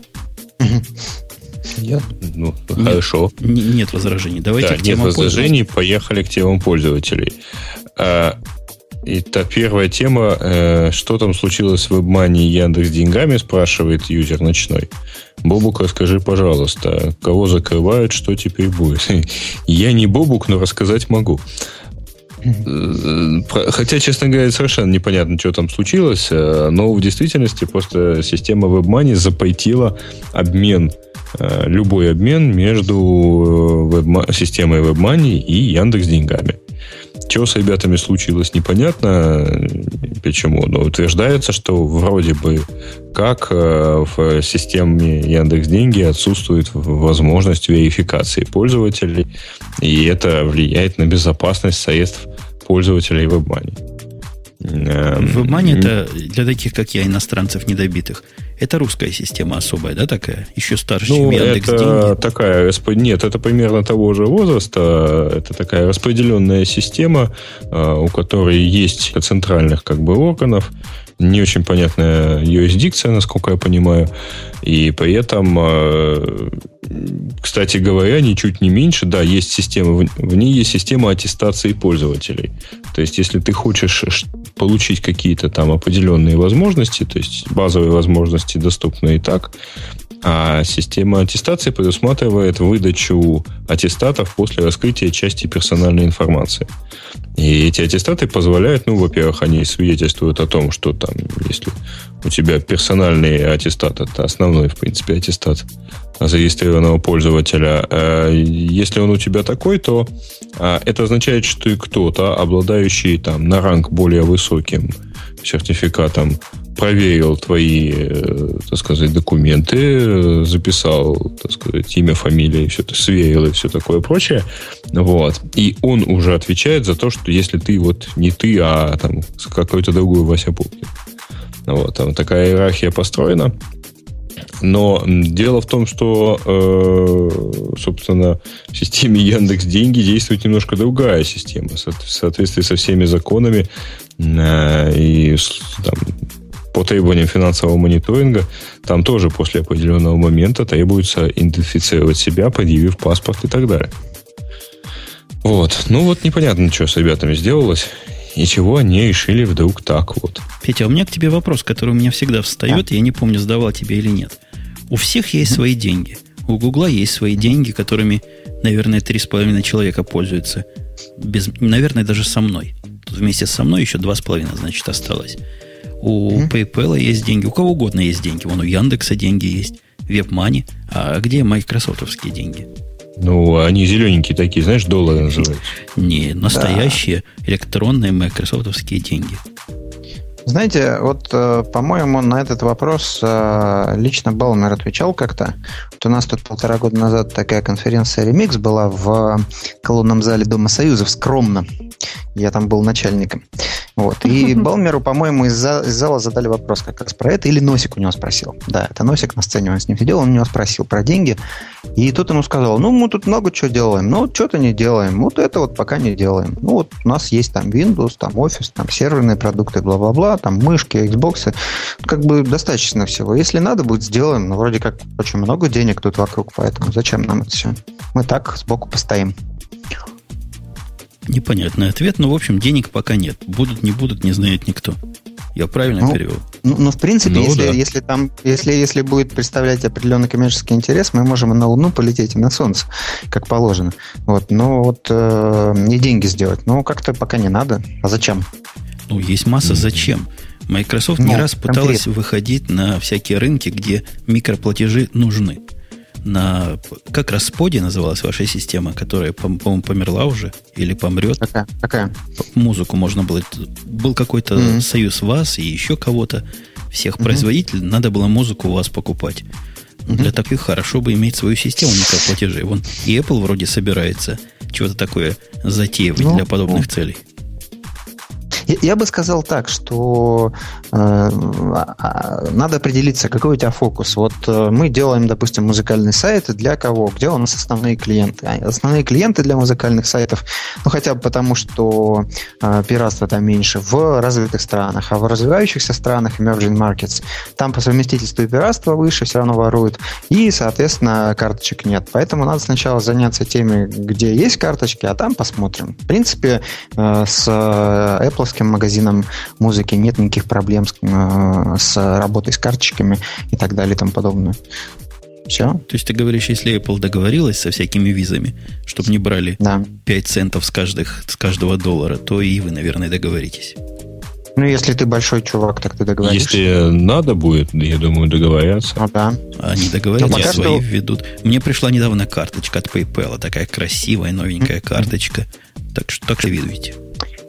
Speaker 2: Я, ну, нет, хорошо.
Speaker 1: Нет возражений. Давайте
Speaker 2: да,
Speaker 1: к
Speaker 2: темам нет возражений, поехали к темам пользователей. А, Итак, первая тема. Э, что там случилось в и Яндекс деньгами, спрашивает юзер ночной. Бобук, расскажи, пожалуйста, кого закрывают, что теперь будет? Я не Бобук, но рассказать могу. Э, хотя, честно говоря, совершенно непонятно, что там случилось, э, но в действительности просто система WebMoney запойтила обмен, любой обмен между веб системой WebMoney и Яндекс деньгами. Что с ребятами случилось, непонятно почему, но утверждается, что вроде бы как э, в системе Яндекс Деньги отсутствует возможность верификации пользователей, и это влияет на безопасность средств пользователей WebMoney.
Speaker 1: Эм, это для таких, как я, иностранцев недобитых. Это русская система особая, да, такая? Еще старше, ну, чем Яндекс
Speaker 2: это деньги. такая, нет, это примерно того же возраста. Это такая распределенная система, э, у которой есть центральных как бы органов, не очень понятная юрисдикция, насколько я понимаю. И при этом, э, кстати говоря, ничуть не меньше, да, есть система, в ней есть система аттестации пользователей. То есть, если ты хочешь получить какие-то там определенные возможности, то есть базовые возможности доступны и так, а система аттестации предусматривает выдачу аттестатов после раскрытия части персональной информации. И эти аттестаты позволяют, ну, во-первых, они свидетельствуют о том, что там, если у тебя персональный аттестат, это основной, в принципе, аттестат зарегистрированного пользователя. А если он у тебя такой, то а, это означает, что ты кто-то, обладающий там на ранг более высоким сертификатом проверил твои, э, так сказать, документы, записал, так сказать, имя, фамилия, все это сверил и все такое прочее. Вот. И он уже отвечает за то, что если ты вот не ты, а там какой-то другой Вася Пупкин. Вот, там такая иерархия построена. Но дело в том, что, э, собственно, в системе Яндекс Деньги действует немножко другая система, в соответствии со всеми законами э, и там, по требованиям финансового мониторинга, там тоже после определенного момента требуется идентифицировать себя, предъявив паспорт и так далее. Вот. Ну вот непонятно, что с ребятами сделалось. И чего они решили вдруг так вот.
Speaker 1: Петя, у меня к тебе вопрос, который у меня всегда встает, а? я не помню, сдавал тебе или нет. У всех есть свои деньги. У Гугла есть свои деньги, которыми, наверное, три с половиной человека пользуются. Без, наверное, даже со мной. Тут вместе со мной еще два с половиной, значит, осталось. У mm-hmm. PayPal есть деньги, у кого угодно есть деньги. Вон у Яндекса деньги есть, WebMoney. А где майкрософтовские деньги?
Speaker 2: Ну, они зелененькие такие, знаешь, доллары называются.
Speaker 1: Не, настоящие да. электронные майкрософтовские деньги.
Speaker 3: Знаете, вот, э, по-моему, на этот вопрос э, лично Балмер отвечал как-то. Вот у нас тут полтора года назад такая конференция Remix была в колонном зале Дома Союзов, скромно. Я там был начальником. Вот. И Балмеру, по-моему, из, за, из зала задали вопрос как раз про это, или Носик у него спросил. Да, это Носик на сцене, он с ним сидел, он у него спросил про деньги. И тут ему сказал, ну, мы тут много чего делаем, но что-то не делаем. Вот это вот пока не делаем. Ну, вот у нас есть там Windows, там Office, там серверные продукты, бла-бла-бла, там мышки, Xbox. Как бы достаточно всего. Если надо будет, сделаем. Но вроде как очень много денег тут вокруг, поэтому зачем нам это все? Мы так сбоку постоим.
Speaker 1: Непонятный ответ, но, в общем, денег пока нет. Будут, не будут, не знает никто. Я правильно
Speaker 3: ну,
Speaker 1: перевел?
Speaker 3: Ну, ну, в принципе, ну, если, да. если, там, если, если будет представлять определенный коммерческий интерес, мы можем и на Луну полететь, и на Солнце, как положено. Вот, но вот э, не деньги сделать. Ну, как-то пока не надо. А зачем?
Speaker 1: Ну, есть масса зачем. Microsoft ну, не раз пыталась конкретно. выходить на всякие рынки, где микроплатежи нужны на... Как раз Споди называлась ваша система, которая, по-моему, померла уже или помрет.
Speaker 3: Какая? Какая?
Speaker 1: Музыку можно было... Был какой-то mm-hmm. союз вас и еще кого-то, всех mm-hmm. производителей, надо было музыку у вас покупать. Mm-hmm. Для таких хорошо бы иметь свою систему микроплатежей. Вон и Apple вроде собирается чего-то такое затеивать ну, для подобных ну. целей.
Speaker 3: Я, я бы сказал так, что э, а, надо определиться, какой у тебя фокус. Вот э, мы делаем, допустим, музыкальные сайты для кого? Где у нас основные клиенты? А основные клиенты для музыкальных сайтов, ну хотя бы потому, что э, пиратства там меньше в развитых странах, а в развивающихся странах, emerging markets, там по совместительству и пиратство выше, все равно воруют, и, соответственно, карточек нет. Поэтому надо сначала заняться теми, где есть карточки, а там посмотрим. В принципе, э, с Apple магазином музыки нет никаких проблем с, э, с работой с карточками и так далее и тому подобное. Все.
Speaker 1: То есть ты говоришь, если Apple договорилась со всякими визами, чтобы не брали да. 5 центов с, каждых, с каждого доллара, то и вы, наверное, договоритесь.
Speaker 3: Ну, если ты большой чувак, так ты договоришься.
Speaker 2: Если надо будет, я думаю, договорятся.
Speaker 3: Ну да.
Speaker 1: Они договорятся, свои что... введут. Мне пришла недавно карточка от PayPal, такая красивая, новенькая карточка. Так что так что видите.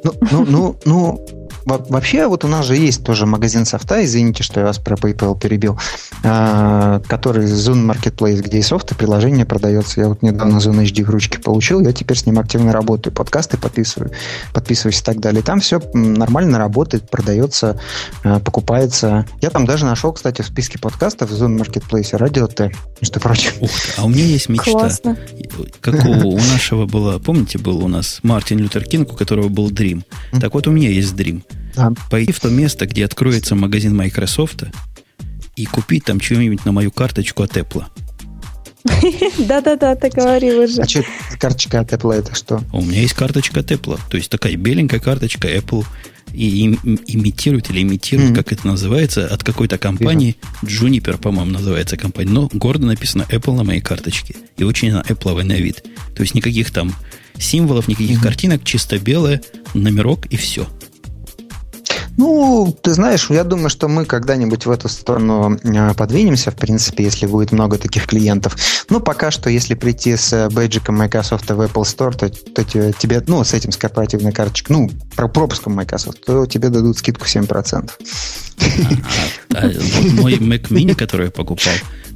Speaker 3: Ну, ну, ну, ну, Вообще, вот у нас же есть тоже магазин софта, извините, что я вас про PayPal перебил, а, который Zoom Marketplace, где и софт, и приложение продается. Я вот недавно Zoom HD в ручке получил, я теперь с ним активно работаю, подкасты подписываю, подписываюсь и так далее. Там все нормально работает, продается, а, покупается. Я там даже нашел, кстати, в списке подкастов в Zoom Marketplace радио Т, между прочим.
Speaker 1: Ух а у меня есть мечта. Классно. Как у, у нашего было, помните, был у нас Мартин Лютер Кинг, у которого был Dream. Так вот, у меня есть Dream. Да. Пойти в то место, где откроется магазин Microsoft, и купить там чего-нибудь на мою карточку от Apple.
Speaker 4: Да-да-да, ты говорил уже.
Speaker 3: А что карточка от Apple это что?
Speaker 1: У меня есть карточка от Apple. То есть такая беленькая карточка Apple и им, имитирует или имитирует, mm-hmm. как это называется, от какой-то компании. Вижу. Juniper, по-моему, называется компания. Но гордо написано Apple на моей карточке. И очень на Apple на вид. То есть никаких там символов, никаких mm-hmm. картинок, чисто белое, номерок и все.
Speaker 3: Ну, ты знаешь, я думаю, что мы когда-нибудь в эту сторону э, подвинемся, в принципе, если будет много таких клиентов. Но пока что, если прийти с бейджиком Microsoft в Apple Store, то, то тебе, ну, с этим, с корпоративной карточкой, ну, про пропуском Microsoft, то тебе дадут скидку 7%.
Speaker 1: А, а, мой Mac Mini, который я покупал,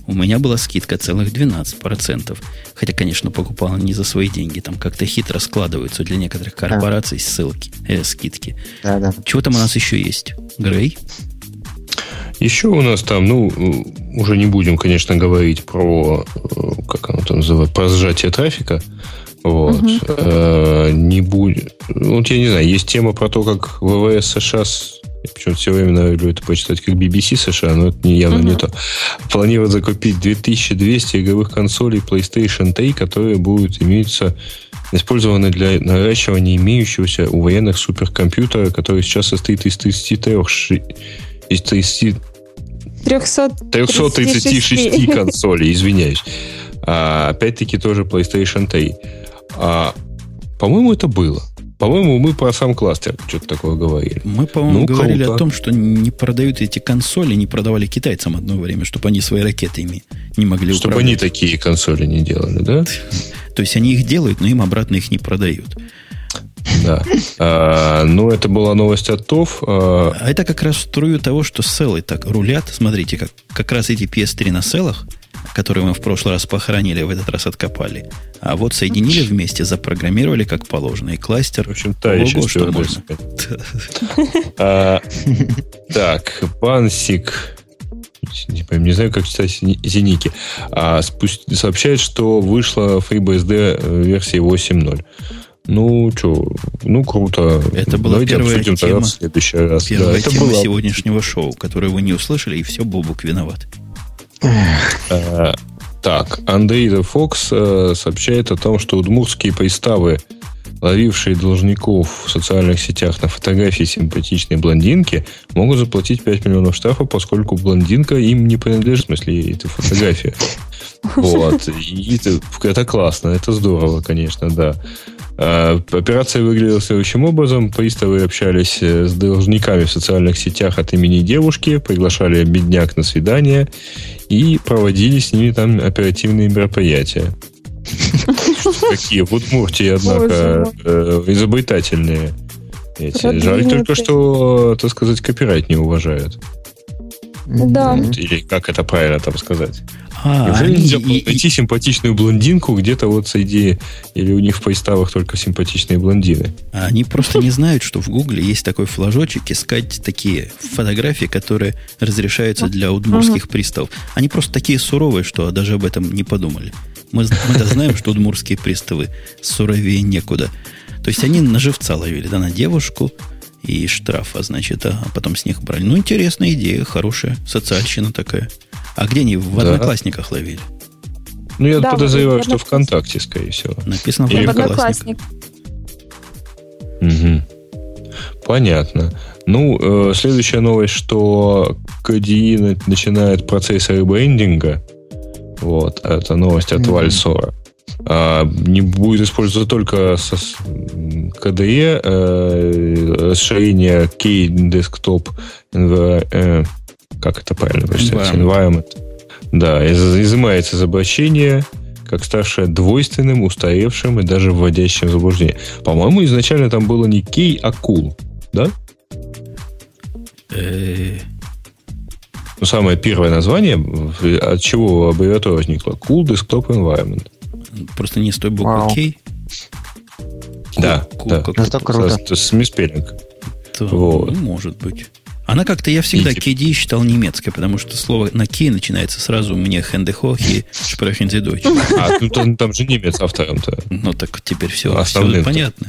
Speaker 1: у меня была скидка целых 12%. Хотя, конечно, покупал не за свои деньги. Там как-то хитро складываются для некоторых корпораций да. ссылки, э, скидки. Да, да. Чего там у нас еще есть? Грей?
Speaker 2: Еще у нас там, ну, уже не будем, конечно, говорить про, э, как оно там называется, про сжатие трафика. Вот. Угу. Э, не будет. Вот я не знаю, есть тема про то, как ВВС США почему-то все время люблю это почитать как BBC США, но это не, явно uh-huh. не то. Планируют закупить 2200 игровых консолей PlayStation 3, которые будут иметься использованы для наращивания имеющегося у военных суперкомпьютера, который сейчас состоит из 33 из 30, 336 консолей, извиняюсь. А, опять-таки тоже PlayStation 3. А, по-моему, это было. По-моему, мы про сам кластер что-то такое говорили.
Speaker 1: Мы, по-моему, ну, говорили круто. о том, что не продают эти консоли, не продавали китайцам одно время, чтобы они свои ракеты ими не могли
Speaker 2: чтобы управлять. Чтобы они такие консоли не делали, да?
Speaker 1: То есть они их делают, но им обратно их не продают.
Speaker 2: Да. А, ну, это была новость от ТОВ.
Speaker 1: А... а это как раз струю того, что селлы так рулят. Смотрите, как, как раз эти PS3 на селлах – которые мы в прошлый раз похоронили, в этот раз откопали. А вот соединили вместе, запрограммировали как положено. И кластер,
Speaker 2: в общем, та еще что можно. А, так, Бансик не, знаю, как читать зеники, а сообщает, что вышла FreeBSD э, версия 8.0. Ну, что, ну, круто.
Speaker 1: Это была Давайте первая обсудим тема, в следующий раз. Первая да, тема была... сегодняшнего шоу, которую вы не услышали, и все, Бобук виноват.
Speaker 2: Э, так, Андрей Fox э, сообщает о том, что удмуртские приставы, ловившие должников в социальных сетях на фотографии симпатичной блондинки, могут заплатить 5 миллионов штрафа, поскольку блондинка им не принадлежит, в смысле, это фотография. Вот. И это, это классно, это здорово, конечно, да. А, операция выглядела следующим образом. Приставы общались э, с должниками в социальных сетях от имени девушки, приглашали бедняк на свидание и проводили с ними там оперативные мероприятия. Какие в Удмуртии, однако, э, изобретательные. Жаль только, что, так сказать, копирайт не уважают.
Speaker 4: Да.
Speaker 2: Или как это правильно там сказать?
Speaker 1: А,
Speaker 2: Неужели
Speaker 1: они
Speaker 2: нельзя
Speaker 1: и-
Speaker 2: найти симпатичную блондинку где-то вот среди... Или у них в приставах только симпатичные блондины?
Speaker 1: А Они просто не знают, что в Гугле есть такой флажочек искать такие фотографии, которые разрешаются для удмурских приставов. Они просто такие суровые, что даже об этом не подумали. Мы, мы-то знаем, что удмурские приставы суровее некуда. То есть они на живца ловили, да, на девушку и штрафа, значит, а потом с них брали. Ну, интересная идея, хорошая, социальщина такая. А где они в
Speaker 2: Да.
Speaker 1: одноклассниках ловили?
Speaker 2: Ну, я
Speaker 4: Да,
Speaker 2: подозреваю,
Speaker 4: вот
Speaker 2: что
Speaker 4: в
Speaker 2: ВКонтакте, скорее всего.
Speaker 1: Написано в
Speaker 4: одноклассник.
Speaker 2: Мгм. Понятно. Ну, э, следующая новость, что KDE на- начинает процесс ребрендинга. Вот, это новость от
Speaker 3: Мгм.
Speaker 2: Вальсора. А, не будет использоваться только со- KDE, э, расширение Key Desktop э, как это правильно прочитать?
Speaker 1: Environment.
Speaker 2: Да, из- изымается из обращения, как ставшее двойственным, устаревшим и даже вводящим в заблуждение. По-моему, изначально там было не Key, а Cool. Да?
Speaker 1: Э,
Speaker 2: Ну, самое первое название, от чего аббревиатура возникла? Cool Desktop Environment.
Speaker 1: Просто не с той буквы
Speaker 3: Вау.
Speaker 1: K.
Speaker 2: Да,
Speaker 1: Ку-
Speaker 2: да.
Speaker 1: как-
Speaker 3: Это круто.
Speaker 2: С, с миспеллинг.
Speaker 1: то,
Speaker 2: Вот.
Speaker 1: ну, может быть. Она как-то, я всегда KD считал немецкой, потому что слово на K начинается сразу у меня Хендехох и Шпрехензидойч.
Speaker 2: А, ну там, там же немец автором-то.
Speaker 1: Ну так теперь все,
Speaker 2: Основным-то.
Speaker 1: понятно.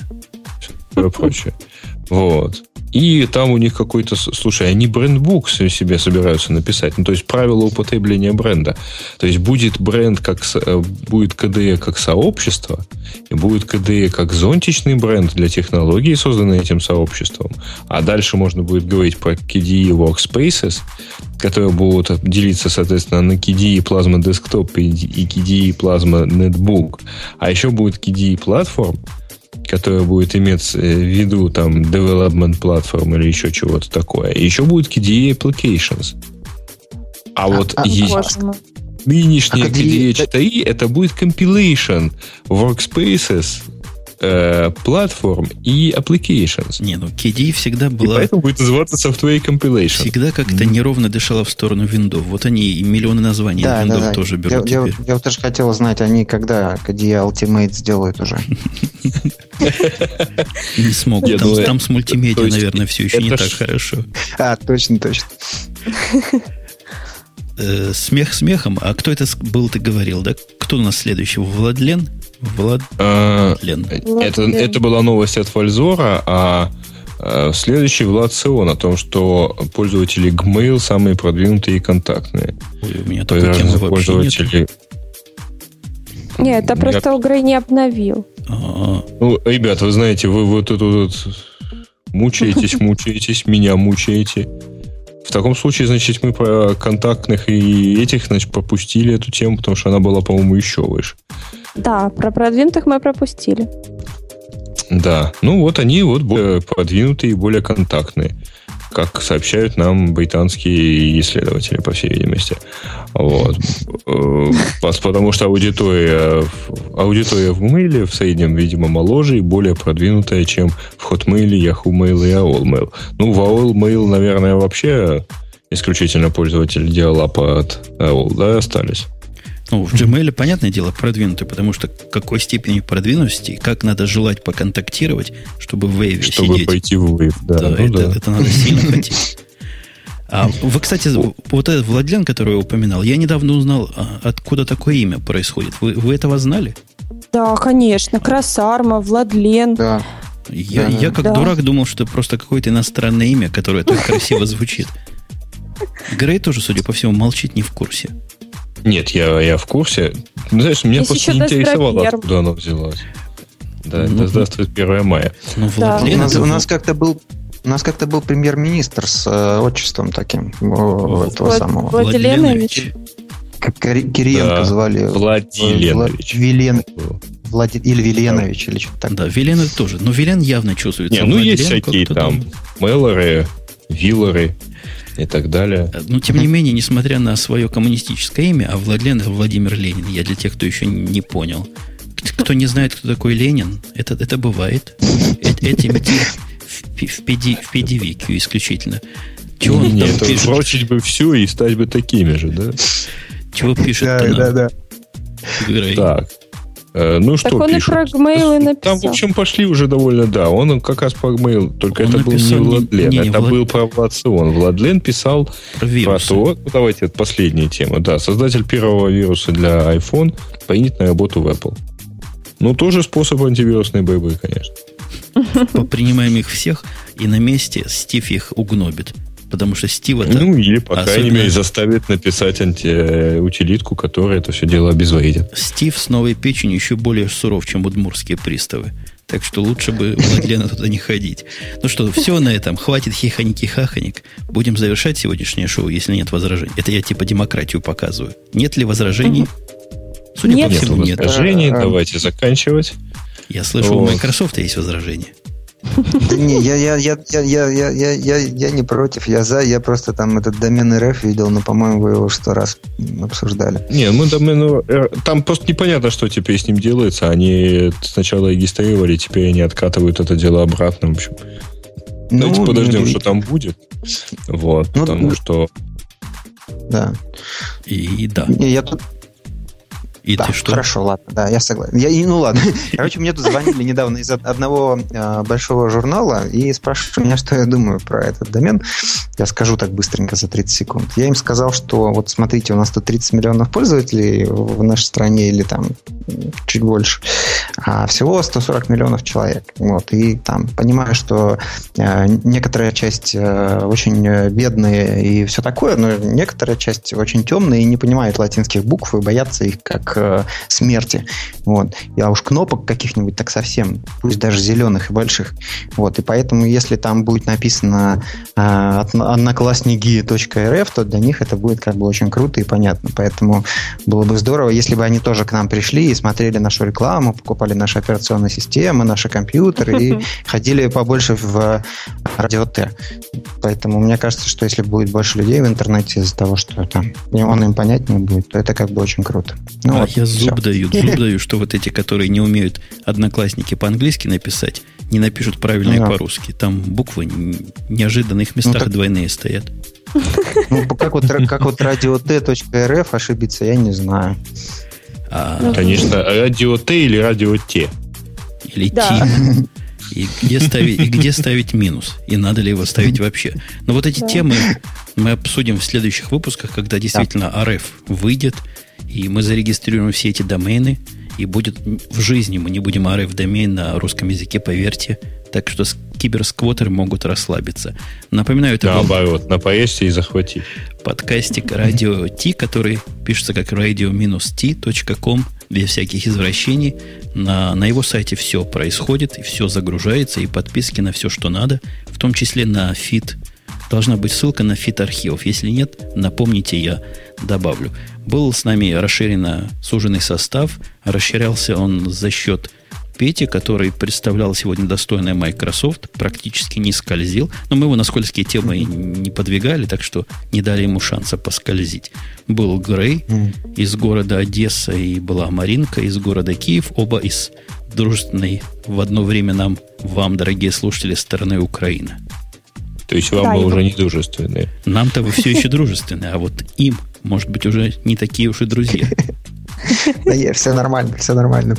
Speaker 2: и прочее. Вот. И там у них какой-то... Слушай, они брендбук себе собираются написать. Ну, то есть правила употребления бренда. То есть будет бренд как... э, Будет КДЕ как сообщество, и будет КДЕ как зонтичный бренд для технологий, созданный этим сообществом. А дальше можно будет говорить про KDE Workspaces, которые будут делиться, соответственно, на KDE Plasma Desktop и KDE Plasma Netbook. А еще будет KDE Platform, которая будет иметь э, в виду там development platform или еще чего-то такое. Еще будет KDE Applications. А, вот
Speaker 3: а,
Speaker 2: есть
Speaker 4: Боже мой.
Speaker 2: нынешняя
Speaker 3: А KDE
Speaker 2: KDE 4 это будет compilation workspaces, э, platform и applications.
Speaker 1: Не, ну KD всегда
Speaker 2: И
Speaker 1: была,
Speaker 2: поэтому будет называться software compilation.
Speaker 1: всегда как-то неровно дышала в сторону виндов. Вот они и миллионы названий
Speaker 3: Да, да,
Speaker 1: виндов
Speaker 3: да.
Speaker 1: тоже берут
Speaker 3: я,
Speaker 1: теперь.
Speaker 3: я вот тоже хотел узнать, они когда KDE Ultimate сделают уже.
Speaker 1: Не смогут.
Speaker 2: Я
Speaker 1: Там,
Speaker 2: думаю,
Speaker 1: там с мультимедиа,
Speaker 2: есть
Speaker 1: наверное, все еще не
Speaker 2: это
Speaker 1: так хорошо.
Speaker 3: А, точно, точно.
Speaker 1: Э, смех смехом. А кто это был, ты говорил, да? Кто у нас следующий? Владлен? Владлен.
Speaker 2: А, это, это была новость от Вальзора, а э, следующий Влад Сион о том, что пользователи Gmail самые продвинутые и контактные.
Speaker 1: Ой, у меня
Speaker 2: То
Speaker 1: такой
Speaker 2: есть
Speaker 1: темы вообще нет.
Speaker 2: пользователи...
Speaker 4: Нет, это
Speaker 2: Я-
Speaker 4: просто Угрей не обновил.
Speaker 1: А,
Speaker 2: Ну, ребят, вы знаете, вы вот тут вот мучаетесь, мучаетесь, меня мучаете. В таком случае, значит, мы про контактных и этих, значит, пропустили эту тему, потому что она была, по-моему, еще выше.
Speaker 4: Да, про продвинутых мы пропустили.
Speaker 2: Да, ну вот они вот более продвинутые и более контактные, как сообщают нам британские исследователи, по всей видимости. Вот. Э, Потому что аудитория, аудитория в Mail в среднем, видимо, моложе и более продвинутая, чем в Hotmail, Yahoo Mail и AOL Mail. Ну, в AOL Mail, наверное, вообще исключительно пользователи диалапа от AOL, да, остались.
Speaker 1: Ну, в Gmail, понятное дело, продвинутый, потому что какой степени продвинутости, как надо желать поконтактировать, чтобы в Wave
Speaker 2: Чтобы
Speaker 1: сидеть.
Speaker 2: пойти в Wave, да.
Speaker 1: Да,
Speaker 2: ну
Speaker 1: это,
Speaker 2: да.
Speaker 1: это надо сильно хотеть. А вы, кстати, вот этот Владлен, который я упоминал, я недавно узнал, а, откуда такое имя происходит. Вы, вы этого знали?
Speaker 4: Да, конечно. Красарма, Владлен.
Speaker 3: Да.
Speaker 1: Я,
Speaker 3: Да.
Speaker 1: я как
Speaker 4: Да.
Speaker 1: дурак думал, что это просто какое-то иностранное имя, которое так красиво звучит. Грей тоже, судя по всему, молчит не в курсе.
Speaker 2: Нет, я, я в курсе. Ну, знаешь, меня
Speaker 4: Есть
Speaker 2: просто не интересовало, откуда оно взялось. Да,
Speaker 1: Ну,
Speaker 2: это здравствует 1 мая.
Speaker 1: Но
Speaker 4: Да.
Speaker 3: У
Speaker 1: Владлен
Speaker 3: нас, у нас как-то был у нас как-то был премьер-министр с э, отчеством таким о, этого
Speaker 4: Влад-
Speaker 3: самого.
Speaker 4: Влад- Владиленович.
Speaker 3: Как Кири- Кириенко
Speaker 2: Да.
Speaker 3: звали.
Speaker 2: Владиленович.
Speaker 3: Вла- Вилен, Влади- или Виленович, или что-то так.
Speaker 1: Да, Вилен тоже. Но Вилен явно чувствуется.
Speaker 2: Не, ну есть
Speaker 1: Владлен
Speaker 2: всякие там Меллоры, Виллеры и так далее.
Speaker 1: Но, тем не менее, несмотря на свое коммунистическое имя, а Владлен это Владимир Ленин. Я для тех, кто еще не понял. Кто не знает, кто такой Ленин, это, это бывает. Э- Этим в, в, PD, в PDVQ исключительно. Чего
Speaker 2: он там пишет? бросить бы все и стать бы такими же, да?
Speaker 1: Чего пишет?
Speaker 3: Да, да, да.
Speaker 2: Так. Э, ну что
Speaker 4: так он
Speaker 2: пишут?
Speaker 4: и про Gmail написал.
Speaker 2: Там, в общем, пошли уже довольно, да. Он как раз про Gmail, только он это был не Владлен, не, не, это Влад... был про Владлен. Владлен писал про, про то, ну, давайте, это последняя тема, да, создатель первого вируса для iPhone принят на работу в Apple. Ну, тоже способ антивирусной борьбы, конечно.
Speaker 1: Принимаем их всех, и на месте Стив их угнобит. Потому что Стив это...
Speaker 2: Ну, или, по особенно... крайней мере, заставит написать антиутилитку, которая это все дело обезвредит.
Speaker 1: Стив с новой печенью еще более суров, чем удмурские приставы. Так что лучше бы Владлена туда не ходить. Ну что, все на этом. Хватит хихоники-хахоник. Будем завершать сегодняшнее шоу, если нет возражений. Это я типа демократию показываю. Нет ли возражений?
Speaker 2: Судя нет. по всему, нет. Возражений. Э, Давайте заканчивать.
Speaker 1: Я слышал, у Microsoft есть возражения.
Speaker 3: Да не, я, я, я, я, я, я, я, я, я не против, я за, я просто там этот домен РФ видел, но, по-моему, вы его сто раз обсуждали.
Speaker 2: Не, мы домен там просто непонятно, что теперь с ним делается. Они сначала регистрировали, теперь они откатывают это дело обратно. В общем, ну, давайте подождем, ну, что там будет. Вот, ну, потому ну, что...
Speaker 3: Да.
Speaker 1: И, и да.
Speaker 3: Я тут,
Speaker 1: и да, ты что?
Speaker 3: Хорошо, ладно, да, я согласен. Я, ну ладно. Короче, мне тут звонили недавно из одного э, большого журнала и спрашивали меня, что я думаю про этот домен. Я скажу так быстренько за 30 секунд. Я им сказал, что вот смотрите, у нас тут 30 миллионов пользователей в нашей стране или там чуть больше, а всего 140 миллионов человек. Вот, и там понимаю, что э, некоторая часть э, очень бедная и все такое, но некоторая часть очень темная и не понимает латинских букв и боятся их как э, смерти. Вот. А уж кнопок каких-нибудь так совсем, пусть даже зеленых и больших. Вот. И поэтому, если там будет написано э, одноклассники.рф, то для них это будет как бы очень круто и понятно. Поэтому было бы здорово, если бы они тоже к нам пришли и смотрели нашу рекламу, покупали наши операционные системы, наши компьютеры и ходили побольше в радио Т. Поэтому мне кажется, что если будет больше людей в интернете из-за того, что там он им понятнее будет, то это как бы очень круто.
Speaker 1: Ну, вот, я зуб все. даю, зуб даю, что вот эти, которые не умеют одноклассники по-английски написать, не напишут правильно да. и по-русски. Там буквы в неожиданных местах ну, так... двойные стоят.
Speaker 3: Ну, как вот, как вот радио.т.рф ошибиться, я не знаю.
Speaker 2: А, Конечно, радио Т или радио Т.
Speaker 1: Или да. И где, ставить, и где ставить минус? И надо ли его ставить вообще? Но вот эти да. темы мы обсудим в следующих выпусках, когда действительно да. РФ выйдет, и мы зарегистрируем все эти домены, и будет в жизни мы не будем РФ домен на русском языке, поверьте. Так что киберсквотеры могут расслабиться. Напоминаю, это
Speaker 2: Наоборот, был... напоешься и захвати.
Speaker 1: Подкастик радио T, который пишется как radio-t.com без всяких извращений. На, на его сайте все происходит, и все загружается, и подписки на все, что надо, в том числе на feed. Должна быть ссылка на feed архивов. Если нет, напомните, я добавлю. Был с нами расширенно суженный состав. Расширялся он за счет Пети, который представлял сегодня достойное Microsoft, практически не скользил. Но мы его на скользкие темы не подвигали, так что не дали ему шанса поскользить. Был Грей из города Одесса и была Маринка из города Киев, оба из дружественной в одно время нам, вам, дорогие слушатели, стороны Украины.
Speaker 2: То есть вам да, мы уже не дружественные.
Speaker 1: Нам-то вы все еще дружественные, а вот им, может быть, уже не такие уж и друзья.
Speaker 3: Да, все нормально, все нормально.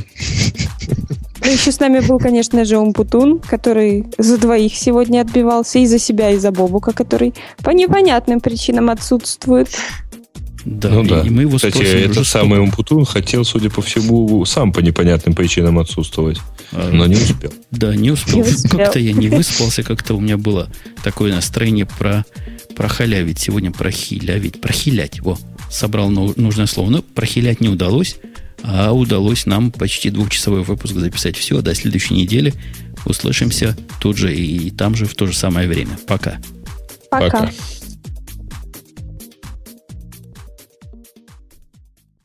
Speaker 4: Ну, еще с нами был, конечно же, Умпутун, который за двоих сегодня отбивался, и за себя, и за Бобука, который по непонятным причинам отсутствует.
Speaker 2: Да, ну, да. И мы его Кстати, этот самый Умпутун хотел, судя по всему, сам по непонятным причинам отсутствовать. А, но не успел.
Speaker 1: Да, не успел. Не успел. Как-то я не выспался, как-то у меня было такое настроение про прохалявить. Сегодня прохилявить. Прохилять. Во, собрал нужное слово. Но прохилять не удалось. А удалось нам почти двухчасовой выпуск записать. Все, до следующей недели. Услышимся тут же и там же в то же самое время. Пока.
Speaker 4: Пока. Пока.